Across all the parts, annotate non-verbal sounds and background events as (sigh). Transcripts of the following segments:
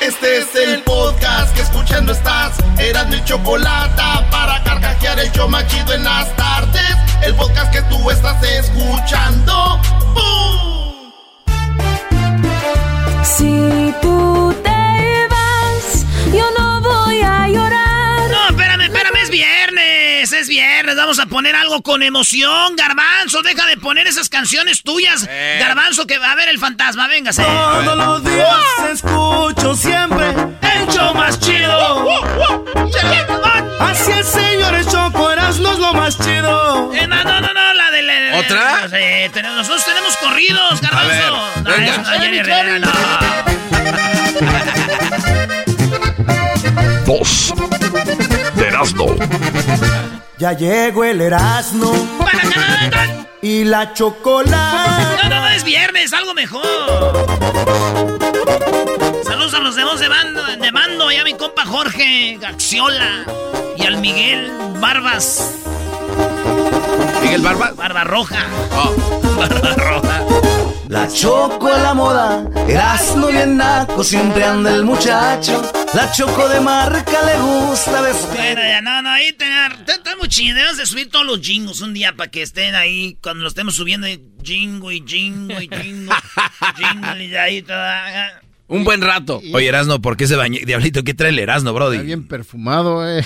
Este es el podcast que escuchando estás. Eran mi chocolate para carcajear el yo machido en las tardes. El podcast que tú estás escuchando. Si tú viernes, es viernes. Vamos a poner algo con emoción, Garbanzo. Deja de poner esas canciones tuyas. Eh. Garbanzo, que va a ver el fantasma, véngase. Todos los días escucho siempre el show más chido. Así es, señores, Choco, Erasmo es lo más chido. Eh, no, no, no, no, la de la... ¿Otra? Sí, tenemos- nosotros tenemos corridos, Garbanzo. ver, no, venga. eso no, Jenny Rivera, no. Voz de Erasmo. Ya llegó el Erasmo y la chocolate. No, no, no, es viernes, algo mejor. Saludos a los de voz de mando, de mando, y a mi compa Jorge Gaxiola y al Miguel Barbas, Miguel Barba. Barba Roja. Oh. (laughs) Barba Roja. La choco a la moda, Erasmo bien naco, siempre anda el muchacho. La choco de marca le gusta vestir. Bueno, ya, no, no, ahí chidos, debemos de subir todos los jingos un día para que estén ahí cuando lo estemos subiendo, jingo y jingo y jingo, (laughs) jingo y de ahí toda. Un buen rato. Oye, Erasno, ¿por qué se bañó? Diablito, ¿qué trae el Erasno, Brody? Está bien perfumado, eh.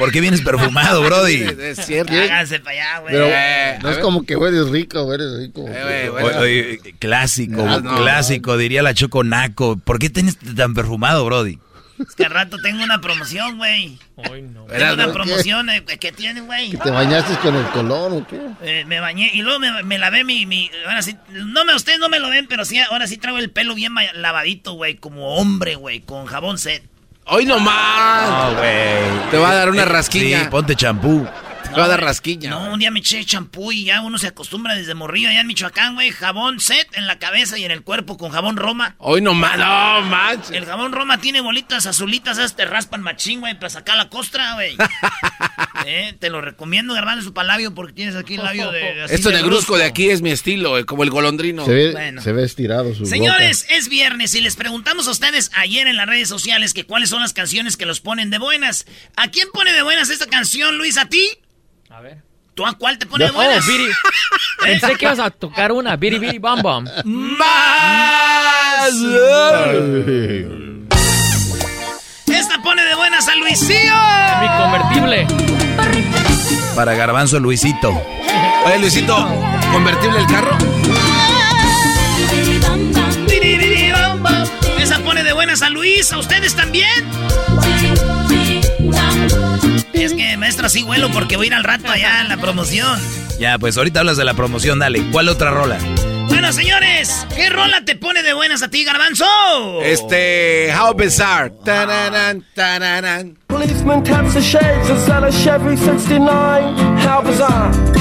¿Por qué vienes perfumado, (laughs) Brody? Es cierto. Háganse para allá, güey. Pero Eh, no a es como que eres rico, eres rico. Eh, güey, Oye, bueno. oye, clásico, No, no, clásico, diría la Choco Naco. ¿Por qué tienes tan perfumado, Brody? Es que al rato tengo una promoción, güey. Tengo una promoción, eh, ¿qué tiene, güey? ¿Te bañaste con el color o qué? Eh, me bañé y luego me, me lavé mi, mi... Ahora sí, no me, ustedes no me lo ven, pero sí, ahora sí traigo el pelo bien lavadito, güey, como hombre, güey, con jabón set. Hoy nomás. No, güey. Te va a dar una Eh, rasquiña. Sí, ponte champú. Te va a dar rasquiña. No, un día me eché champú y ya uno se acostumbra desde morrillo allá en Michoacán, güey, jabón set en la cabeza y en el cuerpo con jabón Roma. Hoy nomás. No, manches. El jabón Roma tiene bolitas azulitas, esas te raspan machín, güey, para sacar la costra, güey. (laughs) eh, te lo recomiendo, garbanzo, su palabio, porque tienes aquí el labio de... así Esto de negruzco de aquí es mi estilo, eh, como el golondrino. Se ve, Bueno. se ve estirado su Señores, es viernes y les preguntamos a ustedes ayer en las redes sociales que cuáles son las canciones que los ponen de buenas. ¿A quién pone de buenas esta canción, Luis? ¿A ti? A ver. ¿Tú a cuál te pone de buenas? Biri. (laughs) Pensé que ibas a tocar una. Biri Biri Bam Bam. ¡Más! Esta pone de buenas a Luisillo. Mi convertible. Para Garbanzo Luisito. Oye, Luisito, ¿convertible el carro? Esa pone de buenas a Luis, a ustedes también. Es que, maestra, sí vuelo porque voy a ir al rato allá en la promoción. Ya, pues ahorita hablas de la promoción, dale. ¿Cuál otra rola? Bueno, señores, ¿qué rola te pone de buenas a ti, Garbanzo? Este, How Bizarre. Tararan, tararan. Policeman taps the shades and sell a Chevy 69. How bizarre.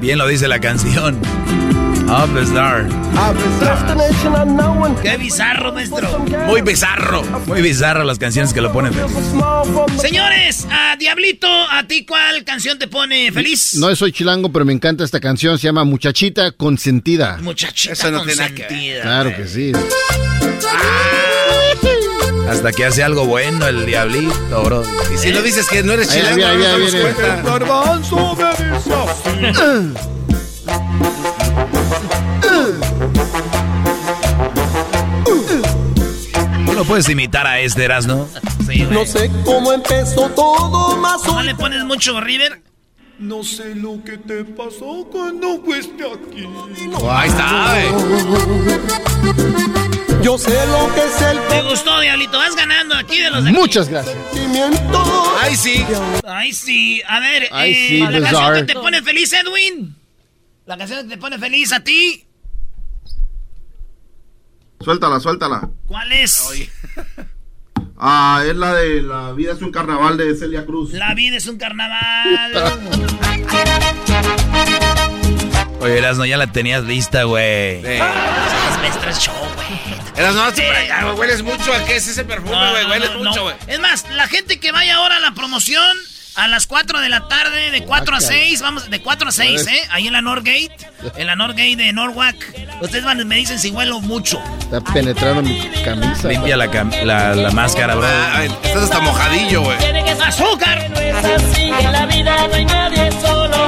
Bien lo dice la canción. Up. Destination unknown. Qué bizarro, maestro. Muy bizarro. Muy bizarro las canciones que lo ponen. Señores, a Diablito, ¿a ti cuál canción te pone feliz? No soy chilango, pero me encanta esta canción. Se llama Muchachita Consentida. Muchachita Eso no tiene nada que ver. consentida. Claro que sí. Hasta que hace algo bueno el diablito, bro. Y si no dices que no eres chilango, no nos cuenta. Garbanzo me dice Tú no puedes imitar a este, ¿no? Sí, no sé cómo empezó todo más. ¿No le pones mucho, River? No sé lo que te pasó cuando fuiste aquí. Ahí está, Yo sé lo que es el ¿Te gustó, Diablito? Vas ganando aquí de los de aquí. Muchas gracias. Ay, sí. Ay, sí. A ver, Ay, eh, sí, la canción que te pone feliz, Edwin. La canción que te pone feliz a ti. Suéltala, suéltala. ¿Cuál es? (laughs) Ah, es la de La vida es un carnaval de Celia Cruz. La vida es un carnaval. (laughs) Oye, Erasno, ya la tenías lista, güey. Las maestras show, güey. Eras no, güey. Hueles mucho a qué es ese perfume, güey. no, Hueles no, mucho, no. güey. Es más, la gente que vaya ahora a la promoción a las 4 de la tarde, de 4 a 6, vamos, de 4 a 6, ¿eh? Ahí en la Northgate, en la Northgate de Norwalk. Ustedes van, me dicen si huelo mucho. Está penetrando mi camisa. Limpia la, cam- la, la máscara, bro. Ah, estás hasta mojadillo, güey. ¡Azúcar! No es así, en la vida no hay nadie solo.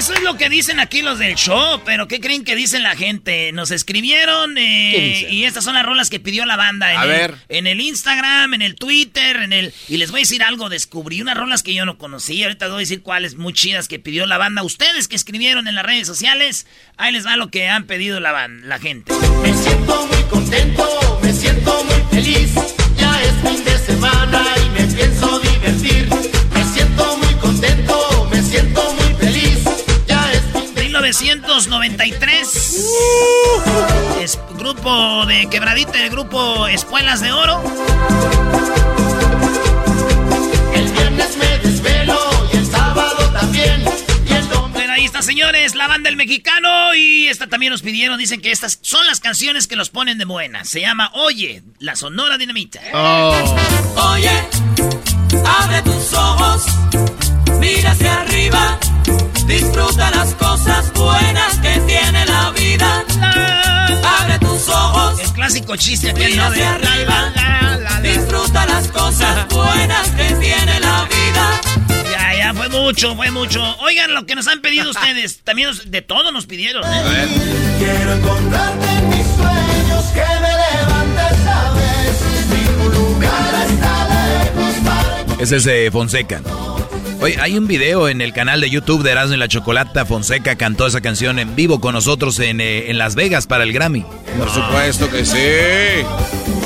Eso es lo que dicen aquí los del show, pero ¿qué creen que dicen la gente? Nos escribieron eh, y estas son las rolas que pidió la banda en, A el, ver. en el Instagram, en el Twitter, en el y les voy a decir algo, descubrí unas rolas que yo no conocía, ahorita les voy a decir cuáles muy chidas que pidió la banda. Ustedes que escribieron en las redes sociales, ahí les va lo que han pedido la, la gente. Me siento muy contento, me siento muy feliz. Ya es fin de semana y me pienso divertir. 1993. Es grupo de quebradita, el grupo Espuelas de Oro. El viernes me desvelo y el sábado también. Y el domingo Bueno, ahí está, señores, la banda El Mexicano. Y esta también nos pidieron, dicen que estas son las canciones que los ponen de buena. Se llama Oye, la Sonora Dinamita. Oh, Oye, abre tus ojos, mira hacia arriba, disfruta las cosas buenas que tiene la vida. Abre tus ojos, El clásico chiste aquel, mira ¿no? De- hacia arriba, disfruta las cosas (laughs) buenas que tiene la vida. Ya, ya, fue mucho, fue mucho. Oigan lo que nos han pedido (laughs) ustedes. También nos- de todo nos pidieron, ¿eh? quiero encontrarte en mis sueños. Que me levantes, sabes. Ningún lugar está lejos para Ese es eh, Fonseca. Oye, hay un video en el canal de YouTube de Erasmo y la Chocolata. Fonseca cantó esa canción en vivo con nosotros en, eh, en Las Vegas para el Grammy. Por supuesto que sí.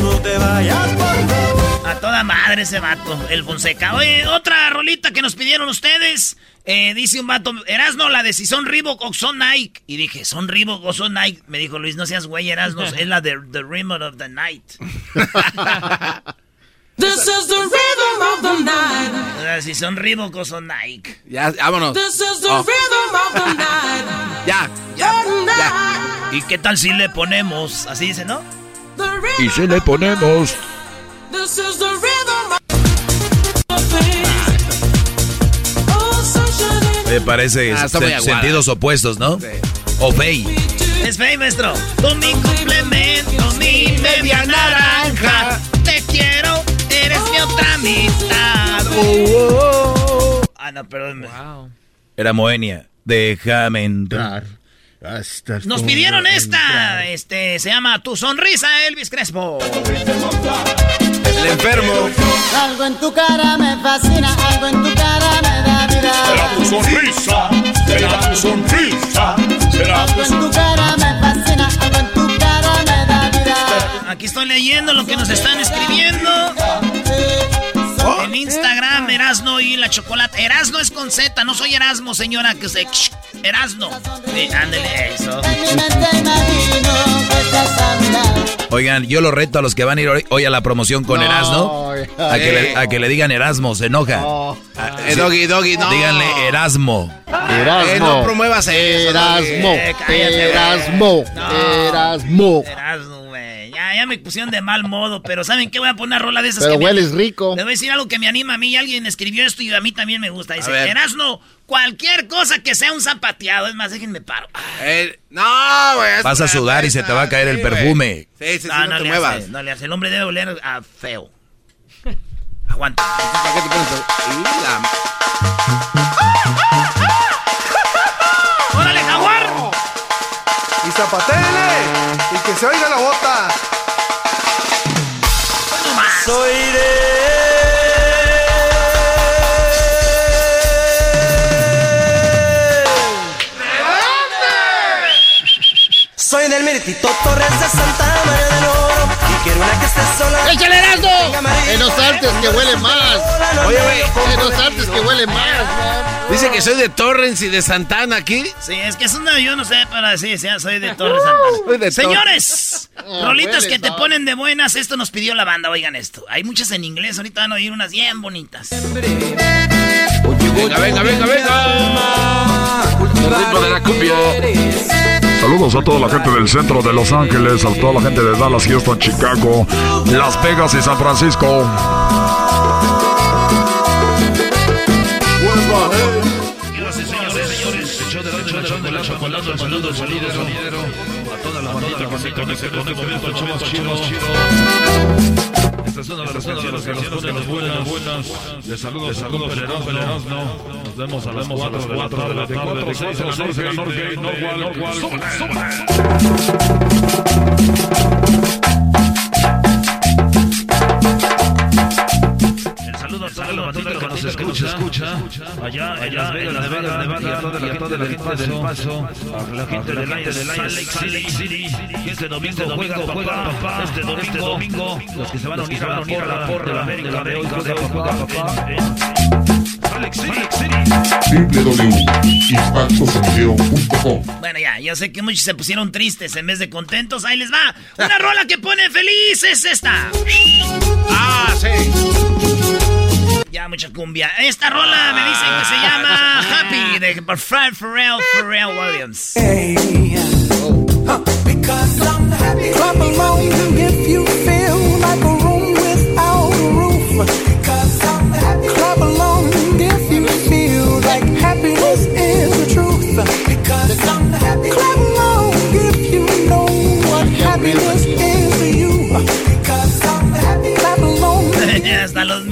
No te vayas, por favor. A toda madre ese vato, el Fonseca. Oye, otra rolita que nos pidieron ustedes. Eh, dice un vato, Erasno, la de si son Reebok o son Nike. Y dije, ¿son Reebok o son Nike? Me dijo Luis, no seas güey, Erasno, (laughs) es la de The Rhythm of the Night. (laughs) This is the rhythm of the night. Si son Reebok o son Nike. Ya, vámonos. This is the Oh. rhythm of the night. Ya, ya, ya. ¿Y qué tal si le ponemos? Así dice, ¿no? The rhythm, Y si le ponemos... this is the rhythm of the Oh, Me parece Ah, se- sentidos opuestos, ¿no? Sí. O Fey. Es fey, maestro. Tú mi complemento, mi media naranja. Te quiero, eres mi otra mitad. Ah, no, perdón. Wow. Era Moenia. Déjame entrar. hasta Nos pidieron esta. entrar. Este, se llama Tu Sonrisa, Elvis Crespo. El enfermo. Algo en tu cara me fascina, algo en tu cara me da vida. tu sonrisa, será tu sonrisa, será Algo en tu cara me fascina, algo en tu cara me da vida. Aquí estoy leyendo lo que nos están escribiendo. En Instagram, Erasno y la chocolate. Erasno es con Z, no soy Erasmo, señora, que se. Erasno. Sí, ándele eso. Oigan, yo lo reto a los que van a ir hoy, hoy a la promoción con No, Erasmo. A que, le, a que le digan Erasmo, se enoja. Oh, Ah, Eh, sí. doggy, doggy, no. Díganle Erasmo. Erasmo. Eh, no promuevas eso, Erasmo. Eh, cállate, Erasmo. No. Erasmo. Erasno, güey. Ya, me pusieron de mal modo, pero ¿saben qué? Voy a poner una rola de esas Pero que me- hueles rico. Le voy a decir algo que me anima a mí. Alguien escribió esto y a mí también me gusta. Dice. Erasno, cualquier cosa que sea un zapateado. Es más, déjenme paro. Eh, no, güey. Vas a sudar y se te va a caer el Sí, perfume. Sí, sí, sí, no, no, no, te le muevas. hace, no le hace. El hombre debe oler a feo. (laughs) Aguanta. ¿Para qué te pones todo? Y la- ¡Órale, Tito Torres de Santa María del Oro. Y quiero una que esté sola. ¡Échale, Erasmo! En los artes que huele más. Oye, güey. En los artes que huele más, Dice que soy de Torrens y de Santana aquí. Sí, es que es una, yo no sé para decir, sí, soy de Torres Santana. (laughs) Soy de Señores, (laughs) Oh, rolitas huele, que te ponen de buenas, esto nos pidió la banda, oigan esto. Hay muchas en inglés, ahorita van a oír unas bien bonitas. Venga, venga, venga, venga. El ritmo de la cumbia. Saludos a toda la gente del centro de Los Ángeles, a toda la gente de Dallas, Houston, Chicago, Las Vegas y San Francisco. Esta es una de las canciones que nos ponen las buenas, buenas. Les saludo, les saludo, Pelerasno. Nos vemos a las 4 de la tarde, de 4 a 6 de la Norte, Norwalk, Norwalk. Saludo, a toda la que nos escucha, escucha allá, allá, en Las Vegas, Nevada, y a toda la gente del Paso, a la gente del aire, del aire, Salt Lake City, este domingo juega papá, este domingo, los que se van a unir a la porra de la América de hoy, juega papá, Salt Lake City. www.impactosonidero.com Bueno, ya, yo sé que muchos se pusieron tristes en vez de contentos. Ahí les va. Una rola que pone feliz es esta. Ah, sí. Ya, mucha cumbia. Esta rola me dicen que se llama Happy de Fred Pharrell, Pharrell Williams.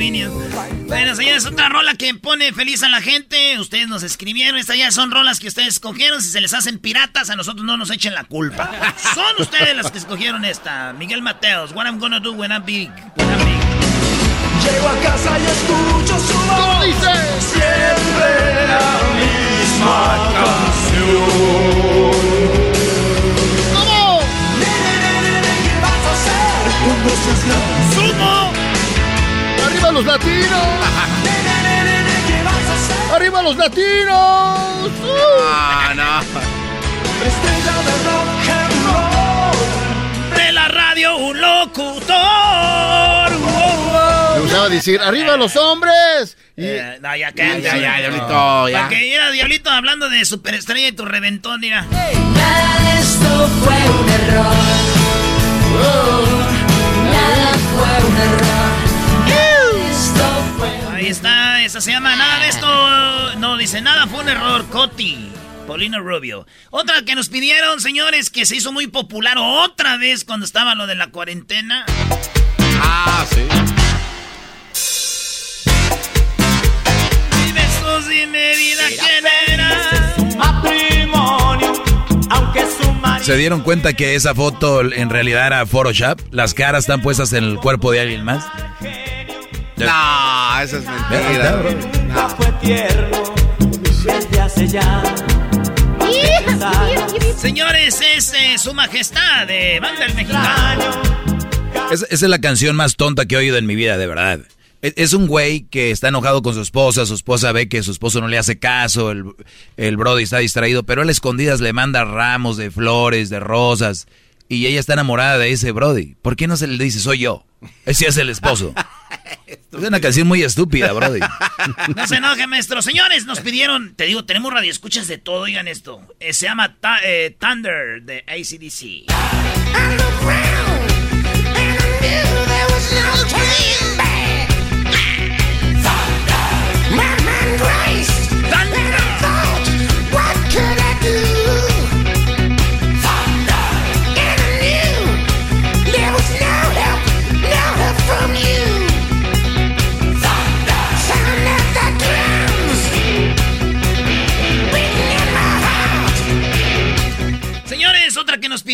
Minions. Bueno, señores, otra rola que pone feliz a la gente. Ustedes nos escribieron. Estas ya son rolas que ustedes escogieron. Si se les hacen piratas, a nosotros no nos echen la culpa. (laughs) Son ustedes las que escogieron esta. Miguel Mateos, What I'm Gonna Do When I'm Big. When I'm big. Llego a casa y escucho su voz. ¿Cómo dice? Siempre la misma canción. ¿Cómo? ¿Qué vas a hacer cuando seas grande? ¡Sumo! ¡Arriba los latinos! (laughs) ¡Arriba los latinos! ¡Uh! Ah, no. Estrella de rock and roll. De la radio, un locutor. Le gustaba decir, ¡arriba los hombres! Y Eh, no, ya Ya, ya, ya, Diablito, ya. Porque era Diablito hablando de superestrella y tu reventón, mira. Nada de esto fue un error. Oh, nada fue un error. Está, esa se llama Nada de esto. No, dice nada, fue un error. Coti. Paulino Rubio. Otra que nos pidieron, señores, que se hizo muy popular otra vez cuando estaba lo de la cuarentena. Ah, sí. Dime tú, dime vida, ¿quién era? Matrimonio, aunque su marido. ¿Se dieron cuenta que esa foto en realidad era Photoshop? Las caras están puestas en el cuerpo de alguien más. No, eso es mentira. Nunca fue tierno desde hace ya. Señores, es eh, su majestad de banda el mexicano. Es- esa es la canción más tonta que he oído en mi vida, de verdad. Es, es un güey que está enojado con su esposa, su esposa ve que su esposo no le hace caso, el, el brody está distraído, pero él a escondidas le manda ramos de flores, de rosas, y ella está enamorada de ese brody. ¿Por qué no se le dice, soy yo? Ese es el esposo. (laughs) Es una canción muy estúpida, brody. (laughs) No se enoje, maestro. Señores, nos pidieron, te digo, tenemos radioescuchas de todo, oigan esto. Eh, se llama eh, Thunder de ACDC.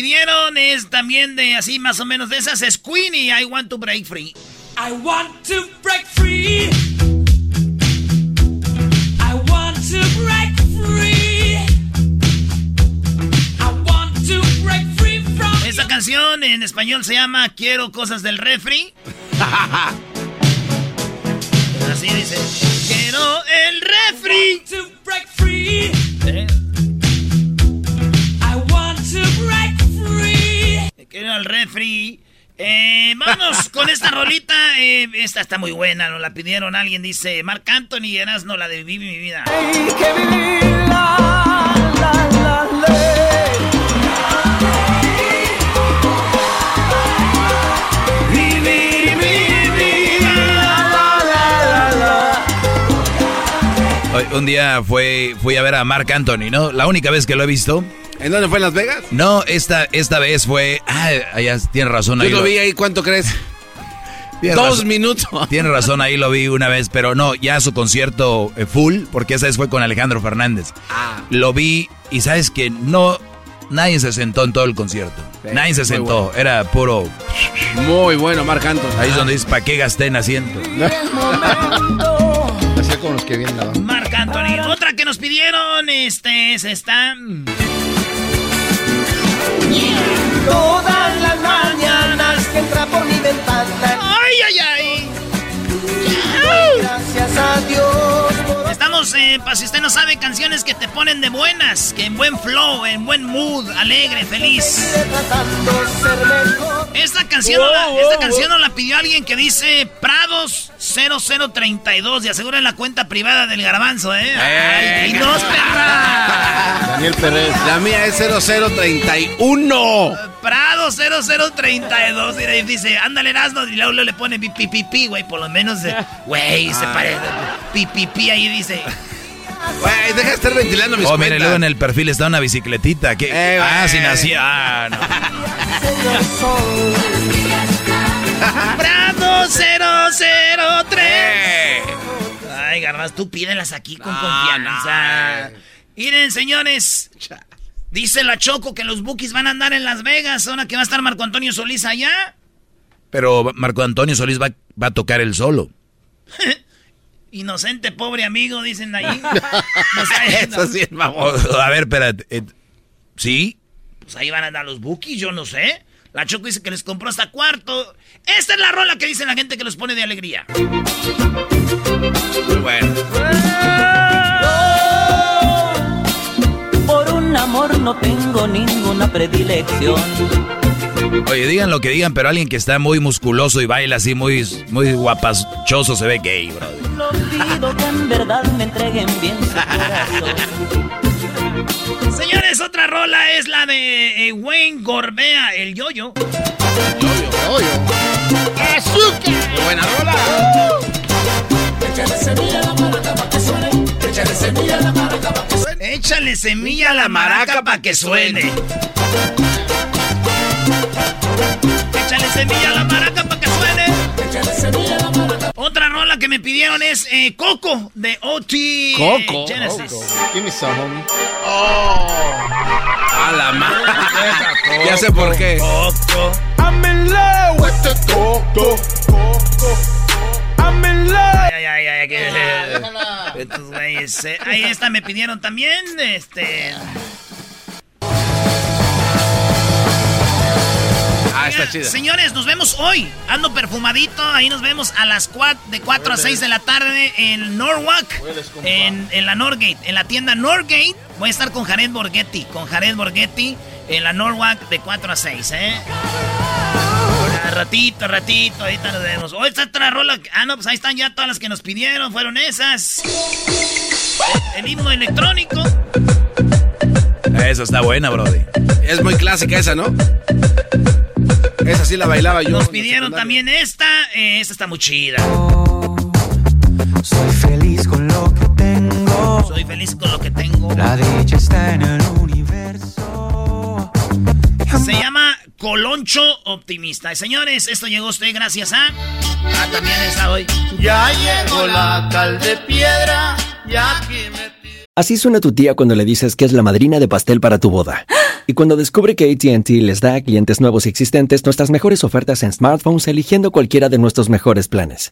Pidieron es también de así más o menos de esas, es Queen y I Want to Break Free. I want to break free. I want to break free. I want to break free from español se llama Quiero cosas del refri. (laughs) Así dice. Quiero el refri. Eh. Quiero el refri. Eh, vámonos (laughs) con esta rolita. eh, esta está muy buena, nos la pidieron. Alguien dice, Marc Anthony, eras no la de Viví mi vida. Vivir Un día fue, fui a ver a Mark Anthony, ¿no? La única vez que lo he visto. ¿En dónde fue? ¿En Las Vegas? No, esta, esta vez fue. Ah, allá tiene razón. Yo ahí lo vi ahí, ¿cuánto crees? (laughs) Dos razón. minutos. Tiene razón, ahí lo vi una vez, pero no, ya su concierto eh, full, porque esa vez fue con Alejandro Fernández. Ah. Lo vi y sabes que no, nadie se sentó en todo el concierto. Sí, nadie se sentó, bueno. era puro. Muy bueno, Marc Anthony. Ahí es donde dices, ¿para qué gasté en asiento? (laughs) Como los que vienen la Marc Anthony. Otra que nos pidieron, este, es esta. Todas las mañanas que entra por mi ventana. ¡Ay, ay, ay! Gracias a Dios Estamos, eh, para si usted no sabe, canciones que te ponen de buenas, que en buen flow, en buen mood, alegre, feliz. Esta canción, no la, esta canción nos la pidió alguien que dice Prados 0032 y asegura en la cuenta privada del garbanzo, ¿eh? ¡Ay, dinos, perra! Daniel Pérez. La mía es 0031. Prado 0032 y dice, ándale Erasmo y luego, le pone pi, pi, pi, pi, güey, por lo menos, güey, se Ah. parece, pi, pi, pi, ahí dice. Güey, deja de estar ventilando mis Oh, mire, luego en el perfil está una bicicletita. que Eh, ah, güey. si nacía. Ah, no. Prado 003. Eh. Ay, Garbanzo, tú pídelas aquí con No, confianza. no. Miren, señores, dice la Choco que los Bookies van a andar en Las Vegas, ahora que va a estar Marco Antonio Solís allá. Pero Marco Antonio Solís va, va a tocar el solo. (laughs) Inocente, pobre amigo, dicen ahí. (laughs) No sabe, no. Eso sí es a ver, espérate. eh, ¿Sí? Pues ahí van a andar los Bookies, yo no sé. La Choco dice que les compró hasta cuarto. Esta es la rola que dice la gente que los pone de alegría. Muy bueno. Amor no tengo ninguna predilección. Oye, digan lo que digan, pero alguien que está muy musculoso y baila así muy, muy guapachoso se ve gay, bro. Lo pido que en verdad me entreguen bien su. Señores, otra rola es la de eh, Wayne Gorbea, el yoyo. ¡Azúcar! Muy buena rola. Semilla maraca. Échale semilla a la maraca pa' que suene. Échale semilla a la maraca para que suene. Échale semilla a la maraca para que suene. Échale semilla a la maraca. Otra rola que me pidieron es eh, Coco de OT Coco. Genesis. Give me some, homie. A la madre. (laughs) Ya sé por qué. Coco. I'm in love with the coco. I'm in love. Ay, ay, ay, que- Estos güeyes, eh, Ahí esta me pidieron también, este... Ah, está chida. Señores, nos vemos hoy. Ando perfumadito. Ahí nos vemos a las 4, de 4 a 6 de la tarde en Norwalk. En, en la Norgate. En la tienda Norgate. Voy a estar con Jared Borghetti. Con Jared Borghetti en la Norwalk de 4 a 6, ¿eh? Ratito, ratito. Ahorita nos vemos. Hoy está otra rola. Ah, no, pues ahí están ya todas las que nos pidieron. Fueron esas. El, el himno electrónico. Esa está buena, brody. Es muy clásica esa, ¿no? Esa sí la bailaba yo. Nos pidieron también esta. Eh, esta está muy chida. Soy feliz con lo que tengo. Soy feliz con lo que tengo. La dicha está en el universo. Se llama Coloncho Optimista. Y señores, esto llegó a usted gracias a. Ah, también está hoy. Ya llegó la cal de piedra, ya aquí me Así suena tu tía cuando le dices que es la madrina de pastel para tu boda. Y cuando descubre que ATT les da a clientes nuevos y existentes nuestras mejores ofertas en smartphones eligiendo cualquiera de nuestros mejores planes.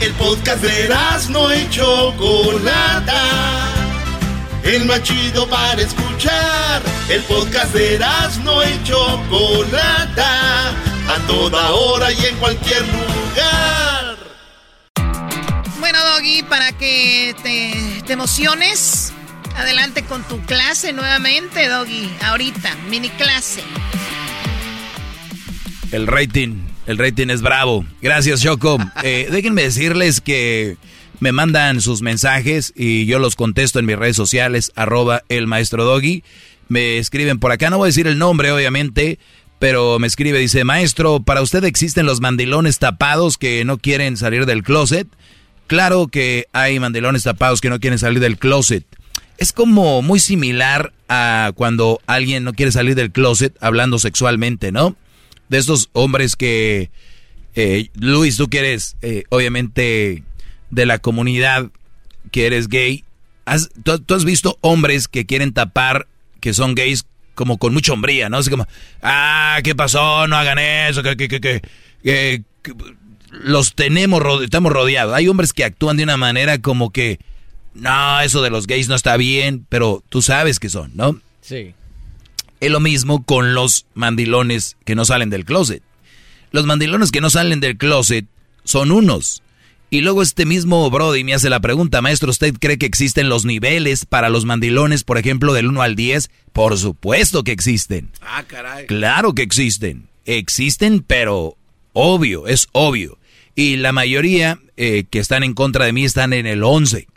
El podcast de no y Chocolata. El más chido para escuchar. El podcast de no y Chocolata. A toda hora y en cualquier lugar. Bueno, Doggy, para que te, te emociones, adelante con tu clase nuevamente, Doggy. Ahorita, mini clase. El rating, el rating es bravo. Gracias, Choco. Eh, (laughs) déjenme decirles que me mandan sus mensajes y yo los contesto en mis redes sociales, arroba el maestro Doggy. Me escriben por acá, no voy a decir el nombre, obviamente, pero me escribe, dice, maestro, ¿para usted existen los mandilones tapados que no quieren salir del closet? Claro que hay mandilones tapados que no quieren salir del closet. Es como muy similar a cuando alguien no quiere salir del closet hablando sexualmente, ¿no? De estos hombres que, eh, Luis, tú que eres eh, obviamente de la comunidad que eres gay, has, tú, has visto hombres que quieren tapar que son gays como con mucha hombría, ¿no? Así como, ah, ¿qué pasó? No hagan eso, que, que, que, que, los tenemos, estamos rodeados. Hay hombres que actúan de una manera como que, no, eso de los gays no está bien, pero tú sabes que son, ¿no? Sí. Es lo mismo con los mandilones que no salen del closet. Los mandilones que no salen del closet son unos. Y luego este mismo Brody me hace la pregunta, maestro, ¿usted cree que existen los niveles para los mandilones, por ejemplo, del 1 al 10? Por supuesto que existen. Ah, caray. Claro que existen. Existen, pero obvio, es obvio. Y la mayoría eh, que están en contra de mí están en el 11.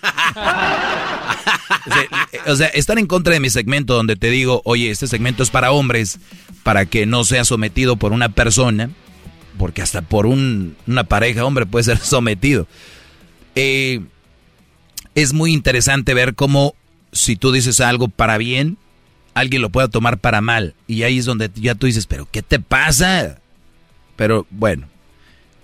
(laughs) (laughs) o sea, están en contra de mi segmento donde te digo, oye, este segmento es para hombres, para que no sea sometido por una persona, porque hasta por una pareja hombre puede ser (laughs) sometido. Eh, es muy interesante ver cómo si tú dices algo para bien, alguien lo pueda tomar para mal. Y ahí es donde ya tú dices, pero ¿qué te pasa? Pero bueno,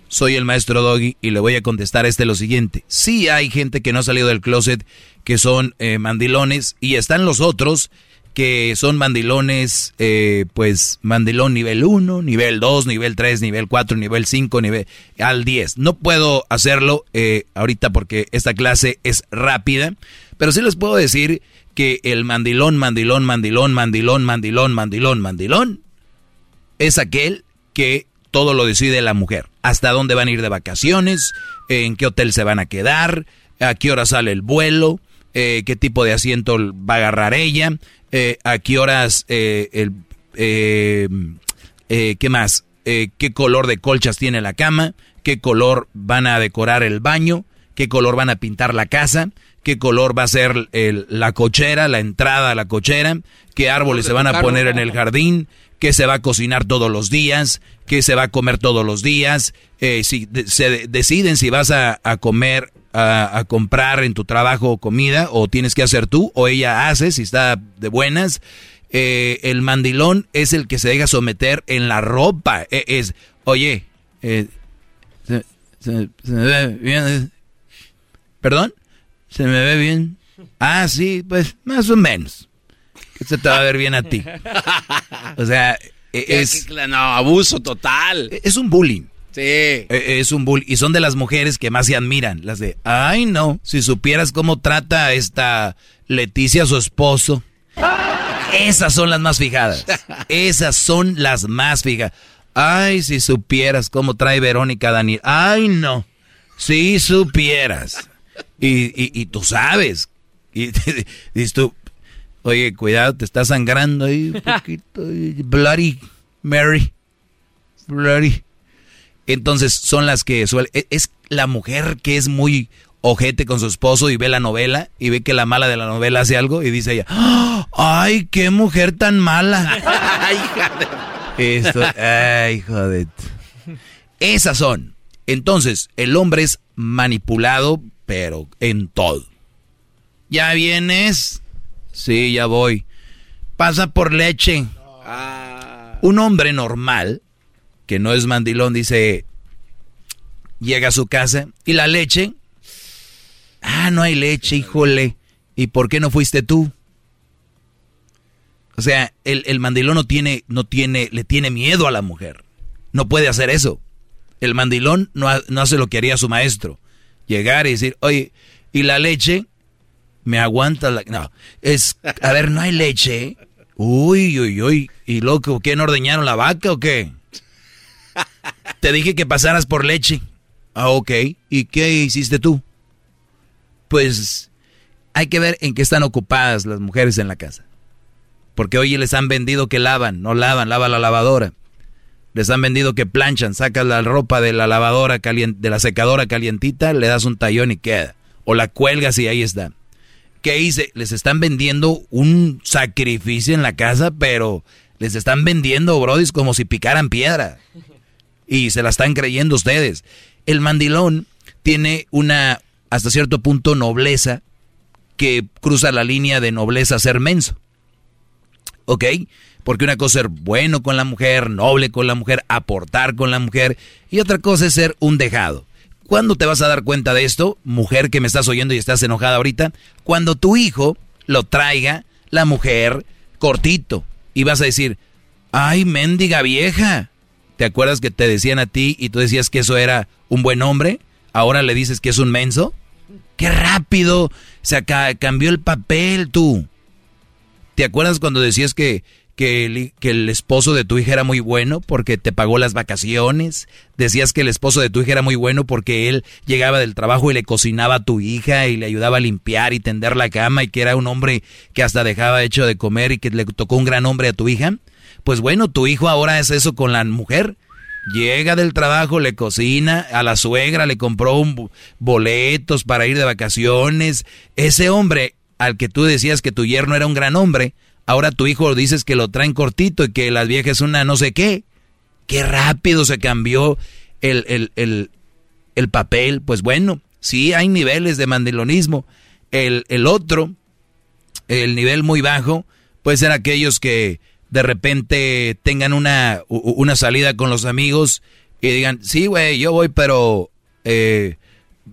soy el maestro Doggy y le voy a contestar este lo siguiente. Sí hay gente que no ha salido del closet que son eh, mandilones y están los otros que son mandilones, eh, pues mandilón nivel 1, nivel 2, nivel 3, nivel 4, nivel 5, nivel al 10. No puedo hacerlo eh, ahorita porque esta clase es rápida, pero sí les puedo decir que el mandilón, mandilón, mandilón, mandilón, mandilón, mandilón, mandilón es aquel que todo lo decide la mujer. Hasta dónde van a ir de vacaciones, en qué hotel se van a quedar, a qué hora sale el vuelo, eh, qué tipo de asiento va a agarrar ella, eh, a qué horas, eh, el, qué más, qué color de colchas tiene la cama, qué color van a decorar el baño, qué color van a pintar la casa, qué color va a ser la cochera, la entrada a la cochera, qué árboles se van a poner en el jardín, qué se va a cocinar todos los días, qué se va a comer todos los días, si se deciden si vas a, a comer a, comprar en tu trabajo comida o tienes que hacer tú o ella hace si está de buenas. Eh, el mandilón es el que se deja someter en la ropa. E, es, oye, eh, se, me ve bien. ¿Perdón? ¿Se me ve bien? Ah, sí, pues más o menos. Se te va a ver bien a ti. O sea, e, es... No, abuso total. Es un bullying. Sí. E, es un bull. Y son de las mujeres que más se admiran. Las de, ay no, si supieras cómo trata esta Leticia a su esposo. Esas son las más fijadas. Esas son las más fijadas. Ay, si supieras cómo trae Verónica Daniel. Ay, no. Si supieras. Y, y, tú sabes. Y (laughs) dices tú, Oye, cuidado, te está sangrando ahí un (laughs) poquito. Bloody Mary. Bloody. Entonces son las que suele. e- Es la mujer que es muy ojete con su esposo y ve la novela y ve que la mala de la novela hace algo y dice ella, "¡Ah! ¡ay, qué mujer tan mala! (laughs) Esto, ay, joder. Esas son. Entonces, el hombre es manipulado, pero en todo. ¿Ya vienes? Sí, ya voy. Pasa por leche. Un hombre normal, que no es mandilón, dice, llega a su casa y la leche. Ah, no hay leche, híjole. ¿Y por qué no fuiste tú? O sea, el, el mandilón no tiene, no tiene, le tiene miedo a la mujer. No puede hacer eso. El mandilón no, ha- no hace lo que haría su maestro. Llegar y decir, oye, ¿y la leche? Me aguanta la... No, es, a ver, no hay leche. Uy, uy, uy. ¿Y loco, qué, no ordeñaron la vaca o qué? Te dije que pasaras por leche. Ah, ok. ¿Y qué hiciste tú? Pues hay que ver en qué están ocupadas las mujeres en la casa. Porque hoy les han vendido que lavan, no lavan, lava la lavadora. Les han vendido que planchan, sacas la ropa de la lavadora caliente, de la secadora calientita, le das un tallón y queda. O la cuelgas y ahí está. ¿Qué hice? Les están vendiendo un sacrificio en la casa, pero les están vendiendo, brodis, como si picaran piedra. (laughs) Y se la están creyendo ustedes. El mandilón tiene una, hasta cierto punto, nobleza que cruza la línea de nobleza a ser menso. ¿Ok? Porque una cosa es ser bueno con la mujer, noble con la mujer, aportar con la mujer, y otra cosa es ser un dejado. ¿Cuándo te vas a dar cuenta de esto, mujer que me estás oyendo y estás enojada ahorita? Cuando tu hijo lo traiga la mujer cortito y vas a decir, ay, mendiga vieja. ¿Te acuerdas que te decían a ti y tú decías que eso era un buen hombre? Ahora le dices que es un menso. ¡Qué rápido! Se cambió el papel tú. ¿Te acuerdas cuando decías que, que, el, que el esposo de tu hija era muy bueno porque te pagó las vacaciones? Decías que el esposo de tu hija era muy bueno porque él llegaba del trabajo y le cocinaba a tu hija y le ayudaba a limpiar y tender la cama y que era un hombre que hasta dejaba hecho de comer y que le tocó un gran hombre a tu hija. Pues bueno, tu hijo ahora es eso con la mujer. Llega del trabajo, le cocina, a la suegra le compró un bo- boletos para ir de vacaciones. Ese hombre al que tú decías que tu yerno era un gran hombre, ahora tu hijo dices que lo traen cortito y que las viejas es una no sé qué. Qué rápido se cambió el, el, el, el papel. Pues bueno, sí hay niveles de mandilonismo. El, el otro, el nivel muy bajo, puede ser aquellos que de repente tengan una, una salida con los amigos y digan, sí, güey, yo voy, pero, eh,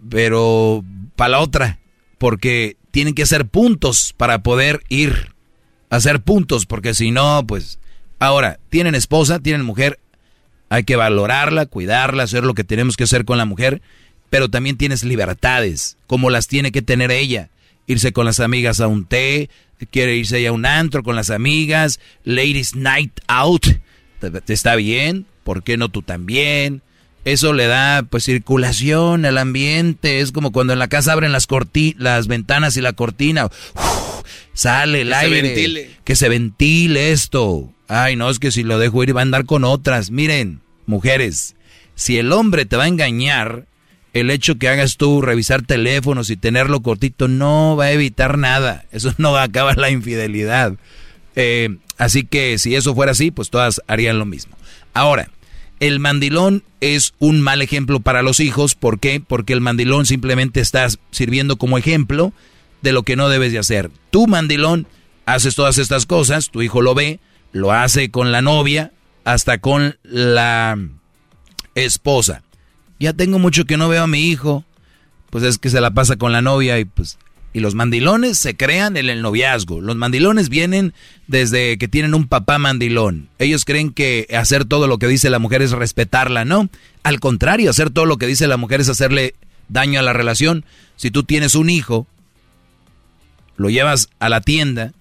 pero para la otra, porque tienen que hacer puntos para poder ir hacer puntos, porque si no, pues, ahora, tienen esposa, tienen mujer, hay que valorarla, cuidarla, hacer lo que tenemos que hacer con la mujer, pero también tienes libertades, como las tiene que tener ella. Irse con las amigas a un té, quiere irse a un antro con las amigas, ladies night out, está bien, ¿por qué no tú también? Eso le da pues circulación al ambiente, es como cuando en la casa abren las corti las ventanas y la cortina. Sale el Que se aire, ventile. que se ventile esto. Ay, no, es que si lo dejo ir va a andar con otras. Miren, mujeres, si el hombre te va a engañar, el hecho que hagas tú revisar teléfonos y tenerlo cortito no va a evitar nada. Eso no va a acabar la infidelidad. Eh, así que si eso fuera así, pues todas harían lo mismo. Ahora, el mandilón es un mal ejemplo para los hijos. ¿Por qué? Porque el mandilón simplemente está sirviendo como ejemplo de lo que no debes de hacer. Tú, mandilón, haces todas estas cosas, tu hijo lo ve, lo hace con la novia, hasta con la esposa. Ya tengo mucho que no veo a mi hijo, pues es que se la pasa con la novia y pues y los mandilones se crean en el noviazgo. Los mandilones vienen desde que tienen un papá mandilón. Ellos creen que hacer todo lo que dice la mujer es respetarla, ¿no? Al contrario, hacer todo lo que dice la mujer es hacerle daño a la relación. Si tú tienes un hijo, lo llevas a la tienda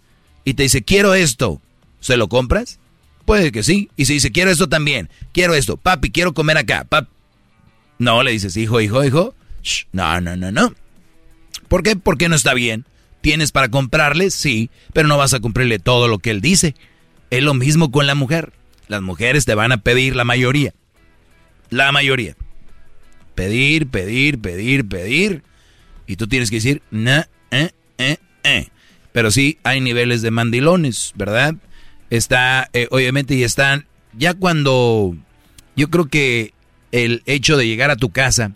y te dice, quiero esto, ¿se lo compras? Puede que sí. Y si dice, quiero esto también, quiero esto, papi, quiero comer acá, pap no, le dices, hijo, hijo, hijo, no, no, no, no. ¿Por qué? Porque no está bien. ¿Tienes para comprarle? Sí, pero no vas a cumplirle todo lo que él dice. Es lo mismo con la mujer. Las mujeres te van a pedir la mayoría. La mayoría. Pedir, pedir, pedir, pedir. Y tú tienes que decir, na, eh, eh, eh. Pero sí, hay niveles de mandilones, ¿verdad? Está, eh, obviamente, y están, ya cuando, yo creo que el hecho de llegar a tu casa,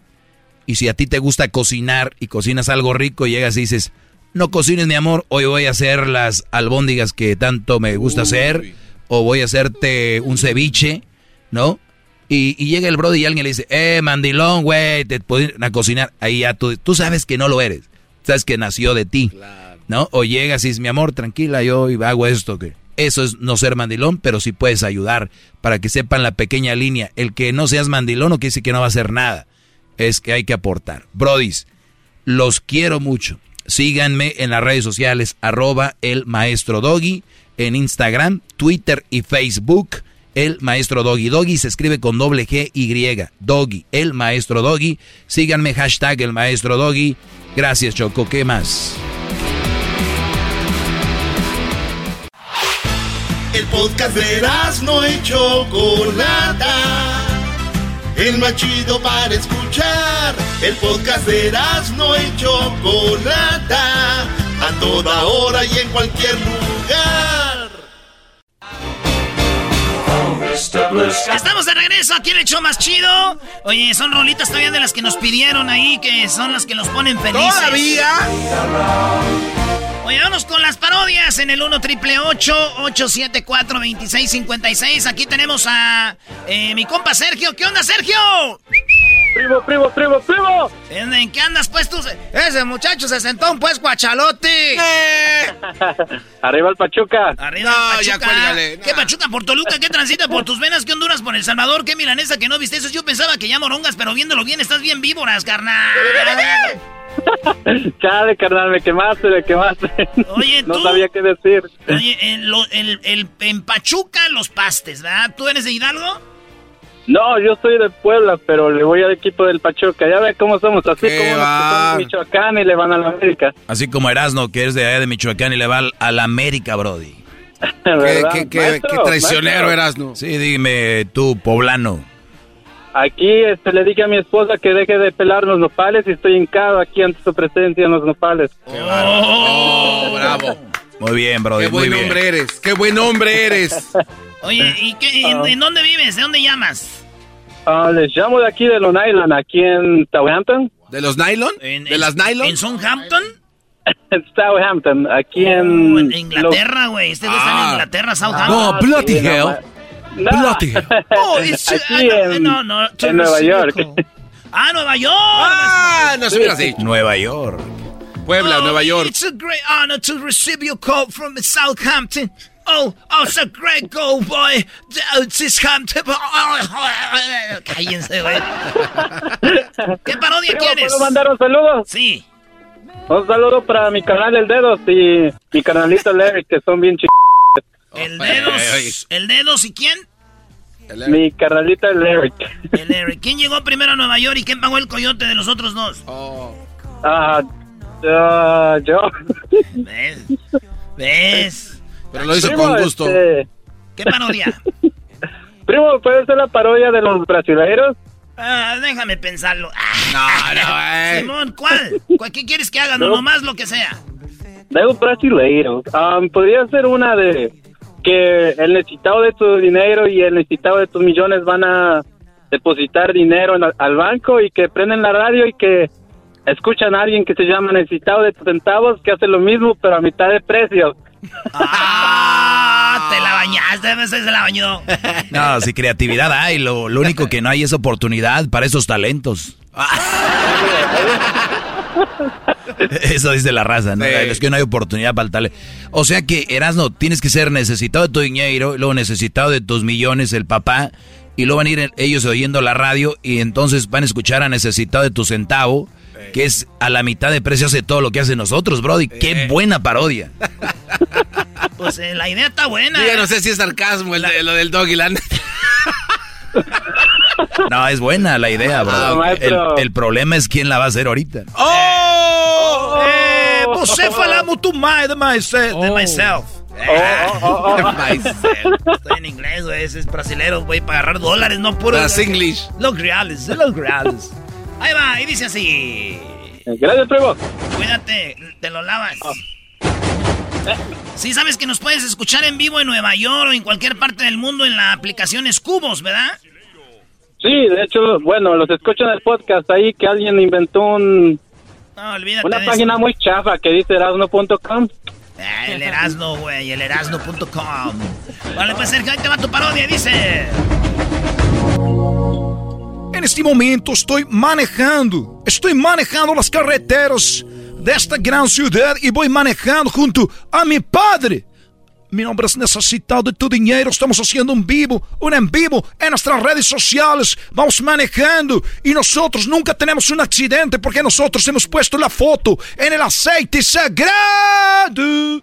y si a ti te gusta cocinar y cocinas algo rico, llegas y dices, no cocines mi amor, hoy voy a hacer las albóndigas que tanto me gusta hacer, o voy a hacerte un ceviche, ¿no? Y, y llega el brody y alguien le dice, eh, mandilón, güey, te puedo ir a cocinar. Ahí ya tú, tú sabes que no lo eres, sabes que nació de ti, ¿no? O llegas y dices, mi amor, tranquila, yo hago esto, que eso es no ser mandilón, pero sí puedes ayudar para que sepan la pequeña línea. El que no seas mandilón no quiere decir que no va a hacer nada, es que hay que aportar. Brodis, los quiero mucho. Síganme en las redes sociales, arroba el maestro Doggy, en Instagram, Twitter y Facebook, el maestro Doggy. Doggy se escribe con doble G Y, Doggy, el maestro Doggy. Síganme, hashtag el maestro Doggy. Gracias, Choco. ¿Qué más? El podcast de no y Chocolata. El más chido para escuchar. El podcast de no y Chocolata. A toda hora y en cualquier lugar. Estamos de regreso aquí en el show más chido. Oye, son rolitas todavía de las que nos pidieron ahí, que son las que nos ponen felices. ¿Todavía? Oye, vamos con las parodias en el 1 triple 874 2656. Aquí tenemos a eh, mi compa Sergio. ¿Qué onda, Sergio? Primo, primo, primo, primo. ¿En, en qué andas, pues tú? Ese muchacho se sentó un pues guachalote. (laughs) Arriba el Pachuca. Arriba No, el ya Pachuca. cuélgale. ¿Qué Pachuca por Toluca? ¿Qué transita por tus venas? ¿Qué Honduras por El Salvador? ¿Qué milanesa que no viste eso? Yo pensaba que ya morongas, pero viéndolo bien estás bien víboras, carnal. (laughs) Chale, carnal, me quemaste, me quemaste. Oye, (laughs) no tú- sabía qué decir. Oye, en, lo- el- el- en Pachuca los pastes, ¿verdad? ¿Tú eres de Hidalgo? No, yo soy de Puebla, pero le voy al equipo del Pachuca. Ya ve cómo somos, así Qué como los que son de Michoacán y le van a la América. Así como Erasno, que es de allá de Michoacán y le va al, al América, Brody. (laughs) ¿Verdad? qué- qué- Maestro, qué traicionero maestro. Erasno. Sí, dime tú, poblano. Aquí este, le dije a mi esposa que deje de pelar los nopales y estoy hincado aquí ante su presencia en los nopales. Oh, bravo. Muy bien, Brody, Qué muy buen bien. hombre eres. Qué buen hombre eres. (laughs) Oye, ¿y qué, en, en dónde vives? ¿De dónde llamas? Ah, les llamo de aquí de Long Island, aquí en Southampton. ¿De los nylon? ¿De las nylon? ¿En Southampton? En (laughs) Southampton, aquí en... Oh, en Inglaterra, güey. Este güey está en Ah. Inglaterra, Southampton. No, bloody hell. No. (laughs) Oh, it's- Aquí ah, en, no, no, en Nueva York. Ah, Nueva York. Ah, no se hubieras dicho. Nueva York. Puebla, Nueva York. It's a great honor to receive your call from Southampton. Oh, oh, it's a great goal by uh, Southampton. Cállense, güey. ¿Qué parodia Primo, quieres? ¿Puedo mandar un saludo? Sí. Un saludo para mi canal El Dedos y mi canalito Larry, que son bien chicos. El dedos. ¿El dedos y quién? Mi carnalita el Eric. El Eric. ¿Quién llegó primero a Nueva York y quién pagó el coyote de los otros dos? Ah, ah, yo. ¿Ves? ¿Ves? Pero lo hizo Primo, con gusto. este, ¿Qué parodia? (laughs) primo, ¿puede ser la parodia de los brasileiros? Ah, déjame pensarlo. No, no, eh. Simón, ¿cuál? ¿Cuál- ¿Qué quieres que haga? No, No. nomás lo que sea. De los brasileiros. Ah, Podría ser una de que el necesitado de tu dinero y el necesitado de tus millones van a depositar dinero en- al banco y que prenden la radio y que escuchan a alguien que se llama necesitado de tus centavos que hace lo mismo pero a mitad de precio. Ah, te la bañaste, ese se la bañó. (laughs) No, si creatividad hay, lo, lo único que no hay es oportunidad para esos talentos. (laughs) (laughs) Eso dice la raza, ¿no? Sí. Es que no hay oportunidad para el talento. O sea que, Erasno, tienes que ser necesitado de tu dinero, y luego necesitado de tus millones, el papá, y luego van a ir ellos oyendo la radio y entonces van a escuchar a necesitado de tu centavo, que es a la mitad de precio hace todo lo que hacen nosotros, Brody. Qué buena parodia. (laughs) Pues eh, la idea está buena. Yo ya no sé si es sarcasmo el de- lo del doggy land. (laughs) (laughs) No, es buena la idea, Ah, bro. el, problema es quién la va a hacer ahorita. ¡Oh! Eh, pues você falar muito mais de myself. De myself. Oh, oh, oh. (laughs) Myself. Estoy en inglés, güey. Ese es brasilero, güey, para agarrar dólares, no puro. That's English. Los reales, los reales. Ahí va, y dice así. Gracias, primo. Cuídate, te lo lavas. Sí, sabes que nos puedes escuchar en vivo en Nueva York o en cualquier parte del mundo en la aplicación Escubos, ¿verdad? Sí, de hecho, bueno, los escucho en el podcast ahí que alguien inventó un, No, olvídate una de página eso. muy chafa que dice erasno.com. Ah, el Erasno, güey, el erasno.com. Vale, pues Sergio, ahí te va tu parodia, dice. En este momento estoy manejando, estoy manejando las carreteras de esta gran ciudad y voy manejando junto a mi padre. Mi nombre es necesitado de tu dinero. Estamos haciendo un vivo, un en vivo en nuestras redes sociales. Vamos manejando y nosotros nunca tenemos un accidente porque nosotros hemos puesto la foto en el aceite sagrado.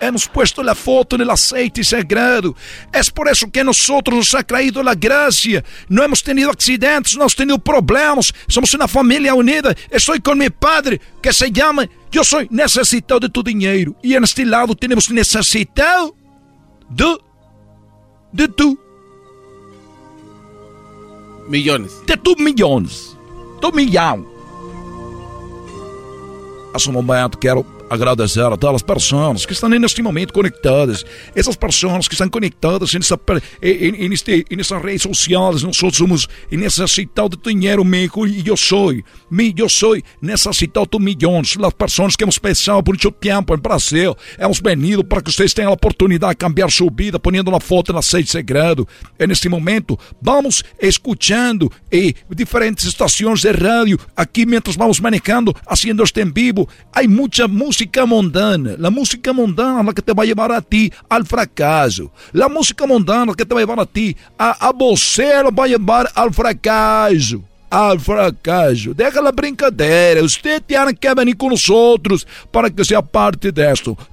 Hemos puesto la foto en el aceite sagrado. Es por eso que nosotros nos ha traído la gracia. No hemos tenido accidentes, no hemos tenido problemas. Somos una familia unida. Estoy con mi padre, que se llama Yo soy necesitado de tu dinero. Y en este lado tenemos necesitado de, de tu, Millones. de tus millones. Tu millão. Nesse momento quero agradecer a todas as pessoas que estão neste momento conectadas. Essas pessoas que estão conectadas nessa, em, em, neste, nessas redes sociais. Nós somos necessitados de dinheiro, amigo. E eu sou. Eu sou necessitado de milhões. As pessoas que hemos pensado por muito tempo em Brasil. Hemos venido para que vocês tenham a oportunidade de cambiar sua vida, ponendo uma foto na sede sagrado. E neste momento, vamos escutando e diferentes estações de rádio aqui mientras vamos manejando, haciendo este en vivo. Hay mucha música mundana. La música mundana que te va a llevar a ti al fracaso. La música mundana que te va a llevar a ti a, a você lo va a llevar al fracaso. Al fracaso. Deja la brincadeira. Usted tiene que venir con nosotros para que sea parte.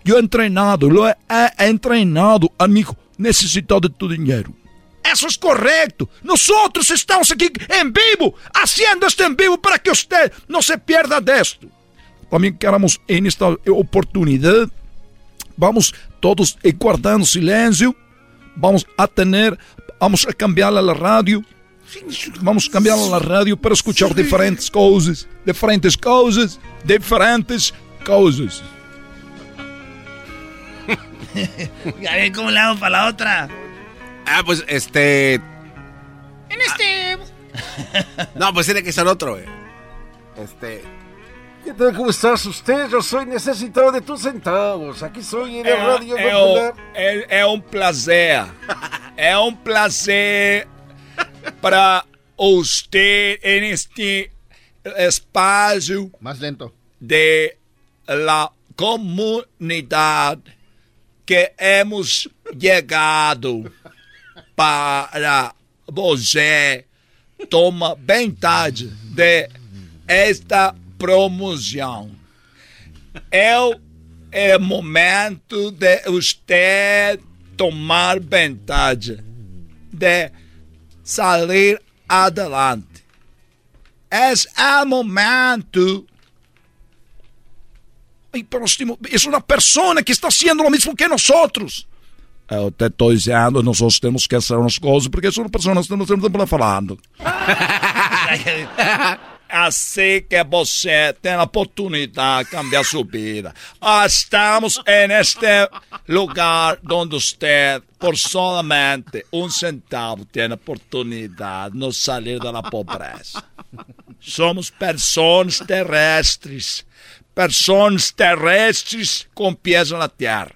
Yo he entrenado, he, he entrenado, amigo, necesitado de tu dinheiro. Eso es correcto. Nosotros estamos aquí en vivo, haciendo este en vivo para que usted no se pierda de. También queremos en esta oportunidad, vamos todos eh, guardando silencio, vamos a tener, vamos a cambiar a la radio, vamos a cambiar a la radio para escuchar diferentes cosas, diferentes cosas, diferentes cosas. (laughs) A ver cómo le hago para la otra. Ah, pues este. En este. (laughs) No, pues tiene que ser otro, güey. Este. ¿Qué tal? ¿Cómo estás usted? Yo soy necesitado de tus centavos. Aquí soy en el É, Radio é, Popular. um- é, é um prazer. (laughs) é um prazer para você neste espaço Mais lento. de la comunidade que hemos chegado para você toma vantagem de esta promoção. É o é momento de você tomar vantagem de sair adelante. Es el momento. Ay, pero este- es una persona que está haciendo lo mismo que nosotros. Eu te estou dizendo, nós temos que hacer umas coisas porque são pessoas que não estamos falando. (laughs) Assim que você tem a oportunidade de cambiar sua vida. Estamos neste lugar onde você, por solamente um centavo, tem a oportunidade de sair da pobreza. Somos pessoas terrestres. Pessoas terrestres com pés na terra.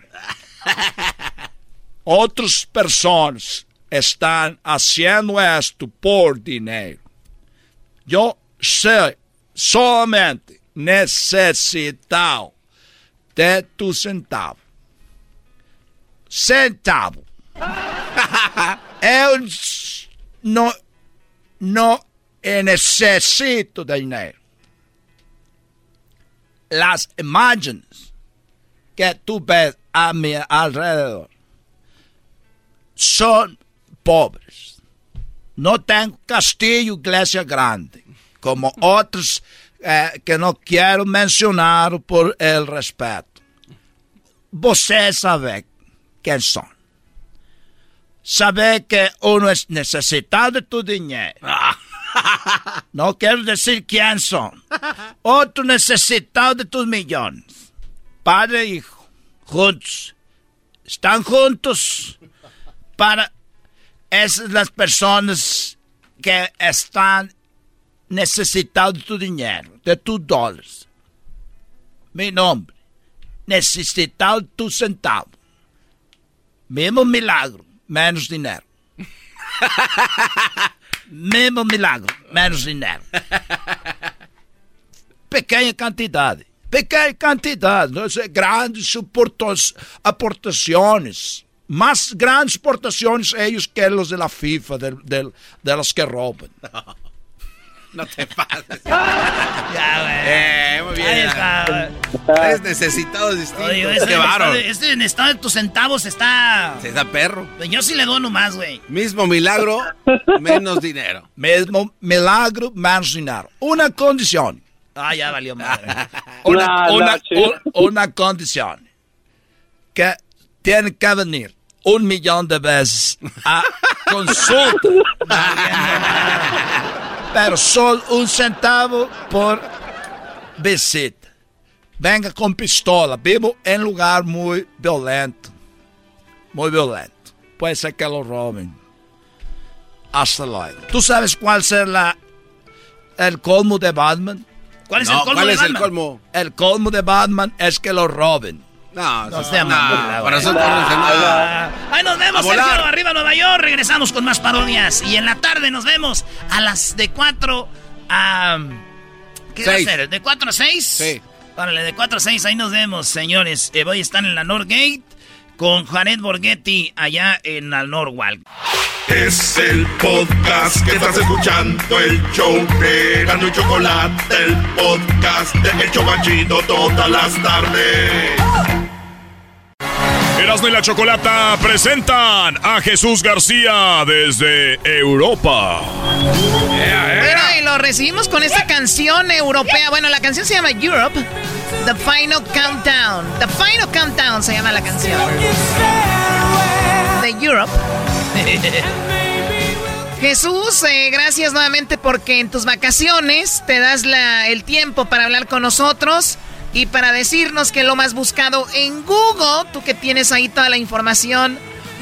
Outras pessoas estão fazendo isto por dinheiro. Eu sei somente necessitado de tu centavo. Centavo. (laughs) Eu não, não necessito de dinheiro. Las imágenes que tú ves a mi alrededor son pobres. No tengo castillo, iglesia grande, como otras eh, que no quiero mencionar por el respeto. Você sabe quién son. Sabe que uno es necesitado de tu dinero. (laughs) No quiero decir quién son. Otro necesitado de tus millones. Padre e hijo. Juntos. Están juntos para esas las personas que están necesitadas de tu dinero, de tus dólares. Mi nombre. Necesitado de tu centavo. Mismo milagro, menos dinero. Mesmo milagre, menos dinero. (laughs) Pequena quantidade. Pequena quantidade. Não sei, grandes suportos, aportações. Más grandes exportaciones ellos que los de la FIFA, de, de, de los que roban. (laughs) No te pases. (laughs) Ya, güey. Eh, muy bien. Ahí está, Tres necesitados distintos. Oye, este, Qué en estado de- este en estado de tus centavos está. Se da perro. Yo sí le dono más, güey. Mismo milagro, menos dinero. Mismo milagro, menos dinero. Una condición. Ah, ya valió madre. (laughs) Una, una, un- una condición. Que tiene que venir un millón de veces a (laughs) consulta. Pero solo un centavo por visita. Venga con pistola. Vivo en lugar muy violento. Muy violento. Puede ser que lo roben. Hasta luego. ¿Tú sabes cuál será el colmo de Batman? ¿Cuál es el colmo ¿cuál de es el Batman? colmo? El colmo de Batman es que lo roben. No, No sea mamón, para güey. nosotros no es nada. Ahí nos vemos. Sergio, arriba Nueva York. Regresamos con más parodias. Y en la tarde nos vemos a las de 4 a. ¿Qué va a ser? ¿De 4 a 6? Sí. Órale, de 4 a 6, ahí nos vemos, señores. Eh, voy a estar en la Northgate con Janet Borghetti allá en la Norwalk. Es el podcast que estás escuchando, el show de Gano y Chocolate, el podcast de El Chobachito todas las tardes. Erasmo y la Chocolata presentan a Jesús García desde Europa. Bueno, y lo recibimos con esta canción europea. Bueno, la canción se llama Europe. The Final Countdown. The Final Countdown se llama la canción. De Europe. (laughs) Jesús, eh, gracias nuevamente porque en tus vacaciones te das la- el tiempo para hablar con nosotros y para decirnos que lo más buscado en Google, tú que tienes ahí toda la información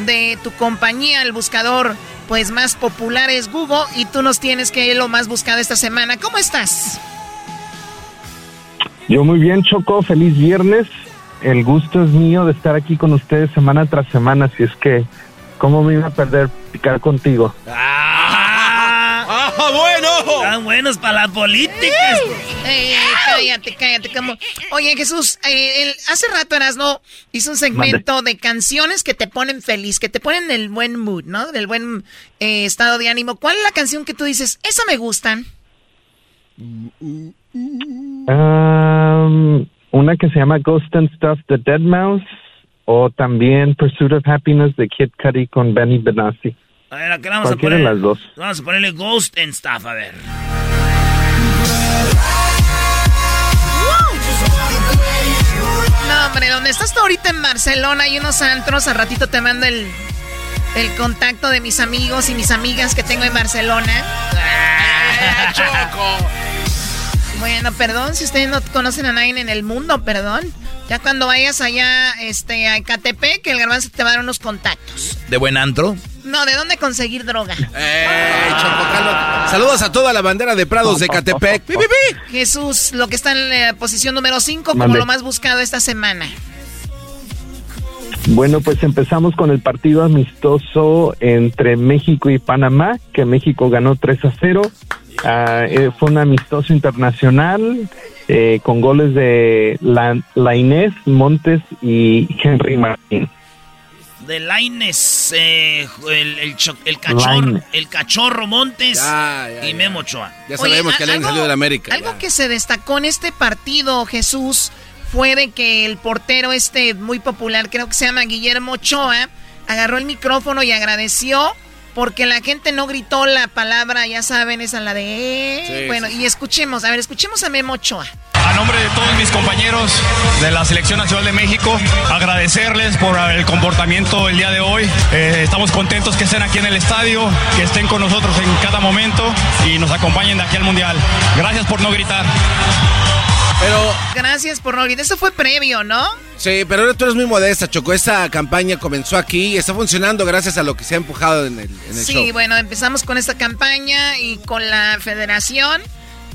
de tu compañía, el buscador pues más popular es Google y tú nos tienes que ir lo más buscado esta semana. ¿Cómo estás? Yo muy bien, Choco, feliz viernes. El gusto es mío de estar aquí con ustedes semana tras semana, así es que, ¿cómo me iba a perder picar contigo? ¡Ah, bueno! Están buenos para la política. Eh, cállate, cállate. Como... Oye, Jesús, eh, el- hace rato Erasno hizo un segmento de canciones que te ponen feliz, que te ponen el buen mood, ¿no? Del buen eh, estado de ánimo. ¿Cuál es la canción que tú dices, esa me gustan? Um, una que se llama Ghost and Stuff de Dead Mouse o también Pursuit of Happiness de Kid Cudi con Benny Benassi. A ver, acá vamos a poner. las dos. Vamos a ponerle Ghost and Stuff, a ver. No, hombre, donde estás tú ahorita en Barcelona hay unos antros, al ratito te mando el, el contacto de mis amigos y mis amigas que tengo en Barcelona. Choco. Bueno, perdón, si ustedes no conocen a nadie en el mundo, perdón. Ya cuando vayas allá este, a Ecatepec, que el garbanzo te va a dar unos contactos. ¿De buen antro? No, ¿de dónde conseguir droga? Eh, Choco, calma. Saludos a toda la bandera de Prados de Catepec. (laughs) ¡Pi, pi, pi! Jesús, lo que está en la posición número 5 como lo más buscado esta semana. Bueno, pues empezamos con el partido amistoso entre México y Panamá, que México ganó 3 a 0. Ah, eh, fue un amistoso internacional eh, con goles de la, la Inés Montes y Henry Martín. De Laines, eh, el, el, cho- el cachorro, Lainez. el cachorro Montes Ya, ya, y. Memo Ochoa. Ya sabemos que alguien algo- salió de la América. Algo que se destacó en este partido, Jesús, fue de que el portero este muy popular, creo que se llama Guillermo Ochoa, agarró el micrófono y agradeció porque la gente no gritó la palabra, ya saben, esa la de... Sí, bueno, sí. y escuchemos, a ver, escuchemos a Memo Ochoa. A nombre de todos mis compañeros de la Selección Nacional de México, agradecerles por el comportamiento el día de hoy. Eh, estamos contentos que estén aquí en el estadio, que estén con nosotros en cada momento y nos acompañen de aquí al Mundial. Gracias por no gritar. Pero, Gracias por no. Eso fue previo, ¿no? sí, pero ahora tú eres muy modesta, Choco. Esta campaña comenzó aquí y está funcionando gracias a lo que se ha empujado en el, en el Sí, show. bueno, empezamos con esta campaña y con la federación.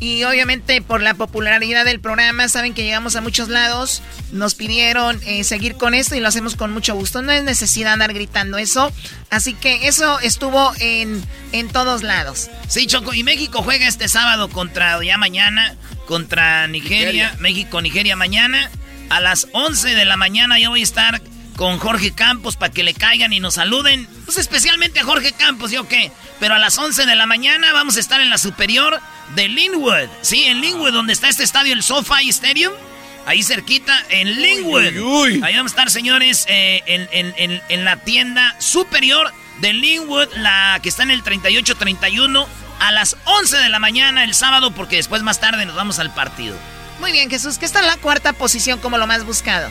Y obviamente por la popularidad del programa, saben que llegamos a muchos lados, nos pidieron eh, seguir con esto y lo hacemos con mucho gusto. No es necesidad andar gritando eso. Así que eso estuvo en, en todos lados. Sí, Choco, y México juega este sábado contra, ya mañana, contra Nigeria. México, Nigeria mañana. A las 11 de la mañana yo voy a estar con Jorge Campos para que le caigan y nos saluden. Pues especialmente a Jorge Campos, ¿yo qué? Pero a las 11 de la mañana vamos a estar en la superior de Linwood. Sí, en Linwood, donde está este estadio, el SoFi Stadium. Ahí cerquita, en Linwood. Ahí vamos a estar, señores, eh, en, en- en- en la tienda superior de Linwood, la que está en el 3831, a las 11 de la mañana el sábado, porque después más tarde nos vamos al partido. Muy bien, Jesús, que está en la cuarta posición como lo más buscado.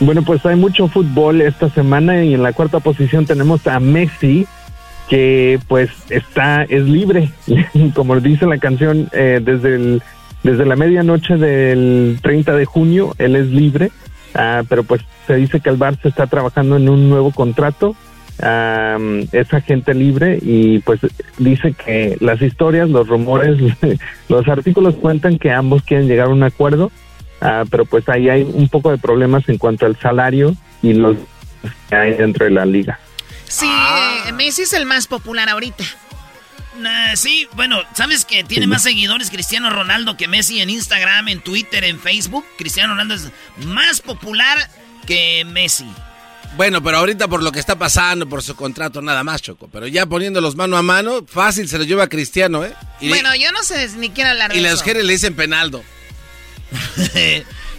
Bueno, pues hay mucho fútbol esta semana y en la cuarta posición tenemos a Messi, que pues está, es libre, (laughs) como dice la canción, eh, desde, el, desde la medianoche del 30 de junio, él es libre, ah, pero pues se dice que el Barça está trabajando en un nuevo contrato, am, es agente libre y pues dice que las historias, los rumores, (laughs) los artículos cuentan que ambos quieren llegar a un acuerdo, ah, pero pues ahí hay un poco de problemas en cuanto al salario y los que hay dentro de la liga. Sí, eh, Messi es el más popular ahorita. Nah, sí, bueno, ¿sabes que tiene más seguidores Cristiano Ronaldo que Messi en Instagram, en Twitter, en Facebook? Cristiano Ronaldo es más popular que Messi. Bueno, pero ahorita por lo que está pasando, por su contrato, nada más, Choco. Pero ya poniéndolos mano a mano, fácil se los lleva a Cristiano, ¿eh? Y, bueno, yo no sé ni quiero hablar de y las mujeres le dicen penaldo.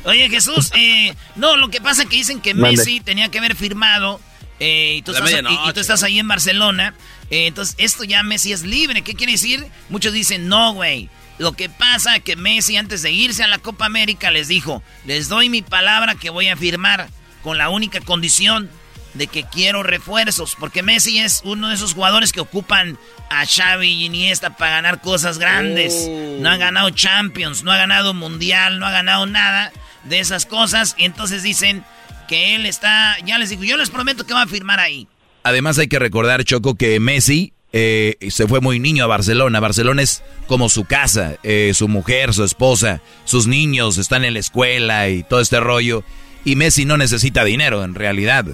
Oye, Jesús, (laughs) eh, no, lo que pasa es que dicen que Mande. Messi tenía que haber firmado eh, y, tú La estás, y- y tú estás ahí en Barcelona. eh, entonces, esto ya Messi es libre. ¿Qué quiere decir? Muchos dicen, no, güey. Lo que pasa es que Messi, antes de irse a la Copa América, les dijo, les doy mi palabra que voy a firmar con la única condición de que quiero refuerzos. Porque Messi es uno de esos jugadores que ocupan a Xavi y Iniesta para ganar cosas grandes. Oh. No ha ganado Champions, no ha ganado Mundial, no ha ganado nada de esas cosas. Y entonces dicen que él está, ya les digo, yo les prometo que va a firmar ahí. Además hay que recordar, Choco, que Messi eh, se fue muy niño a Barcelona. Barcelona es como su casa, eh, su mujer, su esposa, sus niños están en la escuela y todo este rollo. Y Messi no necesita dinero, en realidad.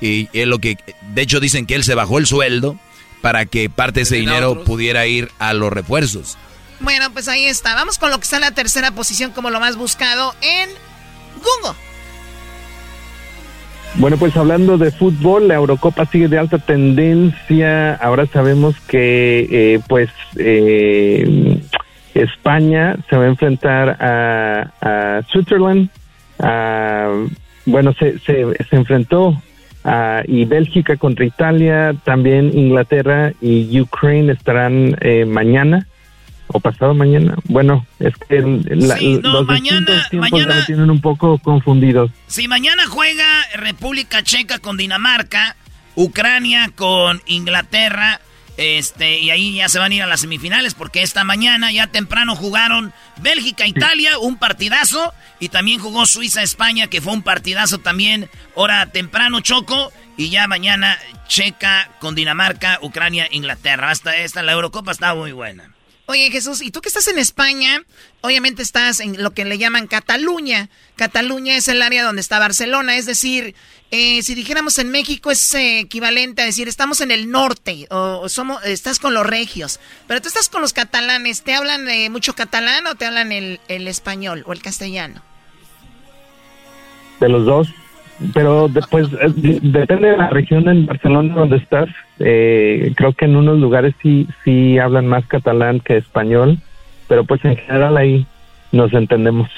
Y es lo que, de hecho, dicen que él se bajó el sueldo para que parte de ese dinero otros. pudiera ir a los refuerzos. Bueno, pues ahí está. Vamos con lo que está en la tercera posición como lo más buscado en Google. Bueno, pues hablando de fútbol, la Eurocopa sigue de alta tendencia. Ahora sabemos que, eh, pues, eh, España se va a enfrentar a, a Switzerland. A- bueno, se, se, se enfrentó a, y Bélgica contra Italia. También Inglaterra y Ukraine estarán eh, mañana o pasado mañana. Bueno, es que el- la- Sí, no, los mañana- tiempos ya mañana- me tienen un poco confundidos. Si mañana juega República Checa con Dinamarca, Ucrania con Inglaterra, este, y ahí ya se van a ir a las semifinales porque esta mañana ya temprano jugaron Bélgica, Italia, un partidazo, y también jugó Suiza, España, que fue un partidazo también, hora temprano Choco, y ya mañana Checa con Dinamarca, Ucrania, Inglaterra. Hasta esta, la Eurocopa está muy buena. Oye, Jesús, y tú que estás en España, obviamente estás en lo que le llaman Cataluña. Cataluña es el área donde está Barcelona, es decir, eh, si dijéramos en México es eh, equivalente a decir estamos en el norte o, somos, estás con los regios, pero tú estás con los catalanes. ¿Te hablan eh, mucho catalán o te hablan el, el español o el castellano? De los dos. Pero después depende de la región en Barcelona donde estás. Eh, creo que en unos lugares sí sí hablan más catalán que español, pero pues en general ahí nos entendemos.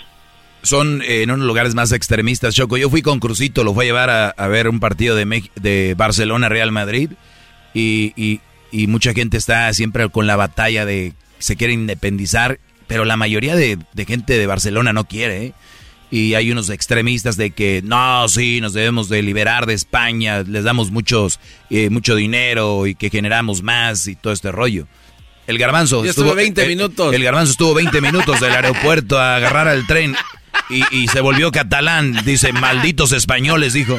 Son eh, en unos lugares más extremistas, Choco. Yo fui con Crucito, lo fue a llevar a, a ver un partido de, de Barcelona-Real Madrid. y, y, y mucha gente está siempre con la batalla de se quiere independizar, pero la mayoría de, de gente de Barcelona no quiere, ¿eh? Y hay unos extremistas de que no, sí, nos debemos de liberar de España, les damos muchos, eh, mucho dinero y que generamos más y todo este rollo. El garbanzo Yo estuve 20 minutos. El garbanzo estuvo 20 minutos del aeropuerto a agarrar al tren y, y se volvió catalán. Dice, malditos españoles, dijo.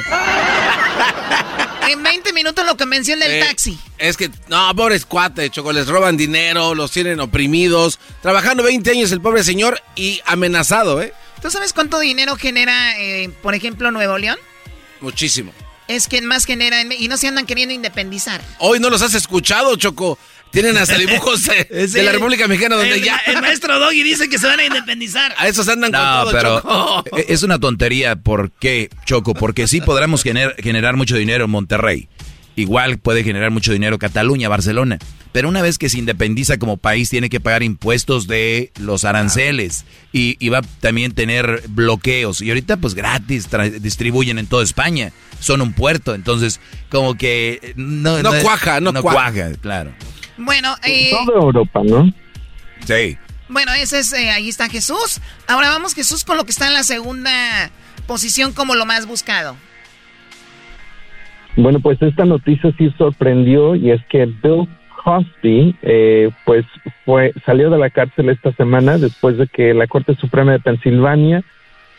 En 20 minutos lo convenció el del Eh, taxi. Es que, no, pobres cuates, Choco, les roban dinero, los tienen oprimidos. Trabajando 20 años el pobre señor y amenazado, ¿eh? ¿Tú sabes cuánto dinero genera, eh, por ejemplo, Nuevo León? Muchísimo. Es quien más genera en- y no se andan queriendo independizar. Hoy no los has escuchado, Choco. Tienen hasta (laughs) dibujos de, de la República Mexicana donde el, ya... el maestro Doggy dice que se van a independizar. A esos andan No, con todo, pero Choco. e- es una tontería. ¿Por qué, Choco? Porque sí podremos gener- generar mucho dinero en Monterrey. Igual puede generar mucho dinero Cataluña, Barcelona. Pero una vez que se independiza como país, tiene que pagar impuestos de los aranceles. Y, y va a también tener bloqueos. Y ahorita, pues gratis, distribuyen en toda España. Son un puerto. Entonces, como que. eh, No, No cuaja, no cuaja. claro. Bueno, eh, Toda Europa, ¿no? Sí. bueno, ese es, eh, ahí está Jesús. Ahora vamos Jesús con lo que está en la segunda posición como lo más buscado. Bueno, pues esta noticia sí sorprendió y es que Bill Cosby, eh, pues fue salió de la cárcel esta semana después de que la Corte Suprema de Pensilvania,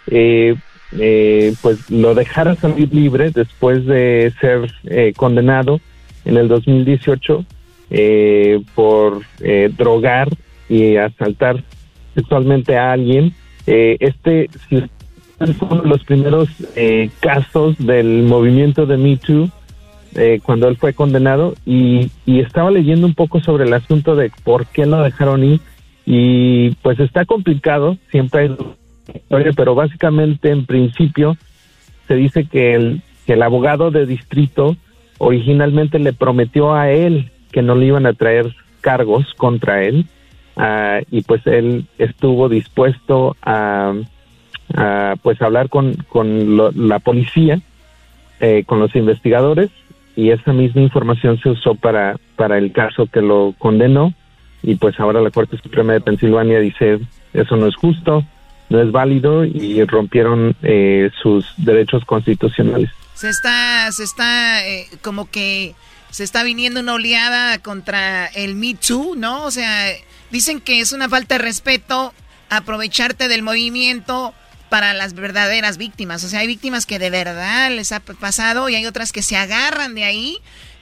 eh, eh, pues lo dejara salir libre después de ser eh, condenado en el 2018 eh, por eh, drogar y asaltar sexualmente a alguien. Este, es uno de los primeros casos del movimiento de Me Too eh, cuando él fue condenado y, y estaba leyendo un poco sobre el asunto de por qué lo dejaron ir y pues está complicado, siempre hay historia, pero básicamente en principio se dice que el, que el abogado de distrito originalmente le prometió a él que no le iban a traer cargos contra él ah, y pues él estuvo dispuesto a, a, pues hablar con, con lo- la policía eh, con los investigadores y esa misma información se usó para, para el caso que lo condenó y pues ahora la Corte Suprema de Pensilvania dice eso no es justo, no es válido y rompieron eh, sus derechos constitucionales. Se está, se está eh, como que se está viniendo una oleada contra el Me Too, ¿no? O sea, dicen que es una falta de respeto aprovecharte del movimiento para las verdaderas víctimas. O sea, hay víctimas que de verdad les ha pasado y hay otras que se agarran de ahí.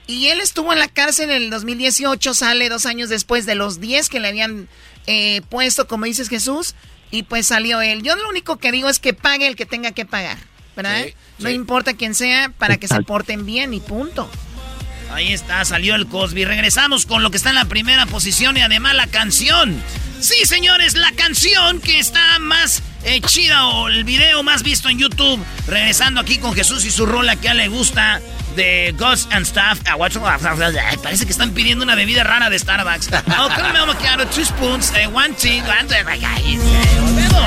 Y él estuvo en la cárcel en el 2018, sale dos años después de los 10 que le habían eh, puesto, como dices Jesús, y pues salió él. Yo lo único que digo es que pague el que tenga que pagar, ¿verdad? No importa quién sea, para que se porten bien y punto. Ahí está, salió el Cosby. Regresamos con lo que está en la primera posición y además la canción. Sí, señores, la canción que está más eh, chida o el video más visto en YouTube. Regresando aquí con Jesús y su rola que a él le gusta de Ghost and Stuff. Ah, Ay, Parece que están pidiendo una bebida rara de Starbucks. (laughs) Oh, caramel macchiato, two spoons, eh, one tea, one... Volvemos.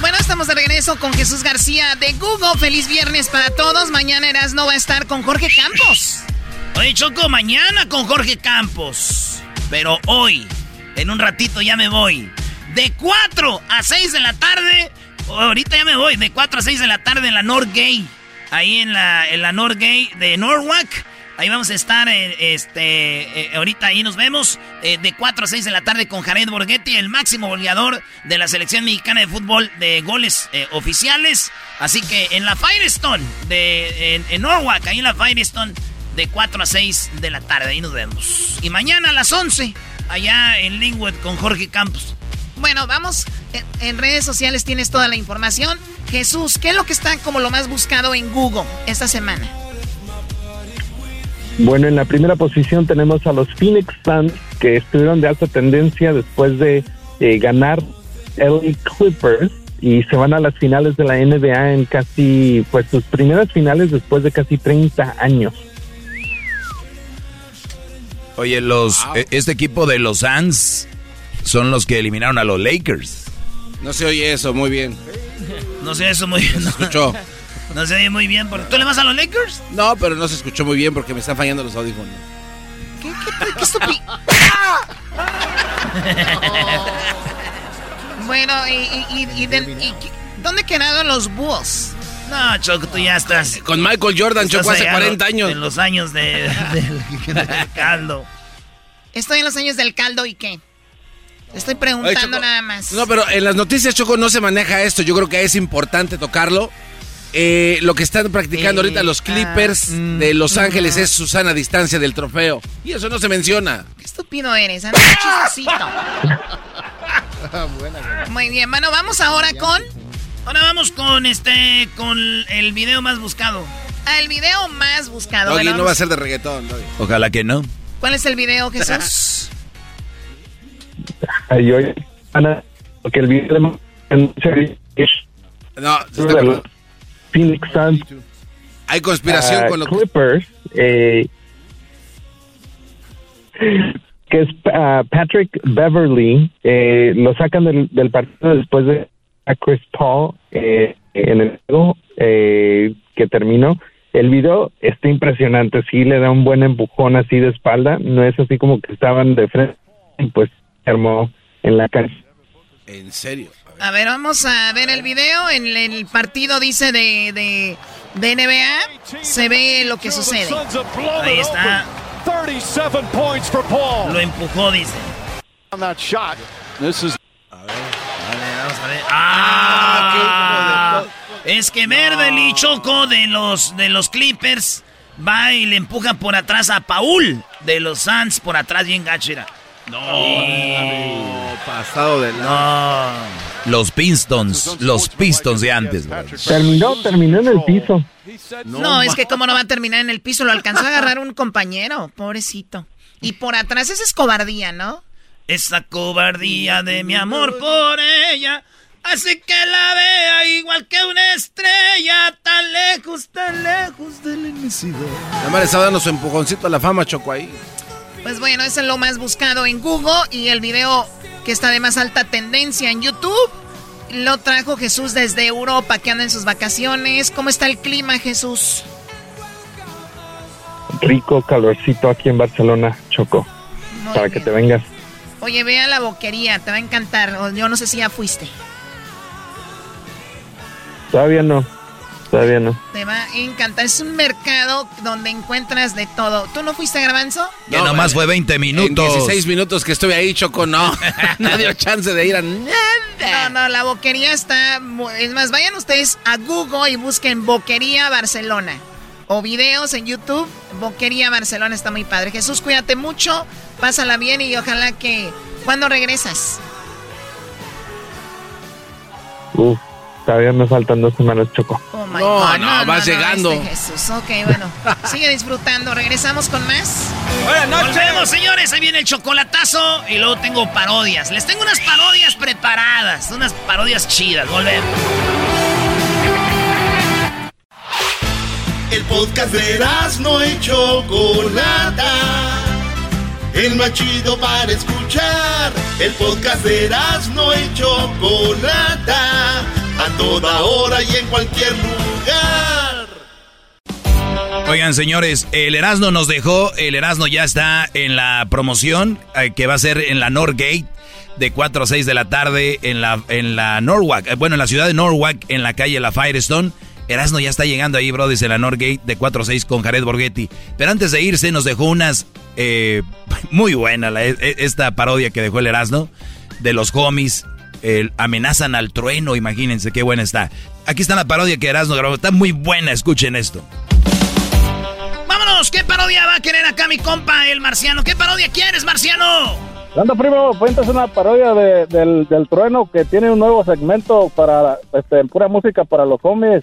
Bueno, estamos de regreso con Jesús García de Google. Feliz viernes para todos. Mañana Erasno va a estar con Jorge Campos. Oye, Choco, mañana con Jorge Campos. Pero hoy, en un ratito ya me voy. De 4 a 6 de la tarde. Ahorita ya me voy. De 4 a 6 de la tarde en la Norgay. Ahí en la, en la Norgay de Norwalk. Ahí vamos a estar, eh, este, eh, ahorita ahí nos vemos, eh, de 4 a 6 de la tarde con Jared Borghetti, el máximo goleador de la selección mexicana de fútbol de goles oficiales. Así que en la Firestone, de, en, en Norwalk, ahí en la Firestone, de 4 a 6 de la tarde, ahí nos vemos. Y mañana a las 11, allá en Linwood con Jorge Campos. Bueno, vamos. En redes sociales tienes toda la información. Jesús, ¿qué es lo que está como lo más buscado en Google esta semana? Bueno, en la primera posición tenemos a los Phoenix Suns, que estuvieron de alta tendencia después de eh, ganar LA Clippers y se van a las finales de la NBA en casi, pues sus primeras finales después de casi 30 años. Oye, los, eh, este equipo de los Suns son los que eliminaron a los Lakers. No se oye eso, muy bien. No sé eso muy bien. Se escuchó. (laughs) No se oye muy bien. porque- ¿Tú le vas a los Lakers? No, pero no se escuchó muy bien porque me están fallando los audífonos. ¿Qué, qué, qué estupi- (laughs) bueno, y, y- y- y de- y- ¿dónde quedaron los Bulls? No, Choco, tú ya estás. Con Michael Jordan, Choco, hace allá 40 años. En los años de, (laughs) del- del caldo. Estoy en los años del caldo y qué. Estoy preguntando nada más. No, pero en las noticias, Choco, no se maneja esto. Yo creo que es importante tocarlo. Eh, lo que están practicando Eh, ahorita los Clippers ah, mm, de Los Ángeles no. es Susana a distancia del trofeo. Y eso no se menciona. Qué estúpido eres, anda chistosito. (laughs) Muy bien, bueno, vamos ahora con Ahora vamos con este, con el video más buscado. el video más buscado. Doggy Bueno, no va a ser de reggaetón. Doggy. Ojalá que no. ¿Cuál es el video, Jesús? (laughs) Ay, oye, Ana, porque el video de No, se está- Phoenix Suns hay conspiración ah, con lo que... Clippers, eh, que es ah, Patrick Beverly, eh, lo sacan del, del partido después de a Chris Paul eh, en el juego eh, que terminó. El video está impresionante, sí le da un buen empujón así de espalda, no es así como que estaban de frente, y pues armó en la cancha. En serio. A ver, vamos a ver el video. En el partido dice de, de, de NBA. Se ve lo que sucede. Ahí está. 37 points for Paul. Lo empujó, dice. On that shot. This is Vamos a ver. ¡Ah! Es que Beverly Choco de los, de los Clippers va y le empuja por atrás a Paul de los Suns por atrás bien gachera. No, pasado de No. Los Pistons, los Pistons de antes. güey. Terminó, terminó en el piso. No, es que como no va a terminar en el piso, lo alcanzó a agarrar un compañero, pobrecito. Y por atrás esa es cobardía, ¿no? Esa cobardía de mi amor por ella hace que la vea igual que una estrella tan lejos, tan lejos de la inmensidad. Más le estaba dando su empujoncito a la fama, Choco, ahí. Pues bueno, eso es lo más buscado en Google y el video que está de más alta tendencia en YouTube lo trajo Jesús desde Europa, que anda en sus vacaciones. ¿Cómo está el clima, Jesús? Rico calorcito aquí en Barcelona, Choco, Muy para bien. que te vengas. Oye, ve a la boquería, te va a encantar. Yo no sé si ya fuiste. Todavía no, todavía no. Te va a encantar. Es un mercado donde encuentras de todo. ¿Tú no fuiste, Garbanzo? Que nomás fue 20 En minutos. 16 minutos que estuve ahí, Choco, no. (laughs) (laughs) no dio chance de ir a nada. No, no, la boquería está... Es más, vayan ustedes a Google y busquen Boquería Barcelona. O videos en YouTube. Boquería Barcelona está muy padre. Jesús, cuídate mucho. Pásala bien y ojalá que... ¿Cuándo regresas? Uf, todavía me faltan dos semanas, Choco. Oh my No, God, no, vas llegando. este Jesús. Ok, bueno. (laughs) Sigue disfrutando. Regresamos con más. Buenas noches. Volvemos, señores. Ahí viene el chocolatazo y luego tengo parodias. Les tengo unas parodias preparadas, unas parodias chidas. Volvemos. El podcast de no y Chocolata. El más chido para escuchar. El podcast de no y Chocolata. A toda hora y en cualquier lugar. Oigan, señores, el Erasmo nos dejó. El Erasmo ya está en la promoción eh, que va a ser en la Northgate de 4 a 6 de la tarde en la, en la Norwalk. eh, bueno, en la ciudad de Norwalk, en la calle La Firestone. Erasmo ya está llegando ahí, Brody, en la Northgate de 4 a 6 con Jared Borghetti. Pero antes de irse, nos dejó unas eh, (laughs) muy buenas, la- e- esta parodia que dejó el Erasmo de los homies. El amenazan al trueno, imagínense qué buena está. Aquí está la parodia que Erasmo grabó, está muy buena, escuchen esto. Vámonos. ¿Qué parodia va a querer acá mi compa, el marciano? ¿Qué parodia quieres, marciano? Anda, primo, cuentas una parodia de- del, del trueno que tiene un nuevo segmento para este, pura música para los homies.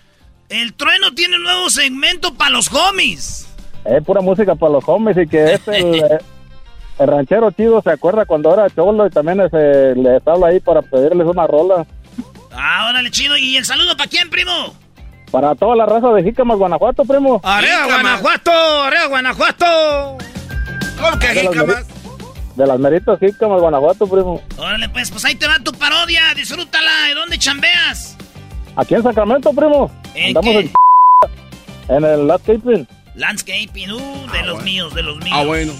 El trueno tiene un nuevo segmento para los homies. Eh, pura música para los homies y que es el, eh, (laughs) el ranchero chido se acuerda cuando era cholo y también ese, les habla ahí para pedirles una rola. Ah, órale, chido. ¿Y el saludo para quién, primo? Para toda la raza de Jícamas, Guanajuato, primo. ¡Arriba, Guanajuato! ¡Arriba, Guanajuato! ¿Cómo que De las meri- De las meritas Jícamas, Guanajuato, primo. Órale, pues, pues ahí te va tu parodia. Disfrútala. ¿De dónde chambeas? Aquí en Sacramento, primo. ¿En Andamos qué? en, (laughs) en el landscaping. Landscaping, uh, de los míos, de los míos. Ah, bueno.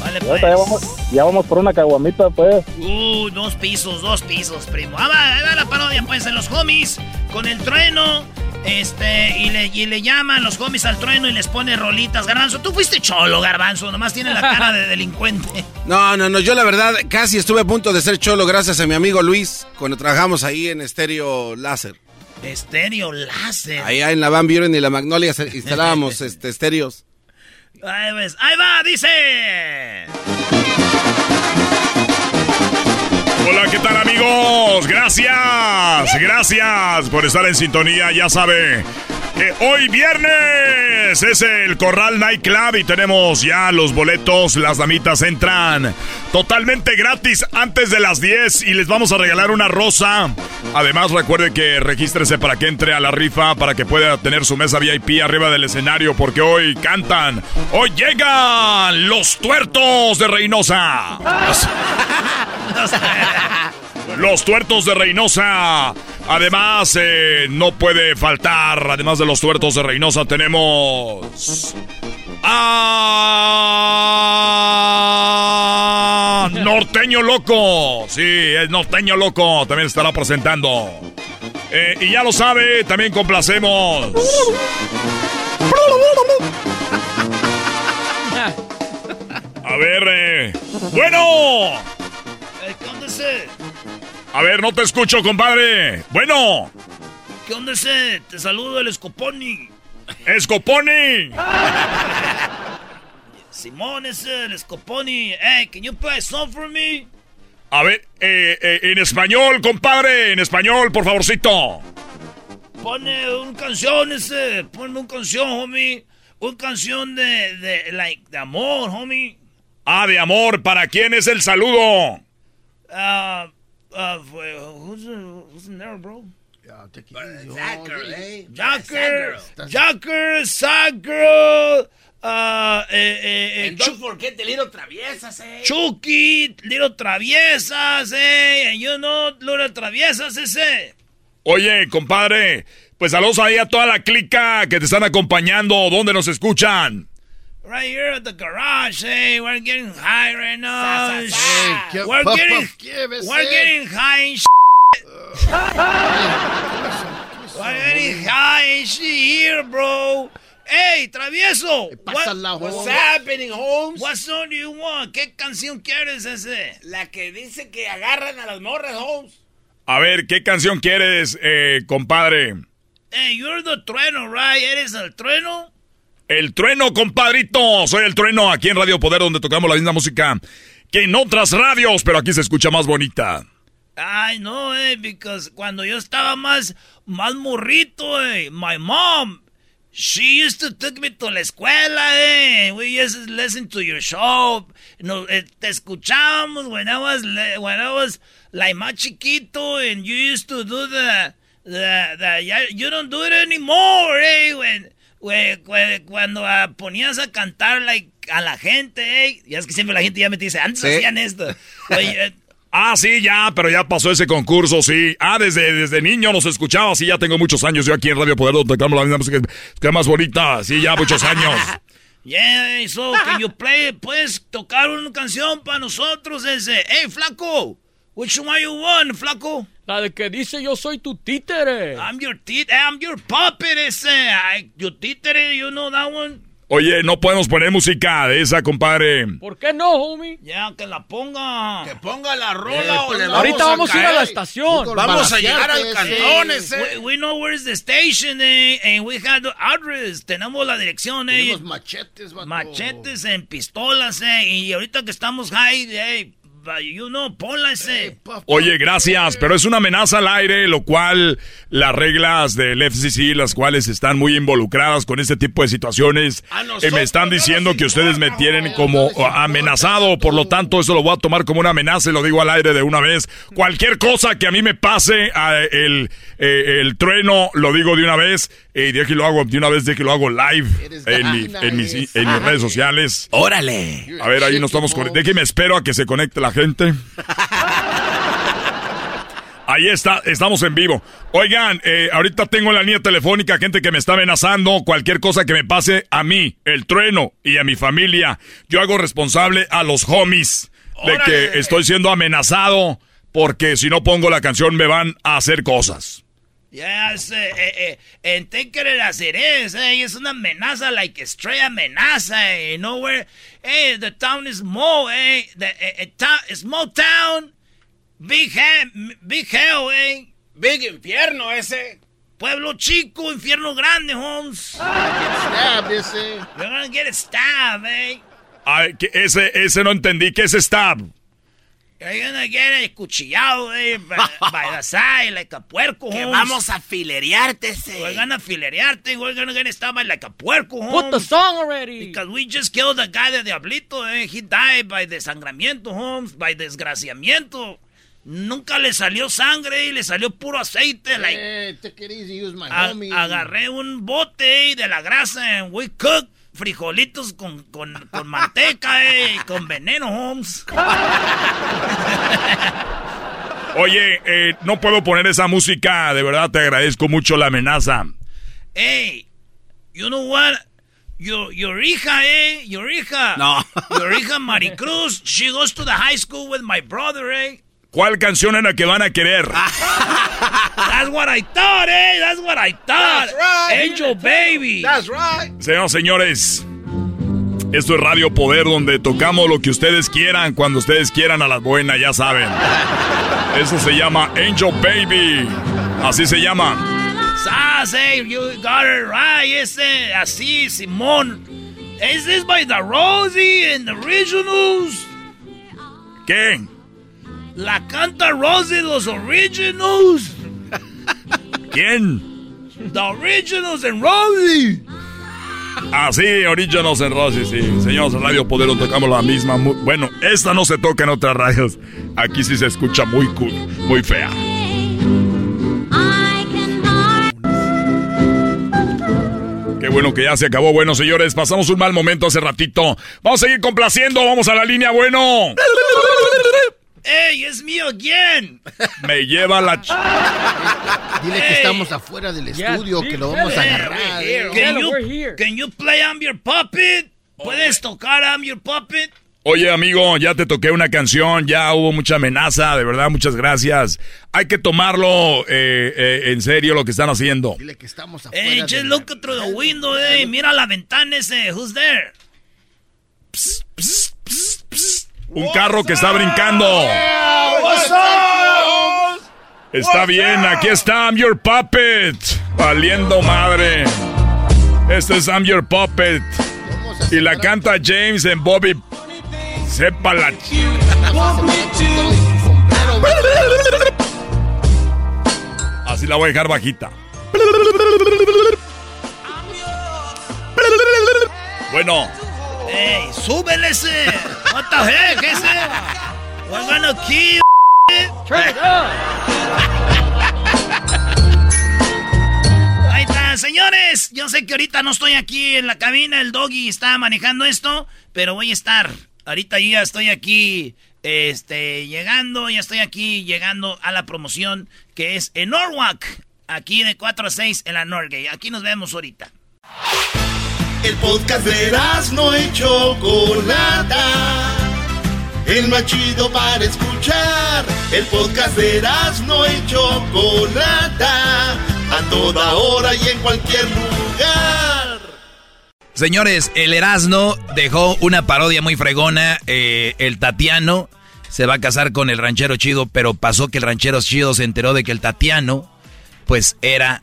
Vale, Y pues. ya vamos, ya vamos por una caguamita, pues. Uh, dos pisos, dos pisos, primo. Ah, va, ahí va la parodia, pues, en los homies, con el trueno, este, y le, y le llaman los homies al trueno y les pone rolitas. Garbanzo, tú fuiste cholo, Garbanzo, nomás tiene la cara de delincuente. (laughs) No, no, no, yo la verdad casi estuve a punto de ser cholo gracias a mi amigo Luis cuando trabajamos ahí en Estéreo Láser. Estéreo láser. Allá en la Van Buren y la Magnolia se- instalábamos (laughs) este, estéreos. Ahí ves, ahí va, dice. Hola, ¿qué tal amigos? Gracias, gracias por estar en sintonía. Ya sabe que hoy viernes es el Corral Night Club y tenemos ya los boletos. Las damitas entran totalmente gratis antes de las 10 y les vamos a regalar una rosa. Además, recuerde que regístrese para que entre a la rifa, para que pueda tener su mesa VIP arriba del escenario, porque hoy cantan. Hoy llegan los tuertos de Reynosa. (laughs) (laughs) Los tuertos de Reynosa. Además, eh, no puede faltar, además de los tuertos de Reynosa, tenemos... ¡Ah! Norteño Loco. Sí, es Norteño Loco. También estará presentando. Eh, y ya lo sabe, también complacemos. A ver, eh, bueno. A ver, no te escucho, compadre. Bueno. ¿Qué onda ese? Te saludo el Scoponi. ¡Escoponi! (laughs) Simón ese, el Scoponi. Hey, can you play a song for me? A ver, eh, eh, en español, compadre, en español, por favorcito. Pone un canción ese, ponme un canción, homie. Un canción de, de, like, de amor, homie. Ah, de amor, ¿para quién es el saludo? Ah, ah, fue- who's, who's in there, bro? Zacker, eh. Jacker, Jacker, Sad Girl, ah, eh, eh, eh, And don't forget the little traviesas, eh. Chucky, Little Traviesas, eh, you know, Little Traviesas ese. Oye, compadre, pues saludos ahí a toda la clica que te están acompañando. ¿Dónde nos escuchan? Right here at the garage, hey, we're getting high right now. Sa, sa, sa. Hey, we're puff, getting, puff, we're getting high and (laughs) we're getting high and shit here, bro. Hey, travieso. pasa la What's happening, Holmes? What song do you want? ¿Qué canción quieres ese? La que dice que agarran a las morras, Holmes. A ver, ¿qué canción quieres, eh, compadre? Hey, you're the trueno, right? ¿Eres el trueno? El trueno, compadrito. Soy el trueno aquí en Radio Poder, donde tocamos la misma música que en otras radios, pero aquí se escucha más bonita. Ay, no, eh, because cuando yo estaba más, más morrito, eh, my mom, she used to take me to la escuela, eh. We used to listen to your show. No, eh, te escuchábamos when I was, when I was like más chiquito, and you used to do the, the, the, you don't do it anymore, eh. When- cuando ah, ponías a cantar, like, a la gente, eh. Ya es que siempre la gente ya me dice, antes Sí. hacían esto. Oye, eh, (laughs) Ah, sí, ya, pero ya pasó ese concurso, sí. Ah, desde, desde niño nos escuchaba, sí, ya tengo muchos años yo aquí en Radio Poder, donde tocamos la misma música que más bonita, sí, ya muchos años. (laughs) Yeah, so can you play, puedes tocar una canción para nosotros ese. Hey, flaco, which one you want, flaco? La de que dice yo soy tu títere. I'm your tit, I'm your puppet ese. I, your títere, you know that one? Oye, no podemos poner música de esa, compadre. ¿Por qué no, homie? Ya, que la ponga. Que ponga la rola o le vamos Ahorita vamos a ir a la estación. Vamos a llegar al cantón ese. We, we know where's the station, eh, and we have the address. Tenemos la dirección, eh. Tenemos machetes, vato. Machetes en pistolas, eh. Y ahorita que estamos high, eh, you know, ponla ese. Oye, gracias, pero es una amenaza al aire, lo cual las reglas del FCC, las cuales están muy involucradas con este tipo de situaciones, eh, me están diciendo que ustedes me tienen como amenazado, por lo tanto eso lo voy a tomar como una amenaza y lo digo al aire de una vez. Cualquier cosa que a mí me pase, a el, eh, el trueno, lo digo de una vez, y de aquí lo hago, de una vez de que lo hago live en, mi- en mis, en mis redes sociales. Órale. A ver, ahí nos estamos conectando. Déjeme espero a que se conecte la gente. (laughs) Ahí está, estamos en vivo. Oigan, eh, ahorita tengo en la línea telefónica gente que me está amenazando. Cualquier cosa que me pase a mí, el trueno y a mi familia, yo hago responsable a los homies de que estoy siendo amenazado porque si no pongo la canción me van a hacer cosas. Ya, es, eh, eh, eh, en Taker las Ceres, eh, es una amenaza, like straight amenaza, eh, you know where, eh, the town is small, eh, the, eh, eh, town, small town, big hell, big hell, eh. Big infierno ese. Pueblo chico, infierno grande, Holmes. Stab ese. You're gonna get stabbed, eh. Ay, que ese, ese no entendí. ¿Qué es stab? You're gonna get cuchillado, eh, by, by the side, like a puerco, Que vamos a filerearte ese. We're gonna filerearte. We're gonna get stabbed like a puerco, Put the song already. Because we just killed the guy de Diablito, eh. He died by desangramiento, Holmes, by desgraciamiento. Nunca le salió sangre y le salió puro aceite. Like, Eh, take it easy, use my a- homie. agarré un bote eh, de la grasa and we cook frijolitos con, con, con manteca, eh, y con veneno, Holmes. Oye, eh, no puedo poner esa música. De verdad te agradezco mucho la amenaza. Hey, you know what? Your, your hija, eh, your hija. No. Your hija Maricruz, she goes to the high school with my brother, eh. ¿Cuál canción es la que van a querer? (laughs) That's what I thought, eh. That's what I thought. That's right. Angel Baby. That's right. Señoras, señores, esto es Radio Poder, donde tocamos lo que ustedes quieran, cuando ustedes quieran, a las buenas, ya saben. Eso se llama Angel Baby. Así se llama. Sas, eh, you got it right. Ese, así, Simón. Is this by the Rosie and the Originals? ¿Qué? La canta Rosie los Originals. (laughs) ¿Quién? The Originals and Rosie. Ah, sí, Originals en Rosy, sí. Señores, en Radio Poder tocamos la misma. Bueno, esta no se toca en otras radios. Aquí sí se escucha muy cool, muy fea. Qué bueno que ya se acabó. Bueno, señores, pasamos un mal momento hace ratito. Vamos a seguir complaciendo. Vamos a la línea, bueno. Hey, it's me again. Me lleva la... ch- Dile que Hey. estamos afuera del estudio, que lo vamos a agarrar. Can you, can play I'm Your Puppet? ¿Puedes tocar I'm Your Puppet? Oye, amigo, ya te toqué una canción, ya hubo mucha amenaza, de verdad, muchas gracias. Hay que tomarlo eh, eh, en serio lo que están haciendo. Dile que estamos afuera. Hey, de just la- look through the window, hey. Mira la ventana ese. Who's there? Un carro que está brincando. Está bien, aquí está I'm Your Puppet. Valiendo madre. Este es I'm Your Puppet. Y la canta James en Bobby. Sepa la ch- Sombrero, güey. Así la voy a dejar bajita. Bueno. ¡Ey, súbele ese! What the heck, ese? We're gonna kill Turn it up. Ahí está, señores. Yo sé que ahorita no estoy aquí en la cabina, el doggy está manejando esto, pero voy a estar. Ahorita yo ya estoy aquí, este, llegando, ya estoy aquí llegando a la promoción que es en Norwalk, aquí de 4 a 6 en la Norgate. Aquí nos vemos ahorita. El podcast de no y Chocolata. El más chido para escuchar. El podcast de no y Chocolata. A toda hora y en cualquier lugar. Señores, el Erasno dejó una parodia muy fregona. eh, el Tatiano se va a casar con el ranchero chido, pero pasó que el ranchero chido se enteró de que el Tatiano, pues era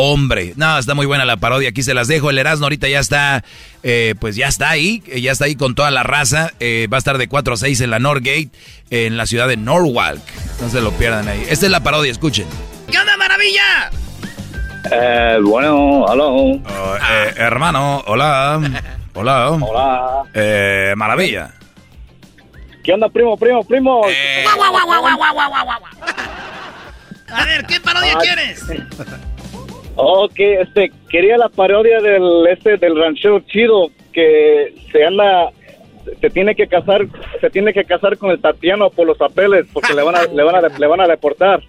hombre. No, está muy buena la parodia. Aquí se las dejo. El Erasmo ahorita ya está, eh, pues ya está ahí. eh, Ya está ahí con toda la raza. Eh, va a estar de 4 a 6 en la Norgate, en la ciudad de Norwalk. No se lo pierdan ahí. Esta es la parodia, escuchen. ¿Qué onda, maravilla? Eh, bueno, aló. eh, hermano, hola. (laughs) Hola. Hola. Eh, maravilla. ¿Qué onda, primo, primo, primo? A ver, ¿qué parodia Ah, quieres? (laughs) Ok, este, quería la parodia del, este, del ranchero chido que se anda, se tiene que casar, se tiene que casar con el Tatiano por los papeles porque le van a, le van a, le van a deportar.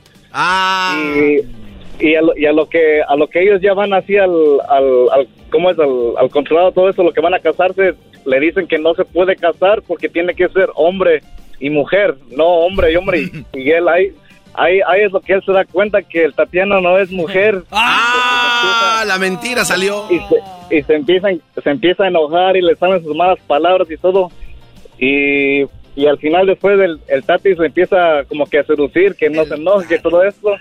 Y, y, a lo, y a lo que, a lo que ellos ya van así al, al, al ¿cómo es? Al, al controlado todo eso, lo que van a casarse, le dicen que no se puede casar porque tiene que ser hombre y mujer, no hombre y hombre. Y, y él ahí, ahí, ahí es lo que él se da cuenta que el Tatiano no es mujer. Ah, la mentira salió. Y se, y se empieza, se empieza a enojar y le salen sus malas palabras y todo. Y, y al final después el, el Tati se empieza como que a seducir, que no se enoje, que todo esto.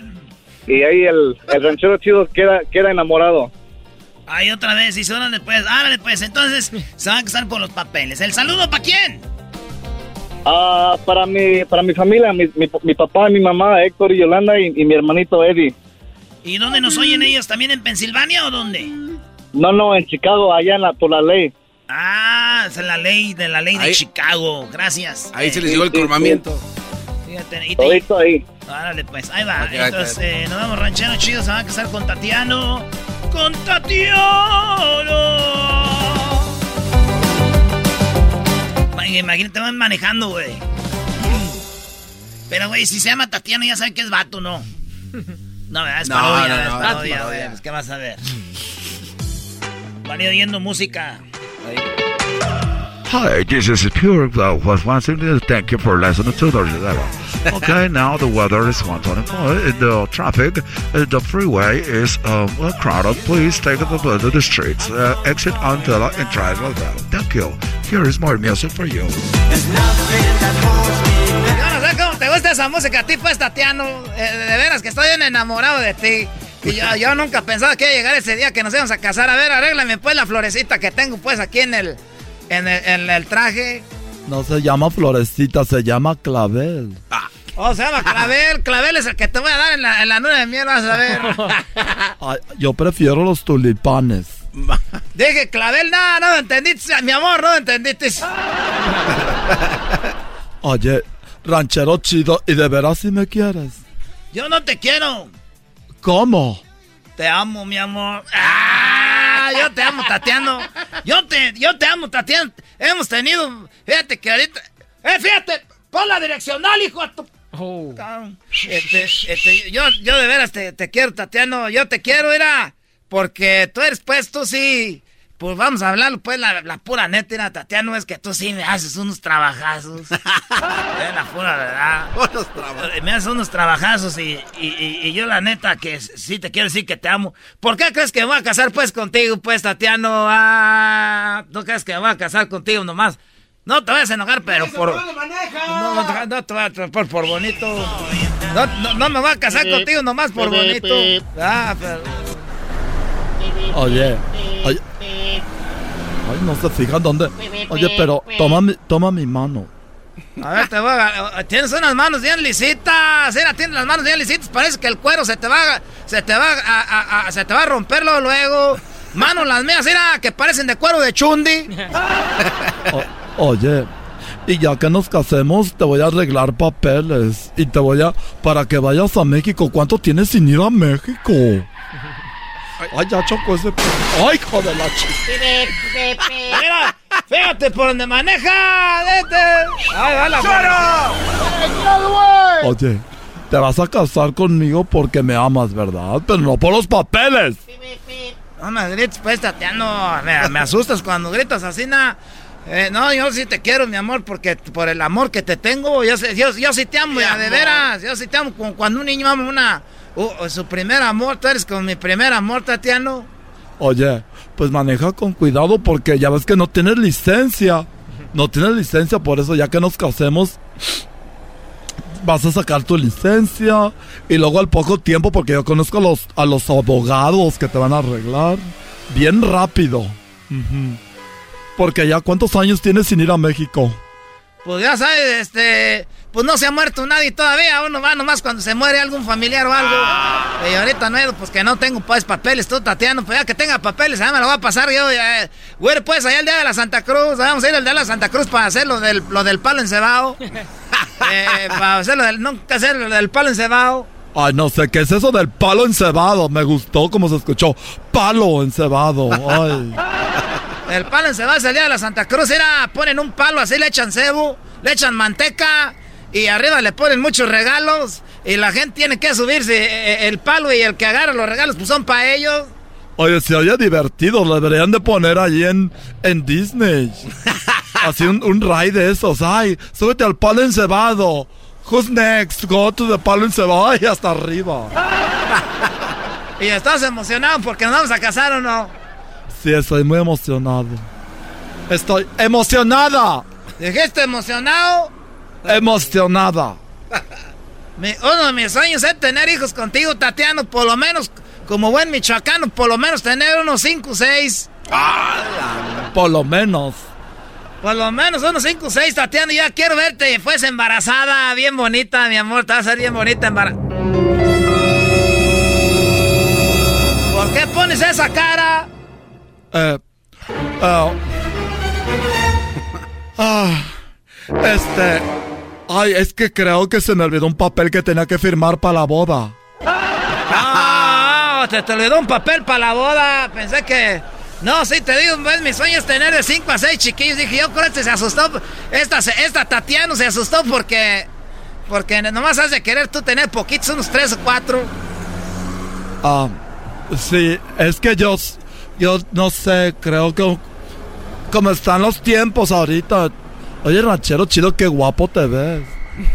Y ahí el, el ranchero chido queda, queda enamorado. Ahí otra vez, dice, órale pues, árale pues. Entonces, se van a casar por los papeles. ¿El saludo para quién? Ah, para mi, para mi familia, mi, mi, mi papá y mi mamá, Héctor y Yolanda, y, y mi hermanito Eddie. ¿Y dónde nos oyen ellos? ¿También en Pensilvania o dónde? No, no, en Chicago, allá en la, por la ley. Ah, es la ley de la ley de Chicago. Gracias. Ahí se les llegó el cormamiento. Fíjate, y te- Todito ahí. Árale, pues, ahí va. Entonces, eh, nos vamos ranchero chido, se van a casar con Tatiano. ¡Con Tatiano! Ma- Imagínate, van manejando, güey. Pero, güey, si se llama Tatiano, ya saben que es vato, ¿no? No, ¿verdad? es No, parodia, no, es no, parodia, es güey, parodia. pues, ¿Qué vas a ver? Van oyendo música. Hi, this is Pure uh, was once again, Thank you for listening to the level. Okay, now the weather is 124. In the traffic, uh, the freeway is um, crowded. Please take the to the streets. Uh, exit until and drive well. Thank you. Here is more music for you. Yo no sé cómo te gusta esa música, tipo es Tatiano. Eh, de veras que estoy bien enamorado de ti. Y yo, yo nunca pensaba que iba a llegar ese día que nos íbamos a casar. A ver, arréglame pues la florecita que tengo pues aquí en el, en el, en el traje. No se llama florecita, se llama clavel. Oh, se llama Clavel. Clavel es el que te voy a dar en la, en la luna de miel, vas a ver. (laughs) Ay, yo prefiero los tulipanes. (laughs) Dije Clavel, no, no me entendiste, mi amor, no me entendiste. (laughs) Oye, ranchero chido, ¿y de veras si me quieres? Yo no te quiero. ¿Cómo? Te amo, mi amor. Ah, yo te amo, Tatiano. Yo te, yo te amo, Tatiano. Hemos tenido, fíjate que ahorita, eh, fíjate, pon la direccional, hijo de tu. Cabrón. Este, este, yo, yo de veras te, te quiero, Tatiano. Yo te quiero, era, porque tú eres, pues, tú sí. Pues vamos a hablar, pues, la, la pura neta, era, Tatiano, es que tú sí me haces unos trabajazos. es (laughs) la pura verdad. Me haces unos trabajazos y, y, y- y yo la neta que sí te quiero decir que te amo. ¿Por qué crees que me voy a casar pues contigo, pues, Tatiano? Ah, ¿tú crees que me voy a casar contigo nomás? No te vayas a enojar, pero por... No, no, te- no te voy a por, por bonito. No, no, no me voy a casar contigo nomás por bonito. Ah, pero... Oye, oye. Ay, no se fijan dónde. Oye, pero toma mi, toma mi mano. A ver, te voy a... Tienes unas manos bien lisitas. Mira, tienes las manos bien lisitas. Parece que el cuero se te va, se te va a, a- a- se te va a romperlo luego. Manos las mías, mira, que parecen de cuero de chundi. (laughs) Oye, y ya que nos casemos, te voy a arreglar papeles. Y te voy a. para que vayas a México. ¿Cuánto tienes sin ir a México? Ay, ya chocó ese. ¡Ay, hijo de la chica! Mira, fíjate por donde maneja. Vete. Ay, va la Oye, te vas a casar conmigo porque me amas, ¿verdad? Pero no por los papeles. No me grites, pues, Tatiano. Me, me asustas cuando gritas así, na. Eh, no, yo sí te quiero, mi amor, porque por el amor que te tengo, yo, yo, yo sí te amo, ya, de veras. Yo sí te amo, como cuando un niño ama una, uh, su primer amor. Tú eres como mi primer amor, Tatiano. Oye, pues maneja con cuidado porque ya ves que no tienes licencia. No tienes licencia, por eso ya que nos casemos, vas a sacar tu licencia. Y luego al poco tiempo, porque yo conozco a los, a los abogados que te van a arreglar, bien rápido. Porque ya cuántos años tienes sin ir a México. Pues ya sabes, este, pues no se ha muerto nadie todavía. Uno va nomás cuando se muere algún familiar o algo. Y ahorita no, pues que no tengo pues papeles, tú Tatiano, pues ya que tenga papeles, ya me lo va a pasar yo. Ya, güey, pues allá el día de la Santa Cruz, vamos a ir al día de la Santa Cruz para hacer lo del, lo del palo encebado. (laughs) eh, para hacer lo del, nunca hacer lo del palo encebado. Ay, no sé, ¿qué es eso del palo encebado? Me gustó como se escuchó. Palo encebado. Ay. (laughs) El palo encebado es el día de la Santa Cruz, era, ponen un palo así, le echan cebo, le echan manteca y arriba le ponen muchos regalos y la gente tiene que subirse eh, el palo y el que agarra los regalos pues son para ellos. Oye, se oye divertido, lo deberían de poner allí en, en Disney. (laughs) Así un, un ride de esos. Ay, súbete al palo encebado. Who's next? Go to the palo encebado. Ay, hasta arriba. (laughs) Y estás emocionado porque nos vamos a casar o no. Sí, estoy muy emocionado. Estoy emocionada. ¿Dijiste emocionado? Emocionada. Uno de mis sueños es tener hijos contigo, Tatiano, por lo menos, como buen michoacano, por lo menos tener unos 5 o 6. Por lo menos. Por lo menos unos 5 o 6, Tatiano. Ya quiero verte, fues embarazada, bien bonita, mi amor. Te vas a ser bien bonita embarazada. ¿Por qué pones esa cara? Eh, ah, (laughs) ah, este. Ay, es que creo que se me olvidó un papel que tenía que firmar para la boda. Ah, te, te olvidó un papel para la boda. Pensé que. No, sí, te digo, pues, mi sueño es tener de 5 a 6 chiquillos. Dije, yo creo que se asustó. Esta, se- esta Tatiano se asustó porque. Porque nomás has de querer tú tener poquitos, unos 3 o 4. Ah, sí, es que yo, yo no sé, creo que como están los tiempos ahorita. Oye, ranchero chido, qué guapo te ves.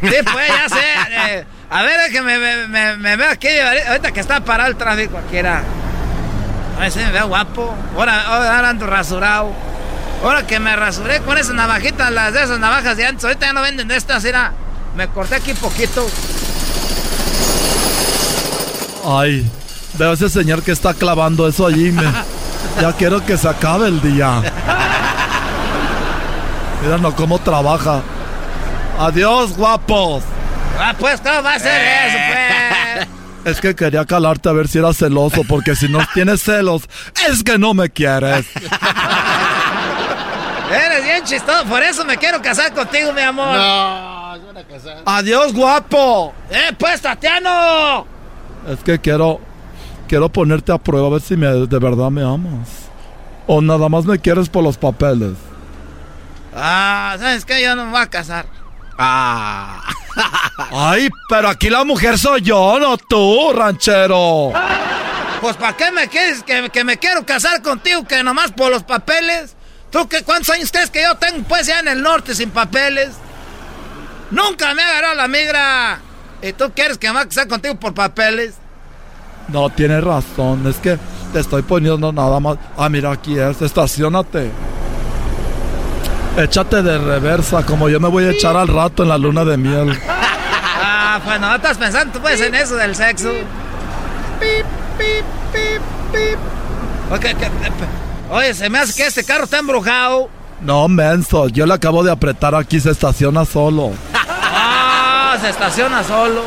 Sí, pues, ya sé. eh, a ver, es que me, me, me, me veo aquí. Ahorita que está parado el tráfico aquí era. Ay, sí, me veo guapo. Ahora, ahora ando rasurado. Ahora que me rasuré con esas navajitas, las de esas navajas de antes. Ahorita ya no venden de estas, era. Me corté aquí poquito. Ay, veo ese señor que está clavando eso allí. Me, (laughs) ya quiero que se acabe el día. (laughs) Mira no cómo trabaja. Adiós, guapos. Ah, pues, ¿cómo va a ser eso, pues? Es que quería calarte a ver si eras celoso, porque si no tienes celos, es que no me quieres. (laughs) Eres bien chistoso, por eso me quiero casar contigo, mi amor. No, a casar. Adiós, guapo. ¡Eh, pues, Tatiano! Es que quiero, quiero ponerte a prueba a ver si me, de verdad me amas. O nada más me quieres por los papeles. Ah, ¿sabes qué? Yo no me voy a casar. Ah. (laughs) Ay, pero aquí la mujer soy yo, no tú, ranchero. Pues ¿para qué me quieres que, que me quiero casar contigo que nomás por los papeles? ¿Tú qué cuántos años crees que yo tengo pues ya en el norte sin papeles? Nunca me ha agarrado la migra. ¿Y tú quieres que me vaya a casar contigo por papeles? No, tienes razón, es que te estoy poniendo nada más. Ah, mira, aquí es, estacionate. Échate de reversa, como yo me voy a echar al rato en la luna de miel. Ah, pues no estás pensando tú pues en eso del sexo. Pip, pip, pip, pip. Oye, se me hace que este carro está embrujado. No, menso, yo le acabo de apretar aquí, se estaciona solo. Ah, se estaciona solo.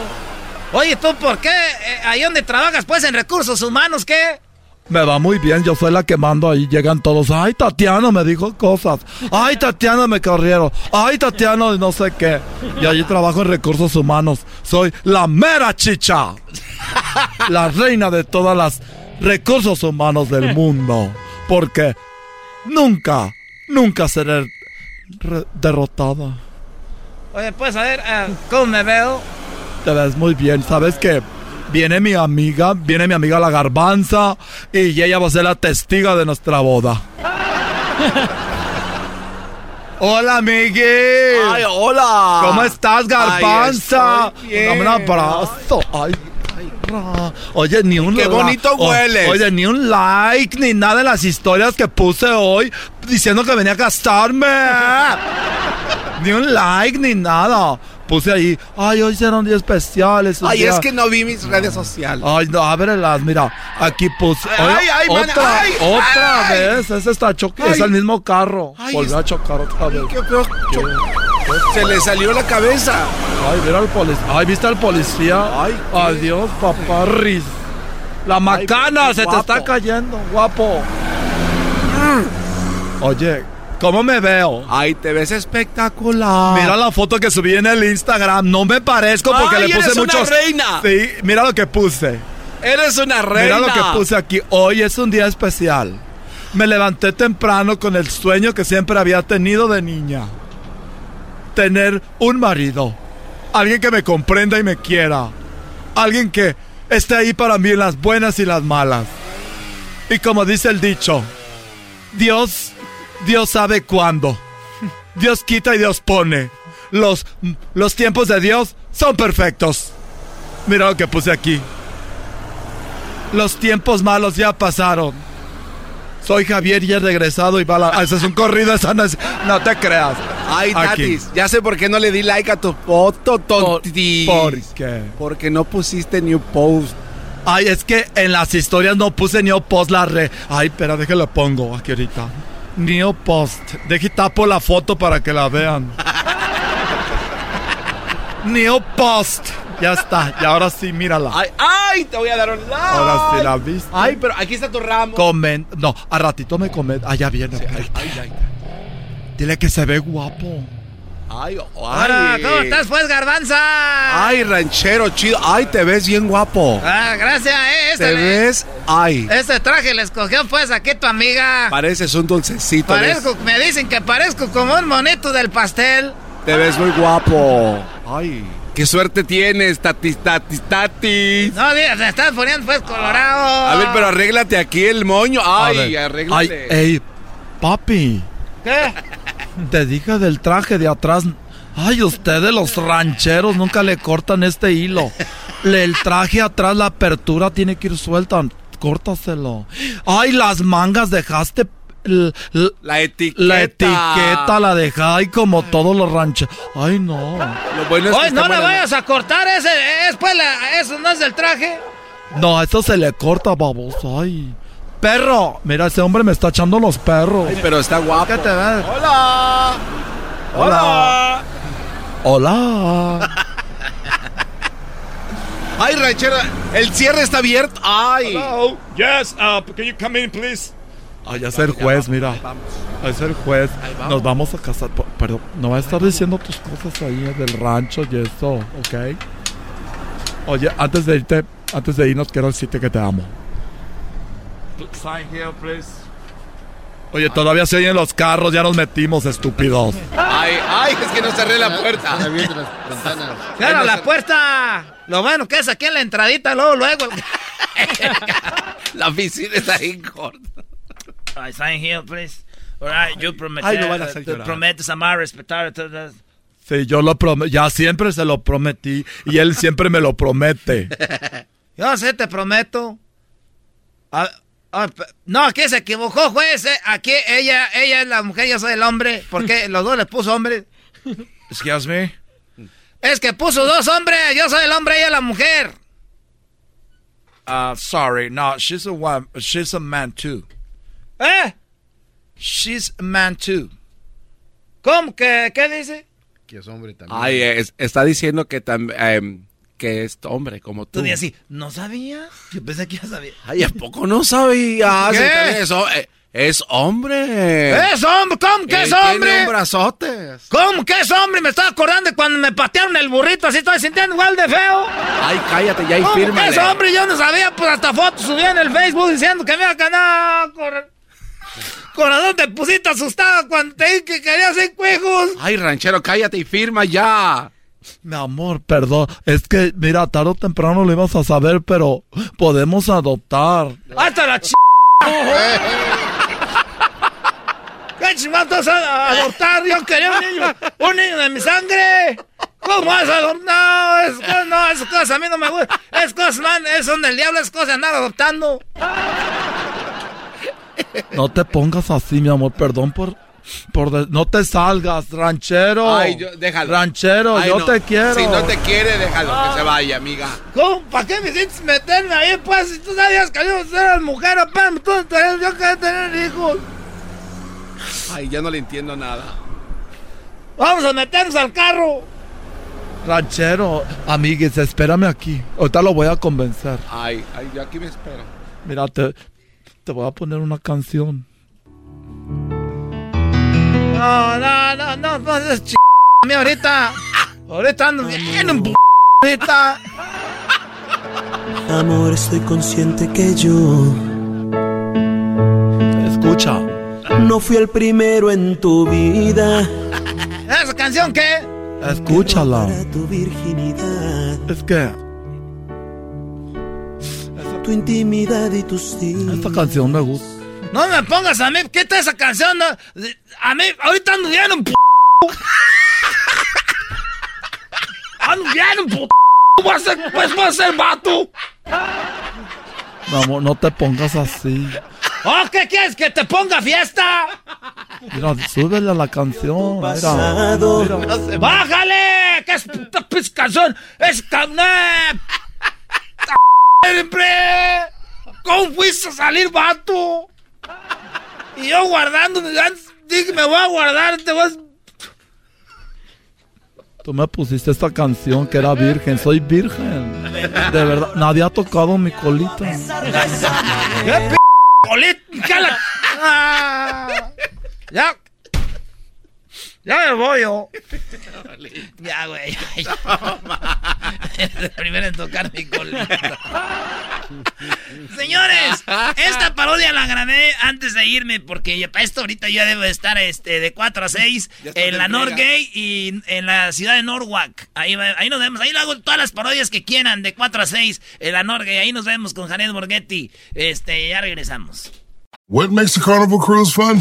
Oye, ¿tú por qué? Eh, ahí donde trabajas, pues, en recursos humanos, ¿qué? Me va muy bien, yo soy la que mando ahí, llegan todos. Ay, Tatiana me dijo cosas. Ay, Tatiana me corrieron. Ay, Tatiana no sé qué. Y allí trabajo en recursos humanos. Soy la mera chicha. La reina de todas las recursos humanos del mundo. Porque nunca, nunca seré derrotada. Oye, pues, a ver, eh, ¿cómo me veo? Te ves muy bien. ¿Sabes que Viene mi amiga, viene mi amiga la garbanza y ella va a ser la testiga de nuestra boda. (laughs) Hola, Miguel. Ay, hola. ¿Cómo estás, garbanza? Ay. Dame un abrazo. Ay, ra. Oye, ni un Qué la- bonito hueles. Oye, ni un like ni nada en las historias que puse hoy diciendo que venía a gastarme. (laughs) ni un like ni nada. Puse ahí, ay, hoy será un día especial. es un Ay, es que no vi mis redes sociales. Ay, no, ábrelas, mira, aquí puse. Ay, ay, man, otra, ay, otra ay. vez. Ese está choque, es el mismo carro. Volvió a chocar otra vez. Qué feo. Se le salió la cabeza. Ay, mira al policía. Ay, ¿viste al policía? Ay, adiós, paparris. La macana se te está cayendo, guapo. Oye, ¿cómo me veo? Ay, te ves espectacular. Mira la foto que subí en el Instagram. No me parezco porque Ay, le puse eres una muchos. reina. Sí, mira lo que puse. Eres una reina. Mira lo que puse aquí. Hoy es un día especial. Me levanté temprano con el sueño que siempre había tenido de niña. Tener un marido. Alguien que me comprenda y me quiera. Alguien que esté ahí para mí en las buenas y las malas. Y como dice el dicho, Dios, Dios sabe cuándo. Dios quita y Dios pone. Los, los tiempos de Dios son perfectos. Mira lo que puse aquí. Los tiempos malos ya pasaron. Soy Javier y he regresado y va la... Ese es un corrido, esa no, es- no te creas. Ay. Tatis, ya sé por qué no le di like a tu foto, tontis. ¿Por qué? Porque no pusiste new post. Ay, es que en las historias no puse Neo Post la re. Ay, espera, déjalo pongo aquí ahorita. Neo Post. Deje tapo la foto para que la vean. Neo Post. Ya está. Y ahora sí, mírala. Ay, ay, te voy a dar un like. Ahora sí la viste. Ay, pero aquí está tu ramo. Comen. No, a ratito me comen. Ah, ya viene. Dile que se ve guapo. Ay, Hola, ay. ¿cómo estás, pues, garbanza? Ay, ranchero chido. Ay, te ves bien guapo. Ah, gracias, eh. Este, Te ves, ay. este traje le escogió, pues, aquí tu amiga. Pareces un dulcecito. ¿ves? Parezco, me dicen que parezco como un monito del pastel. Te ves muy guapo. Ay. Qué suerte tienes, tatis, tatis, tatis. No, digas, te estás poniendo, pues, colorado. A ver, pero arréglate aquí el moño. Ay, arréglate. Ay, ey, papi. ¿Qué? Te dije del traje de atrás. Ay, ustedes los rancheros nunca le cortan este hilo. Le- El traje atrás, la apertura tiene que ir suelta. Córtaselo. Ay, las mangas dejaste. l- l- La etiqueta. La etiqueta la dejaste como todos los rancheros. Ay, no. Lo bueno es que Oye, está no le buena- vayas a cortar ese, es pues, la- eso no es del traje. No, eso se le corta, baboso. Ay. Perro. Mira, ese hombre me está echando los perros. Ay, pero está guapo. ¿Qué te ves? Hola. Hola. Hola. (laughs) Ay, ranchero, el cierre está abierto. Ay. Hello. Yes, uh, can you come in, please? Ay, es el juez, mira. Es el juez. Nos vamos a casar. Perdón, no va a estar diciendo tus cosas ahí del rancho y eso, ¿ok? Oye, antes de irte, antes de irnos, quiero decirte que te amo. Sign here, please. Oye, todavía se oyen los carros, ya nos metimos, estúpidos. Ay, ay, es que no cerré la puerta. Cierra la puerta. Lo bueno que es aquí en la entradita, luego, luego. La oficina está ahí corta. I sign here, please. Alright, yo prometí. Ay, no van a hacer llorar. prometes amar, respetar. Sí, yo lo prometí, ya siempre se lo prometí y él siempre me lo promete. Yo sé, te prometo. Ah, pe- no, aquí se equivocó, juez. eh. Aquí ella, ella es la mujer, yo soy el hombre. Porque los dos le puso hombre. Excuse me. Es que puso dos hombres. Yo soy el hombre, ella es la mujer. Uh, sorry. No, she's a one. She's a man too. ¿Eh? She's a man too. ¿Cómo? ¿Qué, qué dice? Que es hombre también. Ay, es- está diciendo que también que es hombre como tú. Tú así, ¿no sabía? Yo pensé que ya sabía. Ay, ¿a poco no sabías? ¿Qué? Eso, eh, es hombre. ¿Es hombre? ¿Cómo que Él es tiene hombre? un brazote. ¿Cómo que es hombre? Me estaba acordando de cuando me patearon el burrito, así estoy sintiendo igual de feo. Ay, cállate ya y ¿Cómo que es hombre? Yo no sabía, pues hasta fotos subí en el Facebook diciendo que me iba a ganar. Cor- Corazón, te pusiste asustado cuando te dije que querías hacer cuejos. Ay, ranchero, cállate y firma ya. Mi amor, perdón. Es que, mira, tarde o temprano lo ibas a saber, pero podemos adoptar. Hasta la ch... (laughs) ¿Qué chingados vas a adoptar? Yo quería un niño, un niño de mi sangre. ¿Cómo vas a adoptar? No, es, co- no, esas cosas a mí no me gustan. Es cosas, man, es son del diablo, es cosa de andar adoptando. No te pongas así, mi amor. Perdón por... por de- no te salgas, ranchero. Ay, yo- déjalo. Ranchero, Ay, yo no. te quiero. Si no te quiere, déjalo que se vaya, amiga. ¿Cómo? ¿Para qué me hiciste meterme ahí, pues? Si tú sabías que yo era mujer, apenas tú tenías- yo quería tener hijos. Ay, ya no le entiendo nada. Vamos a meternos al carro. Ranchero, amigues, espérame aquí. Ahorita lo voy a convencer. Ay, ay, yo aquí me espero. Mira, te, te voy a poner una canción. No, no, no, no, no, es ch... ahorita. Ahorita ando bien en p... ahorita. Amor, estoy consciente que yo Escucha. no fui el primero en tu vida. ¿Esa canción qué? Escúchala. Tu virginidad, Es que tu intimidad y tus días. esta canción me gusta. No me pongas a mí, ¿qué está esa canción? No, A mí, ahorita ando bien en p... Ando bien en p... Voy a ser, pues voy a ser vato. Amor, no te pongas así. ¿Oh, qué quieres? ¿Que te ponga fiesta? Mira, súbele a la canción. Mira, Pasado. mira. ¡Bájale! ¿Qué es puta canción? ¡Es canep! ¿Cómo fuiste a salir, vato? Y yo guardando, dije, me voy a guardar, te vas... Tú me pusiste esta canción que era virgen. Soy virgen. De verdad, nadie ha tocado mi colita. ¿Qué p... colita? ¿Qué la- Ah, ya. Ya me voy yo. Ya, güey. ya. Eres (laughs) el primero en tocar mi colita. (laughs) Señores, esta parodia la grabé antes de irme porque para esto ahorita ya debo de estar este, de 4 a 6 Ya estás en la. Norgate y en la ciudad de Norwalk. Ahí, va- ahí nos vemos, ahí le hago todas las parodias que quieran de 4 a 6 en la Norgate. Ahí nos vemos con Janet Borghetti. Este, ya regresamos. What makes a carnival cruise fun?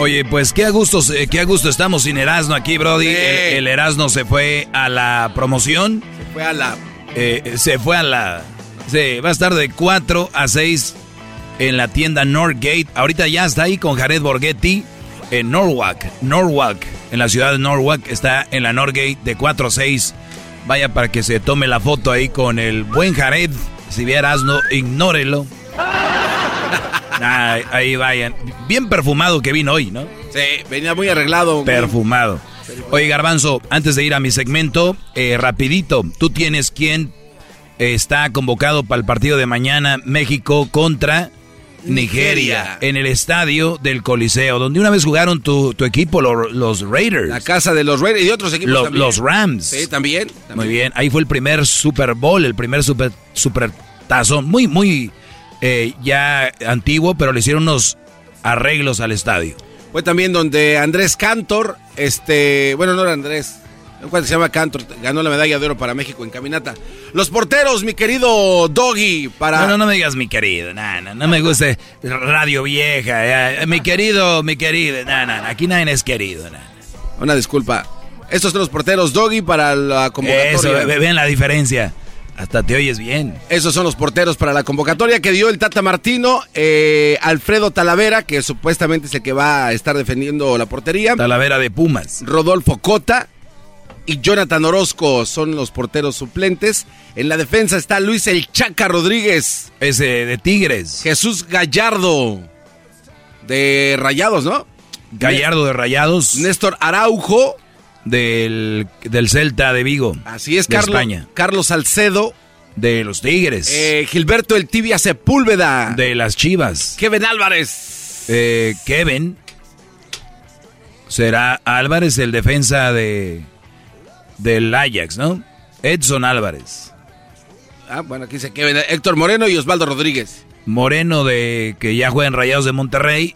Oye, pues qué a gusto, qué a gusto estamos sin Erasmo aquí, Brody. El, el Erasmo se fue a la promoción. Fue a la. Eh, se fue a la. Se va a estar de 4 a 6 en la tienda Northgate. Ahorita ya está ahí con Jared Borghetti en Norwalk. Norwalk, en la ciudad de Norwalk. Está en la Northgate de 4 a 6. Vaya para que se tome la foto ahí con el buen Jared. Si vieras, no, ignórelo. (laughs) Ahí vayan. Bien perfumado que vino hoy, ¿no? Sí, venía muy arreglado. Perfumado. Oye, Garbanzo, antes de ir a mi segmento, eh, rapidito, tú tienes quién está convocado para el partido de mañana, México contra Nigeria, en el estadio del Coliseo, donde una vez jugaron tu, tu equipo, lo- los Raiders. La casa de los Raiders y otros equipos Lo- también. los Rams. Sí, también. Muy bien, ahí fue el primer Super Bowl, el primer Super, super tazón, muy, muy eh, ya antiguo, pero le hicieron unos arreglos al estadio. Fue también donde Andrés Cantor, este, bueno, no era Andrés, ¿cuál se llama Cantor? Ganó la medalla de oro para México en caminata. Los porteros, mi querido Doggy, para... No, no, no me digas mi querido, no, no, no me gusta radio vieja, ya, mi querido, mi querido, no, no, aquí nadie es querido. no. Una disculpa. Estos son los porteros Doggy para la convocatoria. Eso, ve- vean la diferencia, hasta te oyes bien. Esos son los porteros para la convocatoria que dio el Tata Martino, eh, Alfredo Talavera, que supuestamente es el que va a estar defendiendo la portería. Talavera de Pumas. Rodolfo Cota y Jonathan Orozco son los porteros suplentes. En la defensa está Luis El Chaca Rodríguez. Ese de Tigres. Jesús Gallardo de Rayados, ¿no? Gallardo de Rayados. Néstor Araujo. Del, del Celta de Vigo. Así es, de Carlos, España. Carlos Salcedo. De los Tigres. Eh, Gilberto El Tibia Sepúlveda. de las Chivas. Kevin Álvarez. Eh, Kevin. Será Álvarez el defensa de del Ajax, ¿no? Edson Álvarez. Ah, bueno, aquí dice Kevin. Héctor Moreno y Osvaldo Rodríguez. Moreno de que ya juega en Rayados de Monterrey.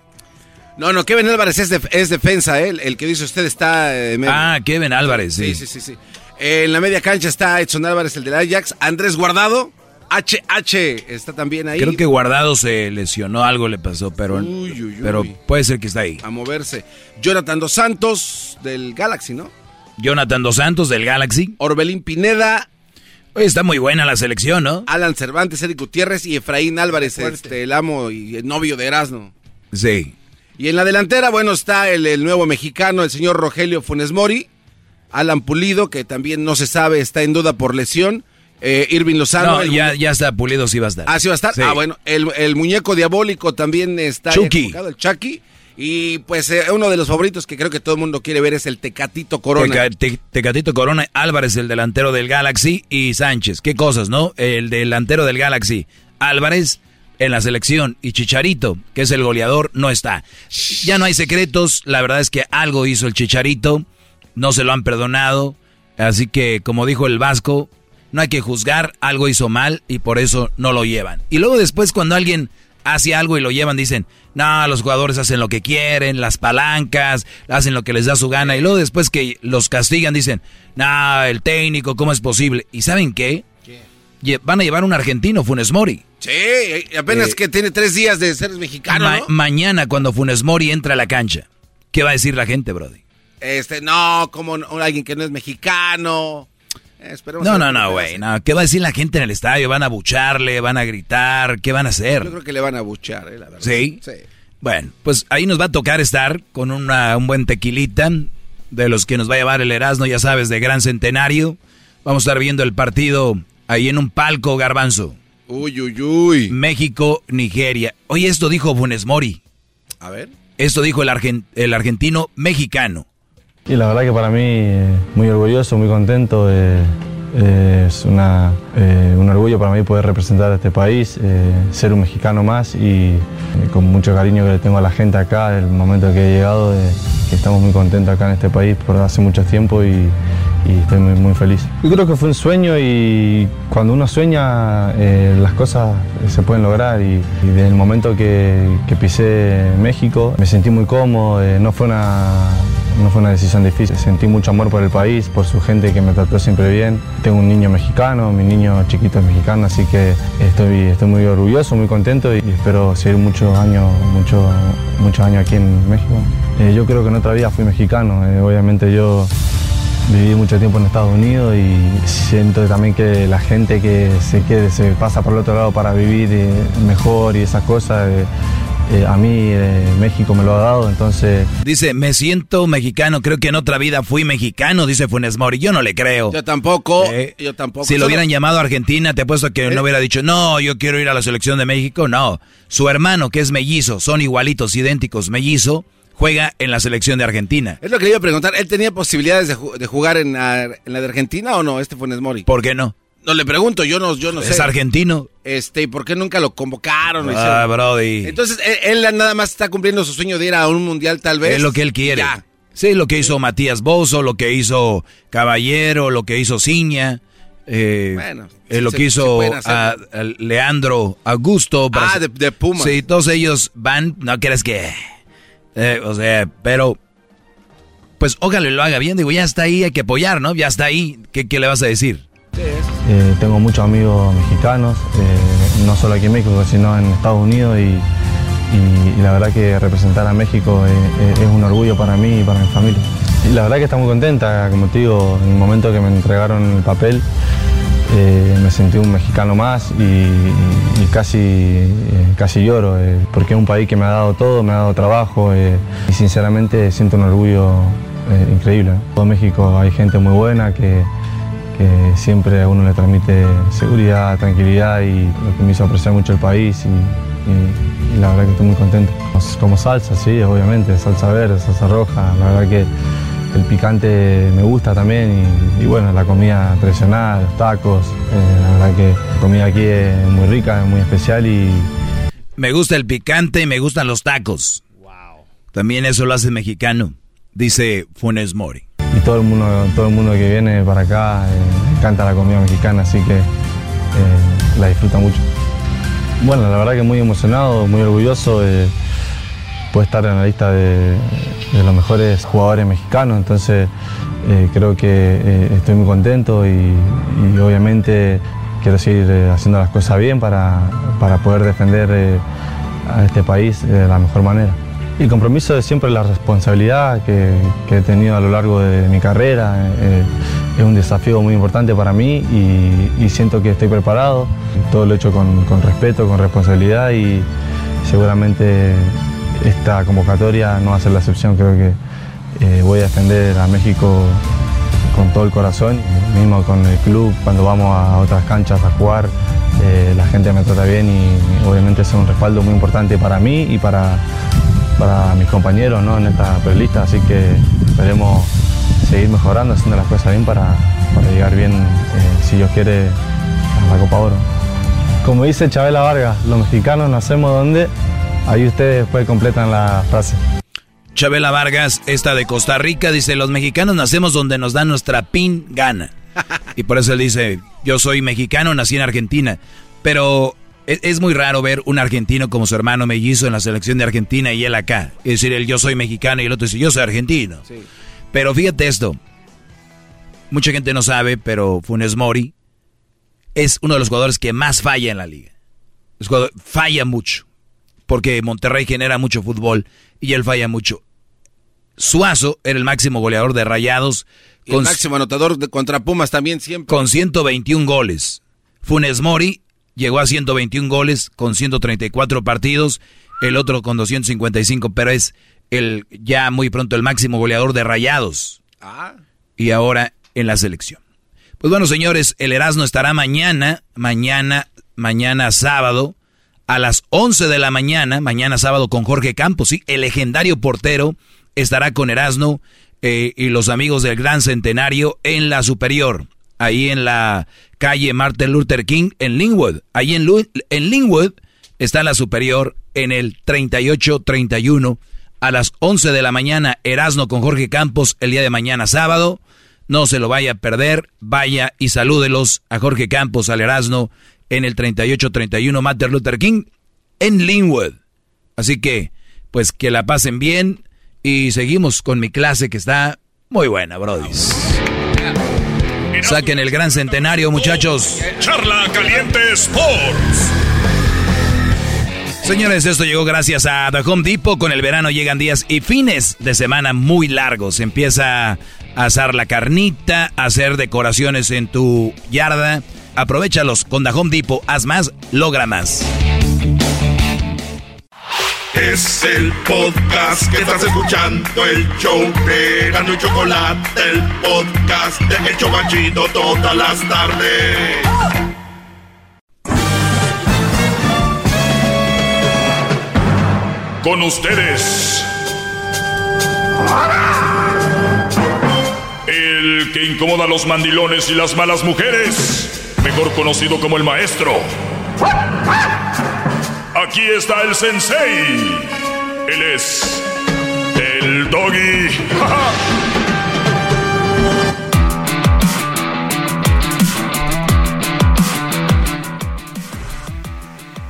No, no, Kevin Álvarez es, def- es defensa, ¿eh? el, el que dice usted está... eh, medio. Ah, Kevin Álvarez, sí. Sí, sí, sí, sí. Eh, en la media cancha está Edson Álvarez, el del Ajax. Andrés Guardado. HH está también ahí. Creo que Guardado se lesionó, algo le pasó, pero, Uy, uy, uy. pero puede ser que está ahí. A moverse. Jonathan Dos Santos del Galaxy, ¿no? Jonathan Dos Santos del Galaxy. Orbelín Pineda. Oye, está muy buena la selección, ¿no? Alan Cervantes, Eric Gutiérrez y Efraín Álvarez, este, el amo y el novio de Erasmo. Sí. Y en la delantera, bueno, está el, el nuevo mexicano, el señor Rogelio Funes Mori. Alan Pulido, que también no se sabe, está en duda por lesión. Eh, Irving Lozano. No, ya, ya está pulido, sí va a estar. Ah, sí va a estar. Sí. Ah, bueno, el, el muñeco diabólico también está Chucky. el Chucky. Y pues eh, uno de los favoritos que creo que todo el mundo quiere ver es el Tecatito Corona. Teca- Te- Tecatito Corona, Álvarez, el delantero del Galaxy, y Sánchez. Qué cosas, ¿no? El delantero del Galaxy, Álvarez, en la selección, y Chicharito, que es el goleador, no está. Ya no hay secretos, la verdad es que algo hizo el Chicharito, no se lo han perdonado, así que, como dijo el Vasco, no hay que juzgar, algo hizo mal y por eso no lo llevan. Y luego después cuando alguien hace algo y lo llevan, dicen, no, los jugadores hacen lo que quieren, las palancas, hacen lo que les da su gana. Y luego después que los castigan, dicen, no, el técnico, ¿cómo es posible? ¿Y saben qué? Van a llevar un argentino, Funes Mori. Sí, apenas Eh, que tiene tres días de ser mexicano, Ma- ¿no? Mañana cuando Funes Mori entra a la cancha, ¿qué va a decir la gente, Brody? Este, no, como no- alguien que no es mexicano. Eh, No, no, no, güey, no. ¿Qué va a decir la gente en el estadio? ¿Van a bucharle? ¿Van a gritar? ¿Qué van a hacer? Yo creo que le van a buchar, eh, la verdad. ¿Sí? Sí. Bueno, pues ahí nos va a tocar estar con una, un buen tequilita de los que nos va a llevar el Erasmo, ya sabes, de Gran Centenario. Vamos a estar viendo el partido ahí en un palco, Garbanzo. Uy, uy, uy. México, Nigeria. Oye, esto dijo Funes Mori. A ver. Esto dijo el, argen- el argentino mexicano. Y la verdad que para mí eh, muy orgulloso, muy contento. eh, eh, es una, eh, un orgullo para mí poder representar a este país, eh, ser un mexicano más y eh, con mucho cariño que le tengo a la gente acá, del momento que he llegado, eh, que estamos muy contentos acá en este país por hace mucho tiempo y, y estoy muy, muy feliz. Yo creo que fue un sueño y cuando uno sueña eh, las cosas se pueden lograr y, desde el momento que, pisé México me sentí muy cómodo, eh, no fue una no fue una decisión difícil, sentí mucho amor por el país, por su gente que me trató siempre bien. Tengo un niño mexicano, mi niño chiquito es mexicano, así que estoy, estoy muy orgulloso, muy contento y espero seguir muchos años, mucho, años aquí en México. Eh, yo creo que en otra vida fui mexicano, eh, obviamente yo viví mucho tiempo en Estados Unidos y siento también que la gente que se quede, se pasa por el otro lado para vivir eh, mejor y esas cosas, eh, eh, a mí eh, México me lo ha dado, entonces Dice, me siento mexicano, creo que en otra vida fui mexicano, dice Funes Mori. Yo no le creo. Yo tampoco, Eh, yo tampoco. Si lo hubieran llamado a Argentina, te apuesto que no hubiera dicho, no, yo quiero ir a la selección de México. No, su hermano, que es mellizo, son igualitos, idénticos, mellizo, juega en la selección de Argentina. Es lo que le iba a preguntar. ¿Él tenía posibilidades de, ju- de jugar en la, en la de Argentina o no? Este Funes Mori. ¿Por qué no? No le pregunto, yo no, yo no sé. Es argentino. Este, ¿y por qué nunca lo convocaron? Ah, Brody. Entonces, él, él nada más está cumpliendo su sueño de ir a un mundial, tal vez. Es lo que él quiere. Ya. Sí, lo que hizo Matías Bozo, lo que hizo Caballero, lo que hizo Ciña. eh, Bueno, eh, lo se- que hizo a- a Leandro Augusto. Ah, de Puma. Sí, todos ellos van, no crees que... eh, o sea, pero... Pues ojalá lo haga bien, digo, ya está ahí, hay que apoyar, ¿no? Ya está ahí, ¿qué, qué le vas a decir? Eh, tengo muchos amigos mexicanos, eh, no solo aquí en México, sino en Estados Unidos y, la verdad que representar a México eh, eh, es un orgullo para mí y para mi familia. Y la verdad que está muy contenta, como te digo, en el momento que me entregaron el papel eh, me sentí un mexicano más y, casi, eh, casi lloro, eh, porque es un país que me ha dado todo, me ha dado trabajo eh, y sinceramente siento un orgullo increíble. En todo México hay gente muy buena que, que siempre a uno le transmite seguridad, tranquilidad y lo que me hizo apreciar mucho el país y, y- y la verdad que estoy muy contento. Como salsa, sí, obviamente, salsa verde, salsa roja, la verdad que el picante me gusta también y, y bueno, la comida tradicional, los tacos, eh, la verdad que la comida aquí es muy rica, es muy especial y, Me gusta el picante y me gustan los tacos. También eso lo hace mexicano, dice Funes Mori. y todo el mundo, todo el mundo que viene para acá eh, encanta la comida mexicana, así que eh, la disfruta mucho. Bueno, la verdad que muy emocionado, muy orgulloso de poder estar en la lista de, los mejores jugadores mexicanos, entonces eh, creo que eh, estoy muy contento y, obviamente quiero seguir eh, haciendo las cosas bien para, para poder defender a este país de la mejor manera. El compromiso es siempre la responsabilidad que, que he tenido a lo largo de mi carrera. eh, es un desafío muy importante para mí y, y siento que estoy preparado. Todo lo he hecho con, con respeto, con responsabilidad y seguramente esta convocatoria no va a ser la excepción. Creo que eh, voy a defender a México con todo el corazón, mismo con el club, cuando vamos a otras canchas a jugar, eh, la gente me trata bien y obviamente es un respaldo muy importante para mí y para, para mis compañeros ¿no? en esta prelista, así que esperemos seguir mejorando, haciendo las cosas bien para, para llegar bien, eh, si Dios quiere, a la Copa Oro. Como dice Chabela Vargas, los mexicanos nacemos donde, ahí ustedes después completan la frase. Chabela Vargas, esta de Costa Rica, dice, los mexicanos nacemos donde nos dan nuestra pin gana. (laughs) Y por eso él dice, yo soy mexicano, nací en Argentina. Pero es, es muy raro ver un argentino como su hermano mellizo en la selección de Argentina y él acá. Es decir, él yo soy mexicano y el otro dice, yo soy argentino. Pero fíjate esto, mucha gente no sabe, pero Funes Mori es uno de los jugadores que más falla en la liga. Es jugador- falla mucho, porque Monterrey genera mucho fútbol y él falla mucho. Suazo era el máximo goleador de Rayados Y el máximo anotador de contra Pumas también siempre. con 121 goles. Funes Mori llegó a 121 goles con 134 partidos, el otro con 255, pero es el ya muy pronto el máximo goleador de Rayados. Ah. Y ahora en la selección. Pues bueno, señores, el Erasmo estará mañana, mañana, mañana sábado, a las 11 de la mañana, mañana sábado con Jorge Campos, sí, el legendario portero estará con Erasmo eh, y los amigos del Gran Centenario en la Superior, ahí en la calle Martin Luther King en Linwood. Ahí en, Linwood está la Superior en el 3831 a las 11 de la mañana, Erasmo con Jorge Campos el día de mañana sábado. No se lo vaya a perder, vaya y salúdelos a Jorge Campos, al Erasmo, en el 3831 Martin Luther King en Linwood. Así que, pues que la pasen bien y seguimos con mi clase que está muy buena, brodis. Saquen el gran centenario, muchachos. Charla Caliente Sports. Señores, esto llegó gracias a The Home Depot. Con el verano llegan días y fines de semana muy largos. Empieza a asar la carnita, a hacer decoraciones en tu yarda. Aprovechalos con The Home Depot. Haz más, logra más. Es el podcast que estás escuchando, el show de y Chocolate, el podcast de El Chobachito todas las tardes. Con ustedes. El que incomoda a los mandilones y las malas mujeres. Mejor conocido como el maestro. Aquí está el sensei. Él es el doggy. (laughs)